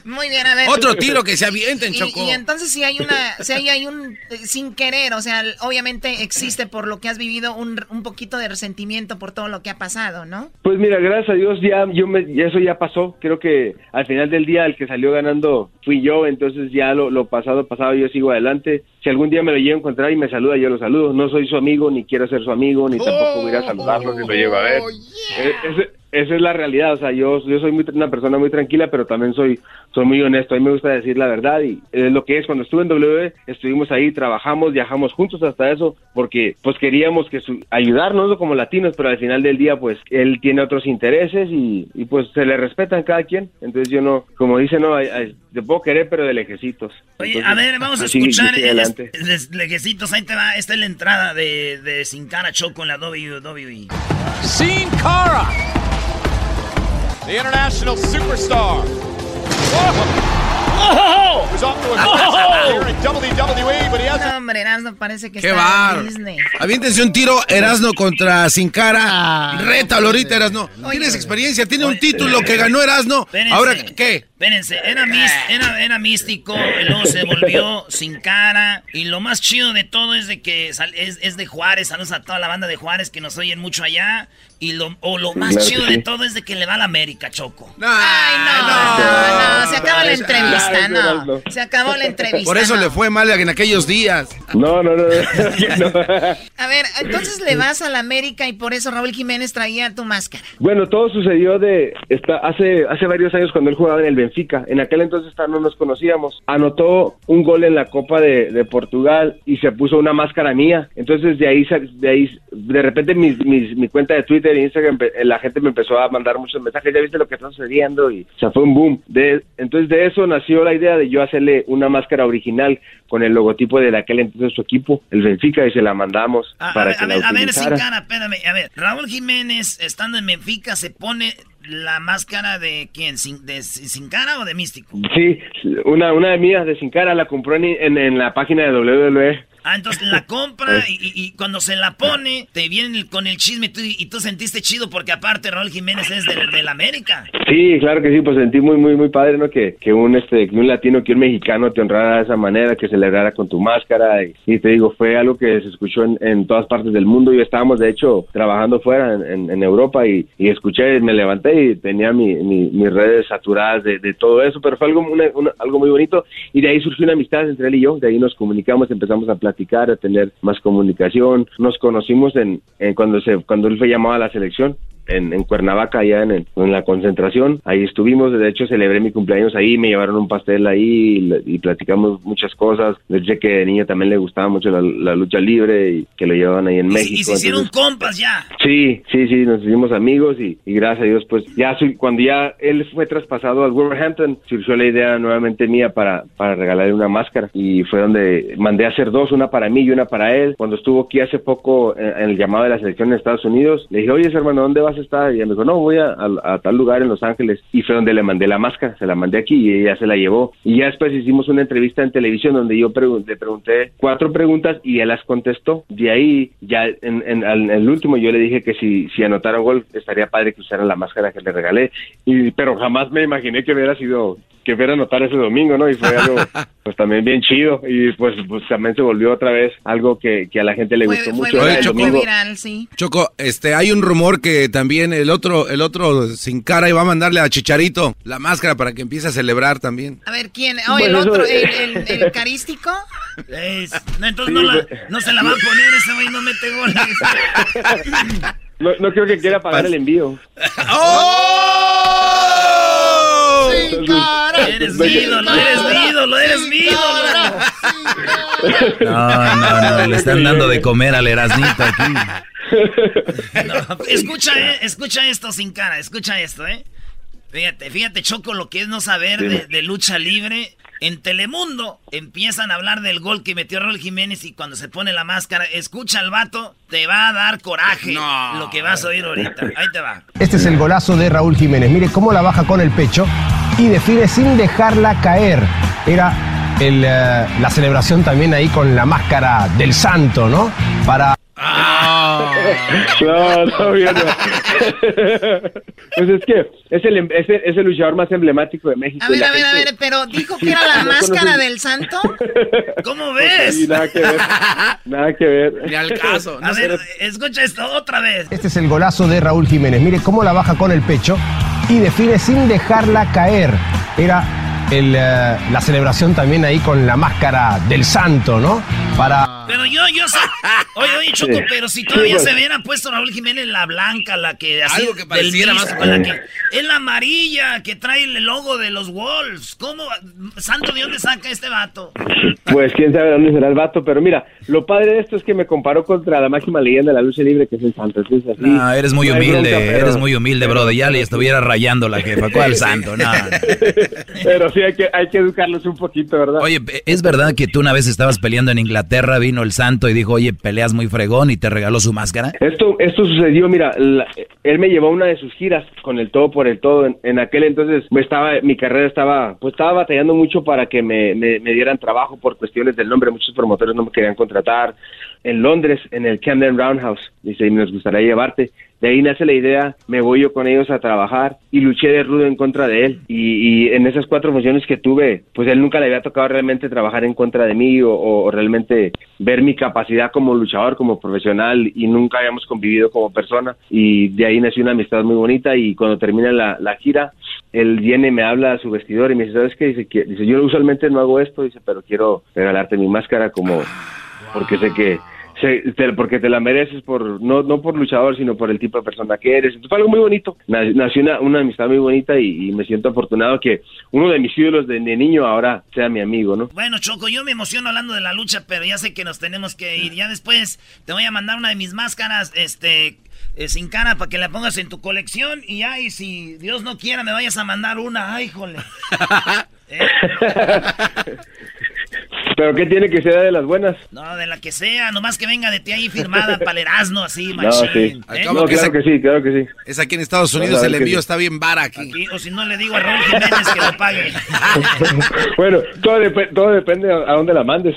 Muy bien, a ver. Otro tiro que se avienten, Choco. Y, entonces si hay una, si hay, hay un eh, sin querer, o sea, obviamente existe por lo que has vivido un, un poquito de resentimiento por todo lo que ha pasado, ¿no? Pues mira, gracias a Dios ya, yo me, eso ya pasó. Creo que al final del día el que salió ganando fui yo, entonces ya lo, lo pasado, pasado, yo sigo adelante. Si algún día me lo llevo a encontrar y me saluda, yo lo saludo. No soy su amigo, ni quiero ser su amigo, ni tampoco voy a saludarlo si lo llevo a ver. Oh, e, esa es la realidad, o sea, yo, yo soy muy, una persona muy tranquila, pero también soy, soy muy honesto, a mí me gusta decir la verdad y es lo que es, cuando estuve en W, estuvimos ahí, trabajamos, viajamos juntos hasta eso, porque pues queríamos que su, ayudarnos como latinos, pero al final del día pues él tiene otros intereses y, y pues se le respetan cada quien, entonces yo no, como dice, no, te puedo querer, pero de lejecitos. Oye, a ver, vamos a escuchar, lejecitos, ahí te va, esta es la entrada de, de Sin Cara Choco en la WWE. Sin Cara! The international superstar. ¡Oh! No, hombre, Erasno parece que Qué está en Disney. Aviéntense un tiro Erasno contra Sin Cara. Ah, Rétalo ahorita, Erasno. Tienes experiencia, tiene un título que ganó Erasno. Ahora, ¿qué? Espérense, era, era, era, místico, luego se volvió sin cara. Y lo más chido de todo es de que es, es, de Juárez. Saludos a toda la banda de Juárez que nos oyen mucho allá. Y lo, o lo más chido de todo es de que le va a la América, Choco. Ay, no, no, no, se acaba la entrevista, no. Se acabó la entrevista. Por eso le fue mal en aquellos días. No, no, no. a ver, entonces le vas a la América y por eso Raúl Jiménez traía tu máscara. Bueno, todo sucedió de esta, hace, hace varios años cuando él jugaba en el Benfica en aquel entonces no nos conocíamos. Anotó un gol en la Copa de, Portugal y se puso una máscara mía. Entonces de ahí, de ahí, de repente mi cuenta de Twitter e Instagram, la gente me empezó a mandar muchos mensajes. Ya viste lo que está sucediendo y se fue un boom. De, entonces de eso nació la idea de yo hacerle una máscara original con el logotipo de aquel entonces su equipo, el Benfica, y se la mandamos a, para a que ver, la a ver, sin cara, espérame. A ver, Raúl Jiménez, estando en Benfica, se pone la máscara de quién, sin, de Sin Cara o de Místico? Sí, una, una de mías de Sin Cara la compró en, en, en la página de WWE. Ah, entonces la compra y, cuando se la pone, te viene con el chisme y tú sentiste chido porque aparte Raúl Jiménez es del, del, América. Sí, claro que sí, pues sentí muy, muy, muy padre, ¿no? Que, que un, este, que un latino, que un mexicano te honrara de esa manera, que celebrara con tu máscara y, te digo, fue algo que se escuchó en, en, todas partes del mundo y estábamos de hecho trabajando fuera en, en Europa y, y, escuché, me levanté y tenía mi, mis redes saturadas de, de, todo eso, pero fue algo, algo muy bonito y de ahí surgió una amistad entre él y yo, de ahí nos comunicamos, empezamos a platicar platicar, a tener más comunicación. Nos conocimos en, en cuando se cuando él fue llamado a la selección en, en Cuernavaca, allá en, el- en la concentración. Ahí estuvimos, de hecho celebré mi cumpleaños ahí, me llevaron un pastel ahí y, platicamos muchas cosas. Desde que de niño también le gustaba mucho la, la lucha libre y que lo llevaban ahí en Y, México. y se hicieron entonces- compas ya. Sí, sí, sí, nos hicimos amigos y, y gracias a Dios, pues ya cuando ya él fue traspasado al Wolverhampton, surgió la idea nuevamente mía para, para regalarle una máscara y fue donde mandé a hacer dos, una para mí y una para él. Cuando estuvo aquí hace poco en, en el llamado de la selección en Estados Unidos, le dije, oye, hermano, ¿dónde vas estar? Y ella me dijo, no, voy a, tal lugar en Los Ángeles. Y fue donde le mandé la máscara, se la mandé aquí y ella se la llevó. Y ya después hicimos una entrevista en televisión donde yo pregun- le pregunté cuatro preguntas y él las contestó. De ahí, ya en, en- el último, yo le dije que si, anotara un gol, estaría padre que usara la máscara que le regalé. Y, pero jamás me imaginé que hubiera sido que fuera a anotar ese domingo, ¿no? Y fue algo, pues también bien chido. Y pues, pues también se volvió otra vez algo que, que a la gente le gustó mucho. viral, Era el fue domingo. viral, sí. Choco, este, hay un rumor que también el otro, el otro sin cara iba a mandarle a Chicharito la máscara para que empiece a celebrar también. A ver, ¿quién? Oh, el Bueno, eso- otro, el, el, el carístico. Es- no, entonces no, la- no se la va a poner, ese güey no mete goles. No, no creo que quiera pagar el envío. Eres mi ídolo, eres mi ídolo, eres mi ídolo. No, no, no, le están dando de comer al Erasnito aquí. Escucha, eh, escucha esto sin cara, escucha esto, eh. Fíjate, fíjate, Choco, lo que es no saber de, de lucha libre. En Telemundo empiezan a hablar del gol que metió Raúl Jiménez y cuando se pone la máscara, escucha al vato, te va a dar coraje lo que vas a oír ahorita. Ahí te va. Este es el golazo de Raúl Jiménez. Mire cómo la baja con el pecho y define sin dejarla caer. Era el, eh, la celebración también ahí con la máscara del santo, ¿no? Para... No, no, yo no. Pues es que es el, es el, es el luchador más emblemático de México. A ver, a ver, a ver, pero dijo que era la No máscara conoces- del santo. ¿Cómo ves? Sí, nada que ver. Nada que ver. Ni al caso. A ver, escucha esto otra vez. Este es el golazo de Raúl Jiménez. Mire cómo la baja con el pecho y define sin dejarla caer. Era el, eh, la celebración también ahí con la máscara del santo, ¿no? Para... Pero yo, yo sé. Oye, oye, Choco, Sí. pero si todavía Sí, se hubiera puesto Raúl Jiménez la blanca, la que así. Algo que pareciera más- con la que es la amarilla que trae el logo de los Wolves. ¿Cómo? Santo, ¿de dónde saca este vato? Pues quién sabe dónde será el vato, pero mira, lo padre de esto es que me comparó contra la máxima leyenda de la lucha libre que es el Santo. Entonces, así, No, eres muy no humilde, bronca, pero- eres muy humilde, brother. Ya le estuviera rayando la jefa. ¿Cuál santo? No. Pero sí hay que, hay que educarlos un poquito, ¿verdad? Oye, ¿es verdad que tú una vez estabas peleando en Inglaterra, vino el santo y dijo, oye, peleas muy fregón y te regaló su máscara? Esto, esto sucedió, mira, la- él me llevó a una de sus giras con el todo por el todo. En, en aquel entonces me estaba, mi carrera estaba, pues estaba batallando mucho para que me, me, me dieran trabajo por cuestiones del nombre. Muchos promotores no me querían contratar. En Londres, en el Camden Roundhouse, dice, y nos gustaría llevarte. De ahí nace la idea, me voy yo con ellos a trabajar y luché de rudo en contra de él. Y, y en esas cuatro funciones que tuve, pues él nunca le había tocado realmente trabajar en contra de mí o, o realmente ver mi capacidad como luchador, como profesional y nunca habíamos convivido como persona. Y de ahí nació una amistad muy bonita y cuando termina la, la gira, él viene y me habla a su vestidor y me dice, ¿sabes qué? Dice, que, dice, yo usualmente no hago esto, dice, pero quiero regalarte mi máscara como, porque sé que se- te- porque te la mereces por no no por luchador sino por el tipo de persona que eres Entonces, fue algo muy bonito Na- nació una, una amistad muy bonita y, y me siento afortunado que uno de mis ídolos de, de niño ahora sea mi amigo no Bueno, Choco, yo me emociono hablando de la lucha, pero ya sé que nos tenemos que ir. Ya después te voy a mandar una de mis máscaras, este, eh, sin cara, para que la pongas en tu colección. Y ay, si Dios no quiera, me vayas a mandar una. Ay, jole. pero qué tiene que ser de las buenas No, de la que sea, nomás que venga de ti ahí firmada para el Erasmo, así, no machín. sí ¿eh? no claro que sí claro que sí Es aquí en Estados Unidos, el envío sí. está bien vara aquí. Aquí, o si no le digo a Raúl Jiménez que lo pague. bueno todo, dep- todo depende a, dónde la mandes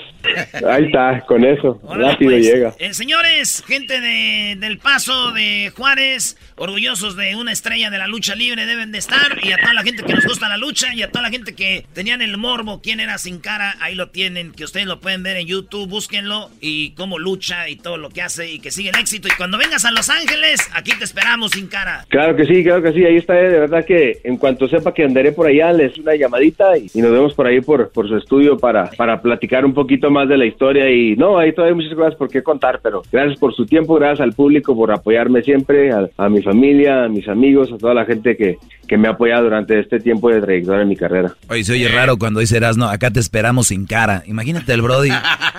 ahí está con eso rápido pues. llega Eh, señores, gente de, del Paso de Juárez, orgullosos de una estrella de la lucha libre deben de estar. Y a toda la gente que nos gusta la lucha y a toda la gente que tenían el morbo, quién era sin cara, ahí lo tienen. Que ustedes lo pueden ver en YouTube, búsquenlo y cómo lucha y todo lo que hace y que sigue el éxito. Y cuando vengas a Los Ángeles, aquí te esperamos sin cara. Claro que sí, claro que sí, ahí está, de verdad que en cuanto sepa que andaré por allá, les una llamadita y, nos vemos por ahí por, por su estudio para, para platicar un poquito más de la historia y no, ahí todavía hay muchas cosas por qué contar, pero gracias por su tiempo, gracias al público por apoyarme siempre, a, a mi familia, a mis amigos, a toda la gente que, que me ha apoyado durante este tiempo de trayectoria en mi carrera. Oye, se oye raro cuando dice Erasno, acá te esperamos sin cara. Imagínate el Brody,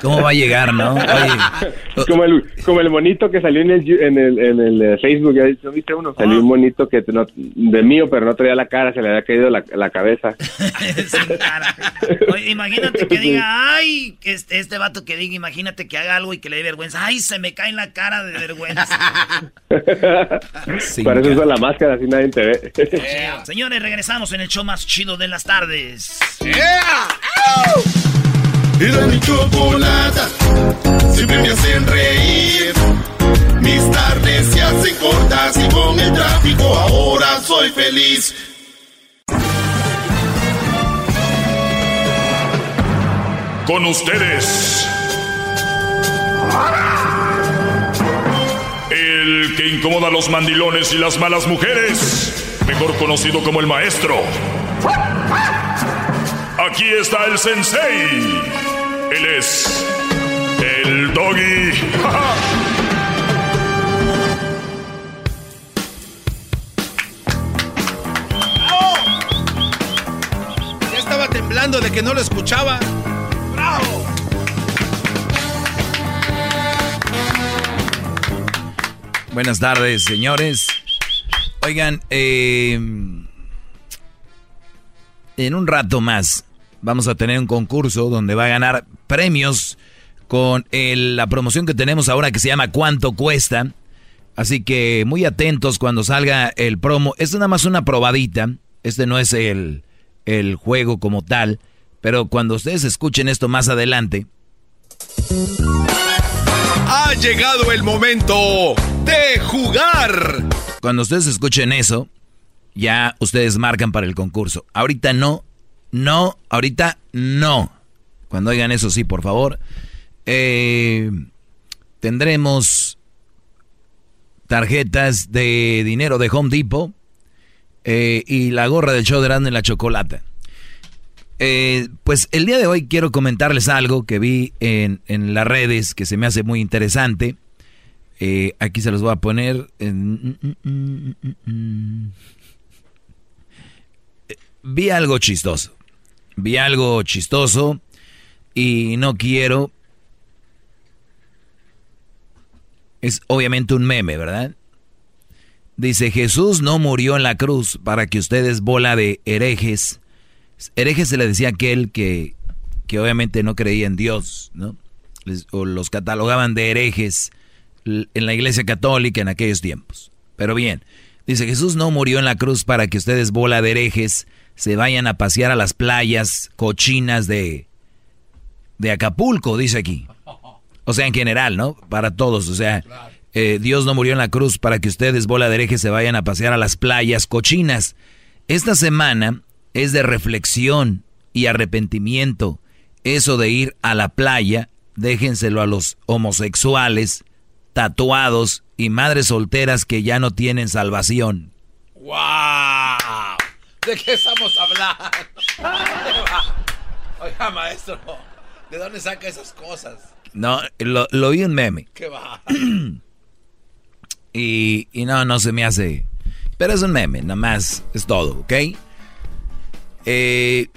cómo va a llegar, ¿no? como, el, como el monito que salió en el, en el, en el eh, Facebook, ¿ya viste uno? Salió un monito que no, de mío, pero no traía la cara, se le había caído la, la cabeza. sin cara. Oye, imagínate que diga, ay, este, este vato que diga, imagínate que haga algo y que le dé vergüenza. Ay, se me cae en la cara de vergüenza. Para eso usa la máscara, así nadie te ve. Señores, regresamos en el show más chido de las tardes. Era mi chocolata, siempre me hacen reír. Mis tardes se hacen cortas y con el tráfico ahora soy feliz. Con ustedes. El que incomoda a los mandilones y las malas mujeres, mejor conocido como el maestro. Aquí está el sensei. Él es el doggy. Ya estaba temblando de que no lo escuchaba. ¡Bravo! Buenas tardes, señores. Oigan, eh, en un rato más vamos a tener un concurso donde va a ganar premios con la promoción que tenemos ahora que se llama ¿Cuánto cuesta? Así que muy atentos cuando salga el promo. Es nada más una probadita. Este no es el, el juego como tal. Pero cuando ustedes escuchen esto más adelante, ha llegado el momento de jugar. Cuando ustedes escuchen eso, ya ustedes marcan para el concurso. Ahorita no, no, ahorita no. Cuando oigan eso, sí, por favor. Eh, tendremos tarjetas de dinero de Home Depot eh, y la gorra del show de Erasmo en la chocolata. Eh, pues el día de hoy quiero comentarles algo que vi en, las redes que se me hace muy interesante. Aquí se los voy a poner. vi algo chistoso. Vi algo chistoso y no quiero... Es obviamente un meme, ¿verdad? Dice, Jesús no murió en la cruz para que ustedes bola de herejes Hereje se le decía aquel que, que obviamente no creía en Dios, ¿no? o los catalogaban de herejes en la iglesia católica en aquellos tiempos. Pero bien, dice Jesús no murió en la cruz para que ustedes, bola de herejes, se vayan a pasear a las playas cochinas de, de Acapulco, dice aquí. O sea, en general, ¿no? Para todos, o sea, eh, Dios no murió en la cruz para que ustedes, bola de herejes, se vayan a pasear a las playas cochinas. Esta semana es de reflexión y arrepentimiento. Eso de ir a la playa, déjenselo a los homosexuales, tatuados y madres solteras que ya no tienen salvación. ¡Wow! ¿De qué estamos hablando? Oiga, maestro, ¿de dónde saca esas cosas? No, lo, lo vi un meme. ¿Qué va? y, y no, no se me hace... Pero es un meme, nada más, es todo, ¿ok? Eh,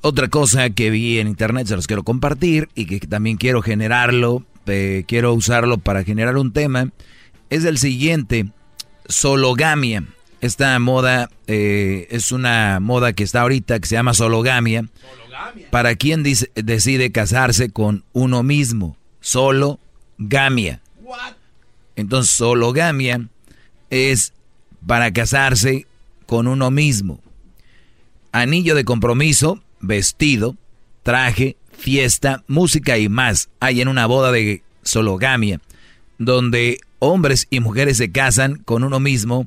otra cosa que vi en internet, se los quiero compartir y que también quiero generarlo, quiero usarlo para generar un tema, es el siguiente, sologamia. Esta moda eh, es una moda que está ahorita que se llama sologamia. Para quien decide casarse con uno mismo, sologamia. Entonces, sologamia es para casarse con uno mismo anillo de compromiso, vestido, traje, fiesta, música y más hay en una boda de sologamia, donde hombres y mujeres se casan con uno mismo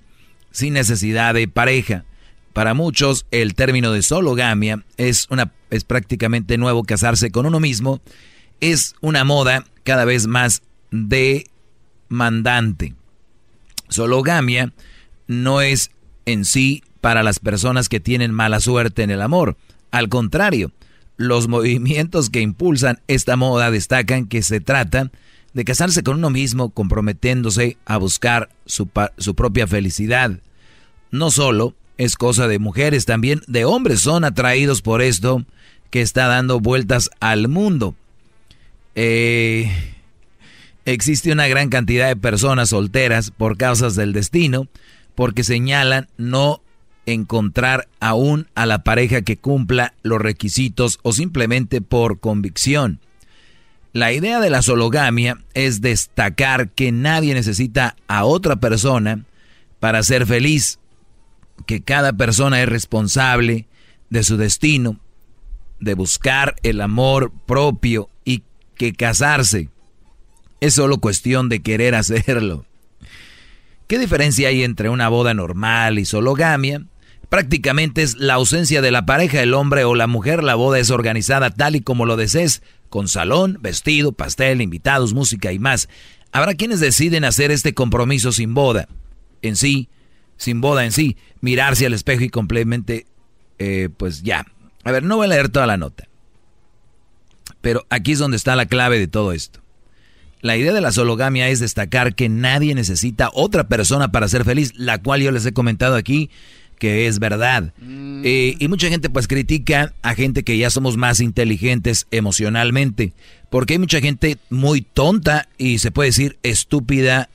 sin necesidad de pareja. Para muchos, el término de sologamia es, una, es prácticamente nuevo. Casarse con uno mismo es una moda cada vez más demandante. Sologamia no es en sí para las personas que tienen mala suerte en el amor. Al contrario, los movimientos que impulsan esta moda destacan que se trata de casarse con uno mismo comprometiéndose a buscar su, su propia felicidad. No solo es cosa de mujeres, también de hombres son atraídos por esto que está dando vueltas al mundo. Eh, existe una gran cantidad de personas solteras por causas del destino, porque señalan no encontrar aún a la pareja que cumpla los requisitos o simplemente por convicción. La idea de la sologamia es destacar que nadie necesita a otra persona para ser feliz que cada persona es responsable de su destino, de buscar el amor propio y que casarse es solo cuestión de querer hacerlo. ¿Qué diferencia hay entre una boda normal y sologamia? Prácticamente es la ausencia de la pareja, el hombre o la mujer. La boda es organizada tal y como lo desees, con salón, vestido, pastel, invitados, música y más. Habrá quienes deciden hacer este compromiso sin boda en sí, sin boda en sí, mirarse al espejo y completamente, eh, pues ya. A ver, no voy a leer toda la nota. Pero aquí es donde está la clave de todo esto. La idea de la sologamia es destacar que nadie necesita otra persona para ser feliz, la cual yo les he comentado aquí que es verdad. Mm. Eh, y mucha gente pues critica a gente que ya somos más inteligentes emocionalmente, porque hay mucha gente muy tonta y se puede decir estúpida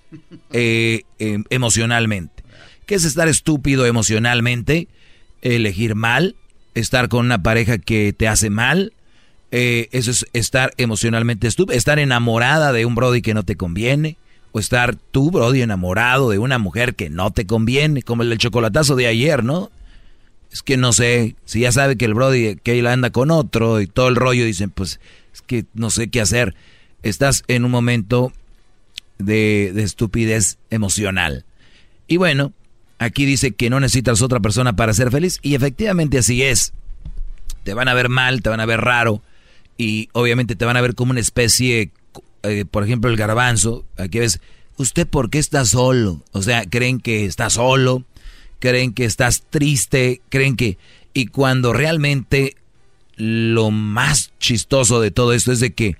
eh, em, emocionalmente. ¿Qué es estar estúpido emocionalmente? Elegir mal, estar con una pareja que te hace mal. Eh, eso es estar emocionalmente estúpido. Estar enamorada de un Brody que no te conviene. O estar tú, Brody, enamorado de una mujer que no te conviene. Como el del chocolatazo de ayer, ¿no? Es que no sé, si ya sabe que el Brody que anda con otro y todo el rollo, dicen, pues es que no sé qué hacer. Estás en un momento de estupidez emocional. Y bueno, Aquí dice que no necesitas otra persona para ser feliz y efectivamente así es. Te van a ver mal, te van a ver raro y obviamente te van a ver como una especie, eh, por ejemplo el garbanzo, aquí ves, ¿usted por qué está solo? O sea, creen que está solo, creen que estás triste, creen que... Y cuando realmente lo más chistoso de todo esto es de que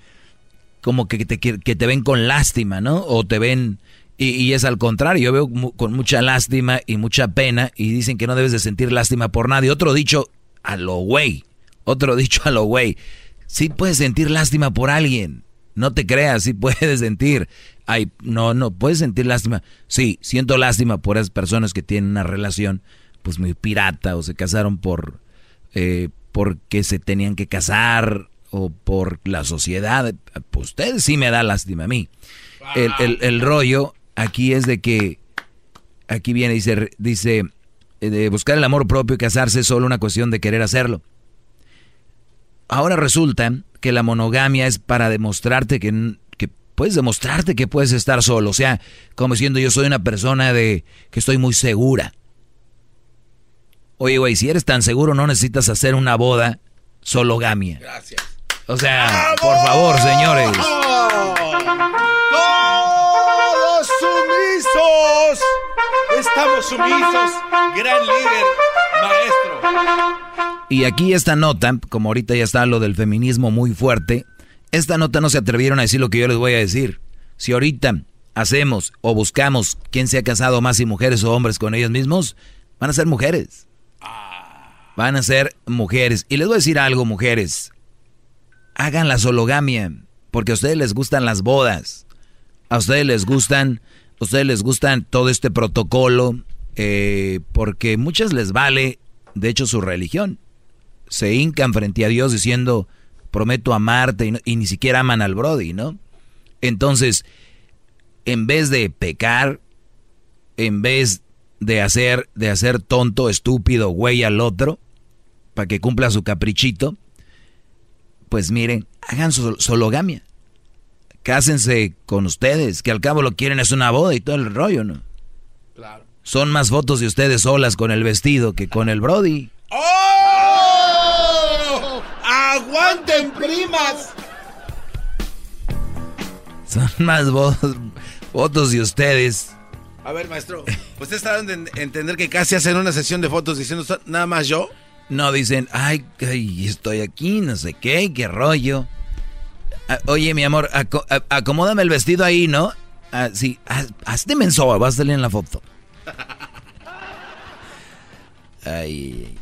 como que te, que te ven con lástima, ¿no? O te ven y, es al contrario, yo veo con mucha lástima y mucha pena y dicen que no debes de sentir lástima por nadie. Otro dicho a lo güey, otro dicho a lo güey. Sí puedes sentir lástima por alguien, no te creas, sí puedes sentir. Ay, no, no, puedes sentir lástima. Sí, siento lástima por esas personas que tienen una relación pues muy pirata o se casaron por eh, porque se tenían que casar o por la sociedad. Pues ustedes sí me da lástima a mí. El rollo aquí es de que, aquí viene, dice, dice, eh, de buscar el amor propio y casarse es solo una cuestión de querer hacerlo. Ahora resulta que la monogamia es para demostrarte que, que puedes demostrarte que puedes estar solo. O sea, como diciendo yo soy una persona de que estoy muy segura. Oye, güey, si eres tan seguro no necesitas hacer una boda sologamia. Gracias. O sea, por favor, señores. sumisos. Estamos sumisos. Gran líder, Y aquí esta nota, como ahorita ya está lo del feminismo muy fuerte, esta nota no se atrevieron a decir lo que yo les voy a decir. Si ahorita hacemos o buscamos quién se ha casado más y mujeres o hombres con ellos mismos, van a ser mujeres. Van a ser mujeres. Y les voy a decir algo, mujeres. Hagan la sologamia, porque a ustedes les gustan las bodas. A ustedes les gustan a ustedes les gusta todo este protocolo eh, porque muchas les vale, de hecho, su religión. Se hincan frente a Dios diciendo, prometo amarte y, ni siquiera aman al Brody, ¿no? Entonces, en vez de pecar, en vez de hacer, de hacer tonto, estúpido, güey al otro, para que cumpla su caprichito, pues miren, hagan su sologamia cásense con ustedes, que al cabo lo quieren es una boda y todo el rollo, ¿no? Claro. Son más fotos de ustedes solas con el vestido que con el Brody. ¡Oh! ¡Aguanten, primas! Son más fotos de ustedes. A ver, maestro, ¿usted está dando a entender que casi hacen una sesión de fotos diciendo nada más yo? No, dicen, ay, estoy aquí, no sé qué, qué rollo. Ah, oye, mi amor, acomódame el vestido ahí, ¿no? Ah, sí, hazte menso, vas a salir en la foto. Ay.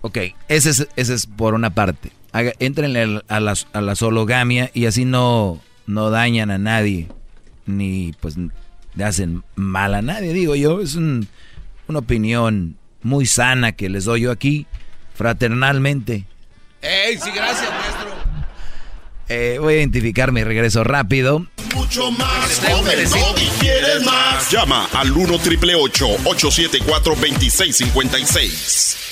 Ok, ese es, ese es por una parte. entren a la, a la sologamia y así no, no dañan a nadie. Ni pues le hacen mal a nadie, digo yo. Es una opinión muy sana que les doy yo aquí, fraternalmente. ¡Ey, sí, gracias! Eh, voy a identificar mi regreso rápido. Mucho más, joven, y quieres más. Llama al 1 triple 874 2656.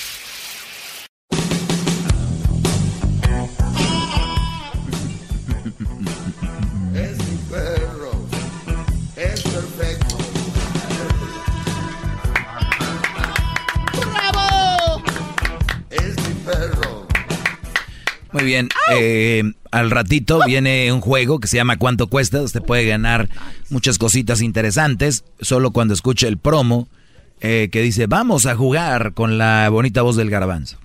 Muy bien. Eh, al ratito viene un juego que se llama ¿Cuánto cuesta? Usted puede ganar muchas cositas interesantes solo cuando escuche el promo eh, que dice vamos a jugar con la bonita voz del garbanzo.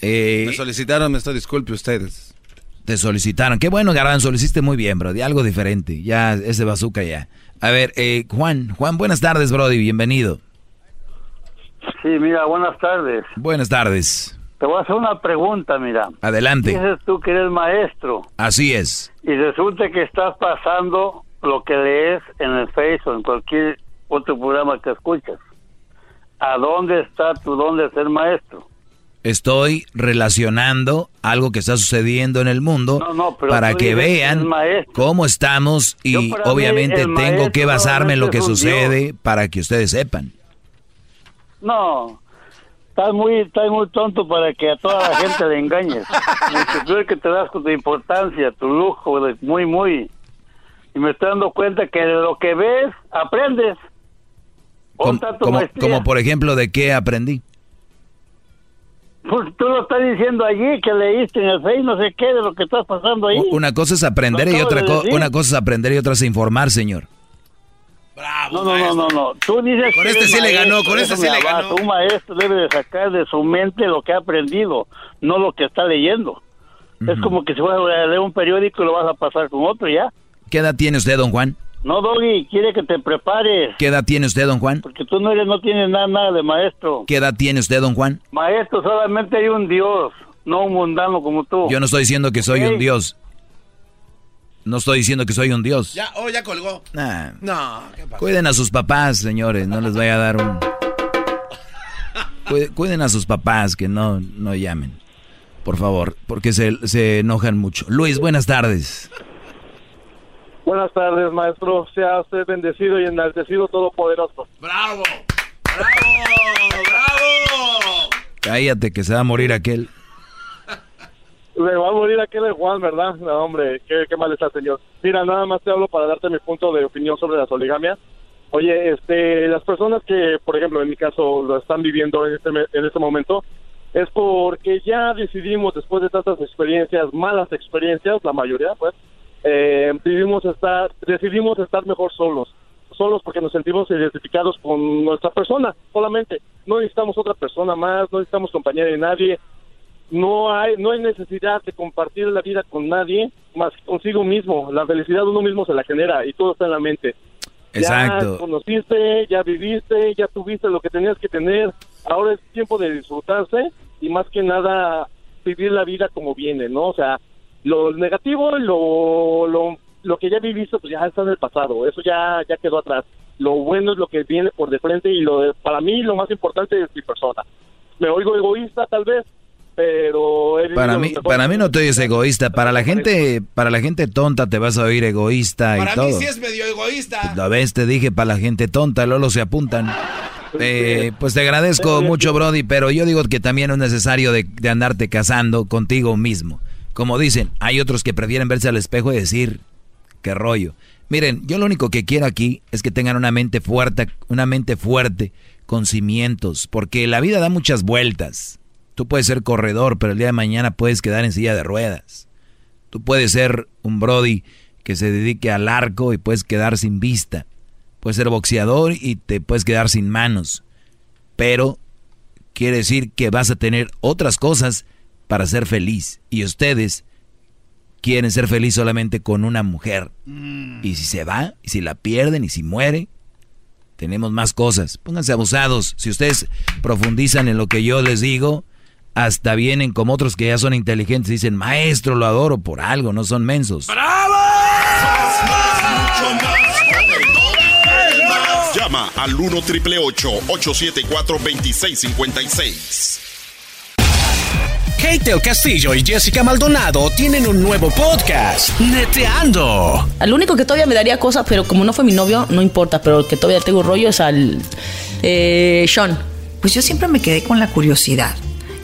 Eh, me solicitaron, me estoy disculpe ustedes. Te solicitaron. Qué bueno, garbanzo, lo hiciste muy bien, bro. De algo diferente. Ya, ese bazooka ya. A ver, Juan, Juan, buenas tardes, Brody, bienvenido. Sí, mira, buenas tardes. Buenas tardes. Te voy a hacer una pregunta, mira. Adelante. Dices tú que eres maestro. Así es. Y resulta que estás pasando lo que lees en el Facebook en cualquier otro programa que escuchas. ¿A dónde está tu don de ser maestro? Estoy relacionando algo que está sucediendo en el mundo para que vean cómo estamos y obviamente tengo que basarme en lo que sucede para que ustedes sepan. No, Estás muy, estás muy tonto para que a toda la gente le engañes. Mucho que te das con tu importancia, tu lujo, muy, muy. Y me estoy dando cuenta que de lo que ves, aprendes. Como, como, por ejemplo, ¿de qué aprendí? Pues tú lo estás diciendo allí, que leíste en el Face, no sé qué, de lo que estás pasando ahí. Una cosa es aprender y otra, una cosa es aprender y otra es informar, señor. Bravo, no, no, no, no, no. Tú dices con este sí le ganó, con este sí le ganó. Un maestro debe de sacar de su mente lo que ha aprendido, no lo que está leyendo. Es como que si fuera a leer un periódico y lo vas a pasar con otro ya. ¿Qué edad tiene usted, don Juan? No, Doggy, quiere que te prepares. ¿Qué edad tiene usted, don Juan? Porque tú no eres, no tienes nada, nada de maestro. ¿Qué edad tiene usted, don Juan? Maestro, solamente hay un Dios, no un mundano como tú. Yo no estoy diciendo que soy un Dios. No estoy diciendo que soy un dios. Ya, oh, ya colgó. No, Cuiden a sus papás, señores, no les vaya a dar un... Cuiden a sus papás, que no, no llamen. Por favor, porque se, se enojan mucho. Luis, buenas tardes. Buenas tardes, maestro. Sea usted bendecido y enaltecido todopoderoso. ¡Bravo! ¡Bravo! ¡Bravo! Cállate, que se va a morir aquel. Le va a morir aquel de Juan, ¿verdad? No, hombre, qué, qué mal está, señor. Mira, nada más te hablo para darte mi punto de opinión sobre la soligamia. Oye, este, las personas que, por ejemplo, en mi caso, lo están viviendo en este, en este momento, es porque ya decidimos, después de tantas experiencias, malas experiencias, la mayoría, pues, eh, decidimos estar, decidimos estar mejor solos. Solos porque nos sentimos identificados con nuestra persona, solamente. No necesitamos otra persona más, no necesitamos compañía de nadie, no hay no hay necesidad de compartir la vida con nadie más consigo mismo. La felicidad uno mismo se la genera y todo está en la mente. Exacto. ya conociste ya viviste ya tuviste lo que tenías que tener. Ahora es tiempo de disfrutarse y más que nada vivir la vida como viene no o sea lo negativo lo lo, lo que ya viviste pues ya está en el pasado. Eso ya ya quedó atrás. Lo bueno es lo que viene por de frente y lo para mí lo más importante es mi persona. Me oigo egoísta tal vez pero para mí para mí no te oyes egoísta. para la gente para la gente tonta te vas a oír egoísta y todo para mí sí es medio egoísta. La vez te dije para la gente tonta luego se apuntan. Eh, pues te agradezco mucho Brody pero yo digo que también es necesario de, de andarte casando contigo mismo. Como dicen hay otros que prefieren verse al espejo y decir qué rollo Miren, yo lo único que quiero aquí es que tengan una mente fuerte, una mente fuerte, con cimientos, porque la vida da muchas vueltas. Tú puedes ser corredor, pero el día de mañana puedes quedar en silla de ruedas. Tú puedes ser un Brody que se dedique al arco y puedes quedar sin vista. Puedes ser boxeador y te puedes quedar sin manos. Pero quiere decir que vas a tener otras cosas para ser feliz. Y ustedes quieren ser feliz solamente con una mujer. Y si se va, y si la pierden, y si muere, tenemos más cosas. Pónganse abusados. Si ustedes profundizan en lo que yo les digo, hasta vienen como otros que ya son inteligentes y dicen, maestro, lo adoro por algo, no son mensos. ¡Bravo! Llama al 1 triple 874 2656. Kate el Castillo y Jessica Maldonado tienen un nuevo podcast, Neteando. Al único que todavía me daría cosas, pero como no fue mi novio, no importa, pero el que todavía tengo rollo es al eh, Sean. Pues yo siempre me quedé con la curiosidad.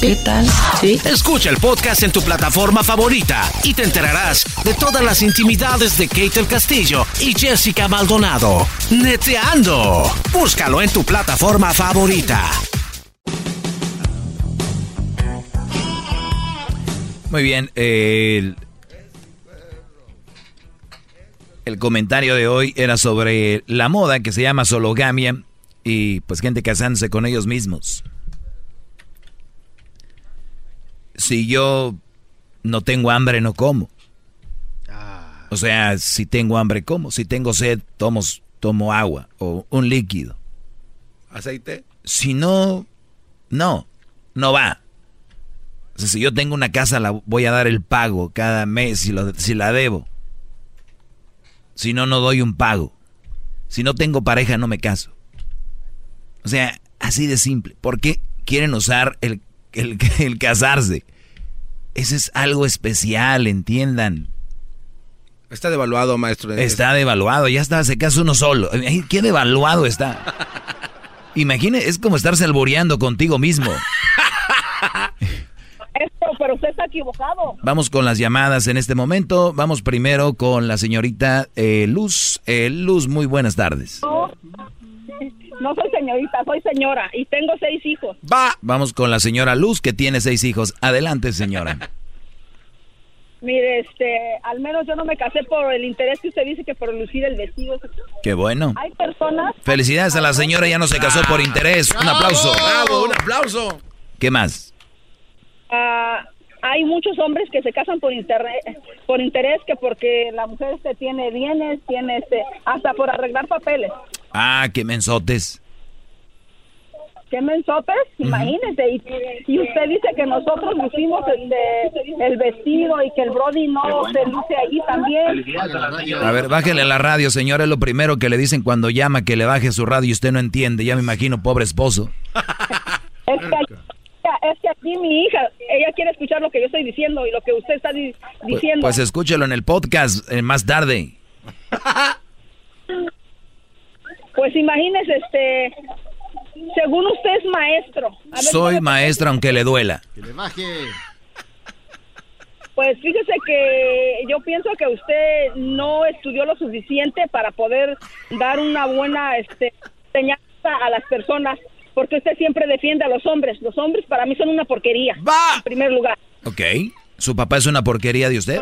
¿Qué tal? Sí. Escucha el podcast en tu plataforma favorita y te enterarás de todas las intimidades de Kate el Castillo y Jessica Maldonado. Neteando. Búscalo en tu plataforma favorita. Muy bien, eh, el, el comentario de hoy era sobre la moda que se llama sologamia y pues gente casándose con ellos mismos. Si yo no tengo hambre, no como. O sea, si tengo hambre, como. Si tengo sed, tomo, tomo agua o un líquido. ¿Aceite? Si no, no, no va. O sea, si yo tengo una casa, la voy a dar el pago cada mes si, lo- si la debo. Si no, no doy un pago. Si no tengo pareja, no me caso. O sea, así de simple. ¿Por qué quieren usar el, el, el casarse? Ese es algo especial, entiendan. Está devaluado, maestro. Está devaluado, ya está, se casa uno solo. ¿Qué devaluado está? Imagine, es como estarse alboreando contigo mismo. Esto, pero usted está equivocado. Vamos con las llamadas en este momento. Vamos primero con la señorita eh, Luz. Eh, Luz, muy buenas tardes. No, soy señorita, soy señora y tengo seis hijos. Va. Vamos con la señora Luz, que tiene seis hijos. Adelante, señora. Mire, este, al menos yo no me casé por el interés que usted dice que por lucir el vestido. Qué bueno. Hay personas. Felicidades a la señora, ya no se casó por interés. Un aplauso. Bravo, un aplauso. ¿Qué más? ah, hay muchos hombres que se casan por internet, por interés que porque la mujer este tiene bienes, tiene este, hasta por arreglar papeles. Ah, qué mensotes. ¿Qué mensopes? Imagínese. Y, y usted dice que nosotros lucimos este, el vestido y que el Brody no se luce allí también. A ver, bájele la radio, señora. Es lo primero que le dicen cuando llama que le baje su radio y usted no entiende. Ya me imagino, pobre esposo. Es que, aquí- es que aquí mi hija, ella quiere escuchar lo que yo estoy diciendo y lo que usted está di- Pues, diciendo. pues escúchelo en el podcast eh, más tarde. Pues imagínese, este, según usted es maestro. A ver, Soy maestra aunque le duela. Que le baje. Pues fíjese que yo pienso que usted no estudió lo suficiente para poder dar una buena este, enseñanza a las personas, porque usted siempre defiende a los hombres. Los hombres para mí son una porquería, en primer lugar. Ok. ¿Su papá es una porquería de usted?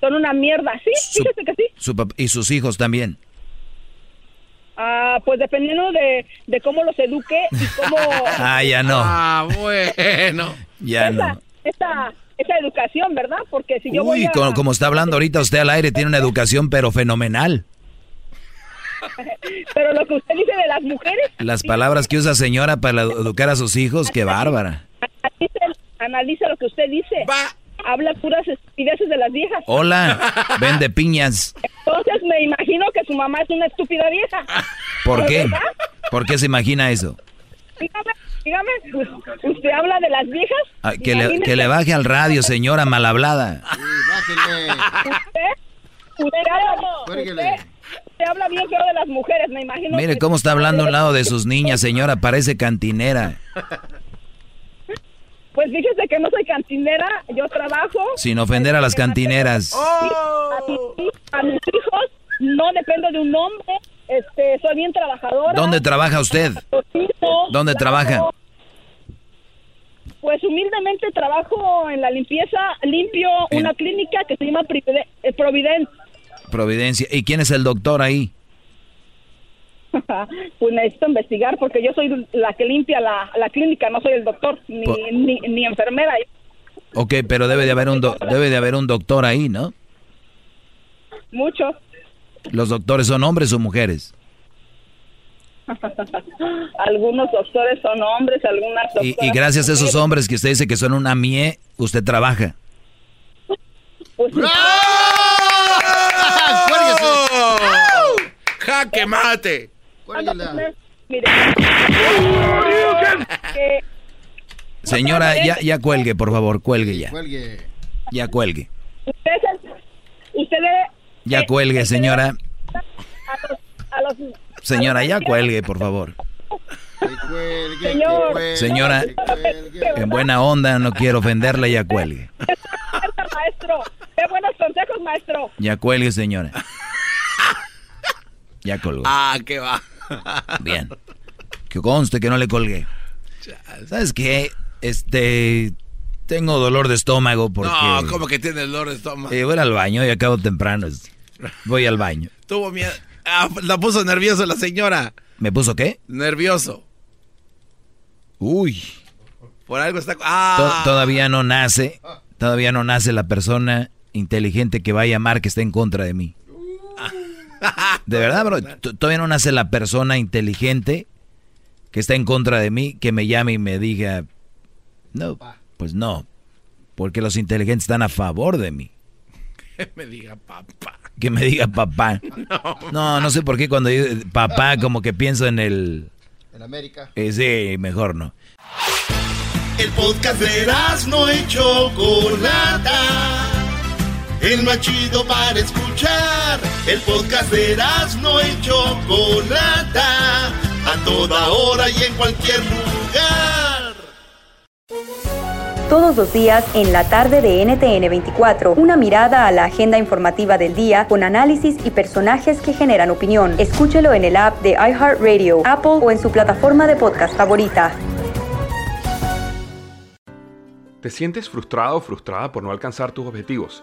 Son una mierda, sí, Su- fíjese que sí. Su y sus hijos también. Ah, pues dependiendo de, de cómo los eduque y cómo... Ah, ya no. Ah, bueno. Ya esa, no. esa, esa educación, ¿verdad? Porque si yo voy Uy, a... co- como está hablando ahorita usted al aire, tiene una educación pero fenomenal. Pero lo que usted dice de las mujeres, Las palabras que usa señora para educar a sus hijos, qué bárbara. analice, analice lo que usted dice. Habla puras estupideces de las viejas. Hola, vende piñas. Entonces me imagino que su mamá es una estúpida vieja. ¿Por qué? ¿Verdad? ¿Por qué se imagina eso? Dígame, dígame, ¿usted habla de las viejas? Ah, que, le, que le baje al radio, señora malhablada. ¿Usted? ¿Usted habla, usted, usted habla bien feo de las mujeres, me imagino. Mire que- cómo está hablando a un lado de sus niñas, señora, parece cantinera. Pues fíjese que no soy cantinera, yo trabajo. Sin ofender a las cantineras. A, mis, a mis hijos no dependo de un hombre, este, soy bien trabajadora. ¿Dónde trabaja usted? ¿Dónde trabaja? Pues humildemente trabajo en la limpieza, limpio En- una clínica que se llama eh. Providencia. ¿Y quién es el doctor ahí? pues necesito investigar porque yo soy la que limpia la, la clínica, no soy el doctor ni, Po- ni, ni enfermera. Ok, pero debe de haber un do- debe de haber un doctor ahí, ¿no? Muchos. ¿Los doctores son hombres o mujeres? algunos doctores son hombres, algunas Y, doctoras y gracias a esos hombres que usted dice que son una mie, usted trabaja. Pues, ¡Jaque mate! Mire, que Señora, ya, ya cuelgue, por favor, cuelgue ya. Cuelgue. Ya cuelgue. usted, debe Ya cuelgue, señora. a los, a los Señora, ya cuelgue, por favor. Señor. Señora, en buena onda, no quiero ofenderla, ya cuelgue. maestro, qué buenos consejos, maestro. Ya cuelgue, señora. Ya colgó. Ah, qué va. Bien. Que conste que no le colgué. ¿Sabes qué? Este. Tengo dolor de estómago porque. No, como que tiene dolor de estómago. Eh, voy al baño y acabo temprano. Voy al baño. Tuvo miedo. Ah, la puso nervioso la señora. ¿Me puso qué? Nervioso. Uy. Por algo está. To- Ah. todavía no nace. Todavía no nace la persona inteligente que va a llamar que está en contra de mí. De verdad, bro. Todavía no nace la persona inteligente que está en contra de mí que me llame y me diga. No, pues no. Porque los inteligentes están a favor de mí. Que me diga papá. Que me diga papá. No, no sé por qué cuando digo papá como que pienso en el... En América. eh, sí, mejor no. El podcast de no y Chocolata. El más chido para escuchar. El podcast de no y Chocolata. A toda hora y en cualquier lugar. Todos los días en la tarde de NTN 24, una mirada a la agenda informativa del día con análisis y personajes que generan opinión. Escúchelo en el app de iHeartRadio, Apple o en su plataforma de podcast favorita. ¿Te sientes frustrado o frustrada por no alcanzar tus objetivos?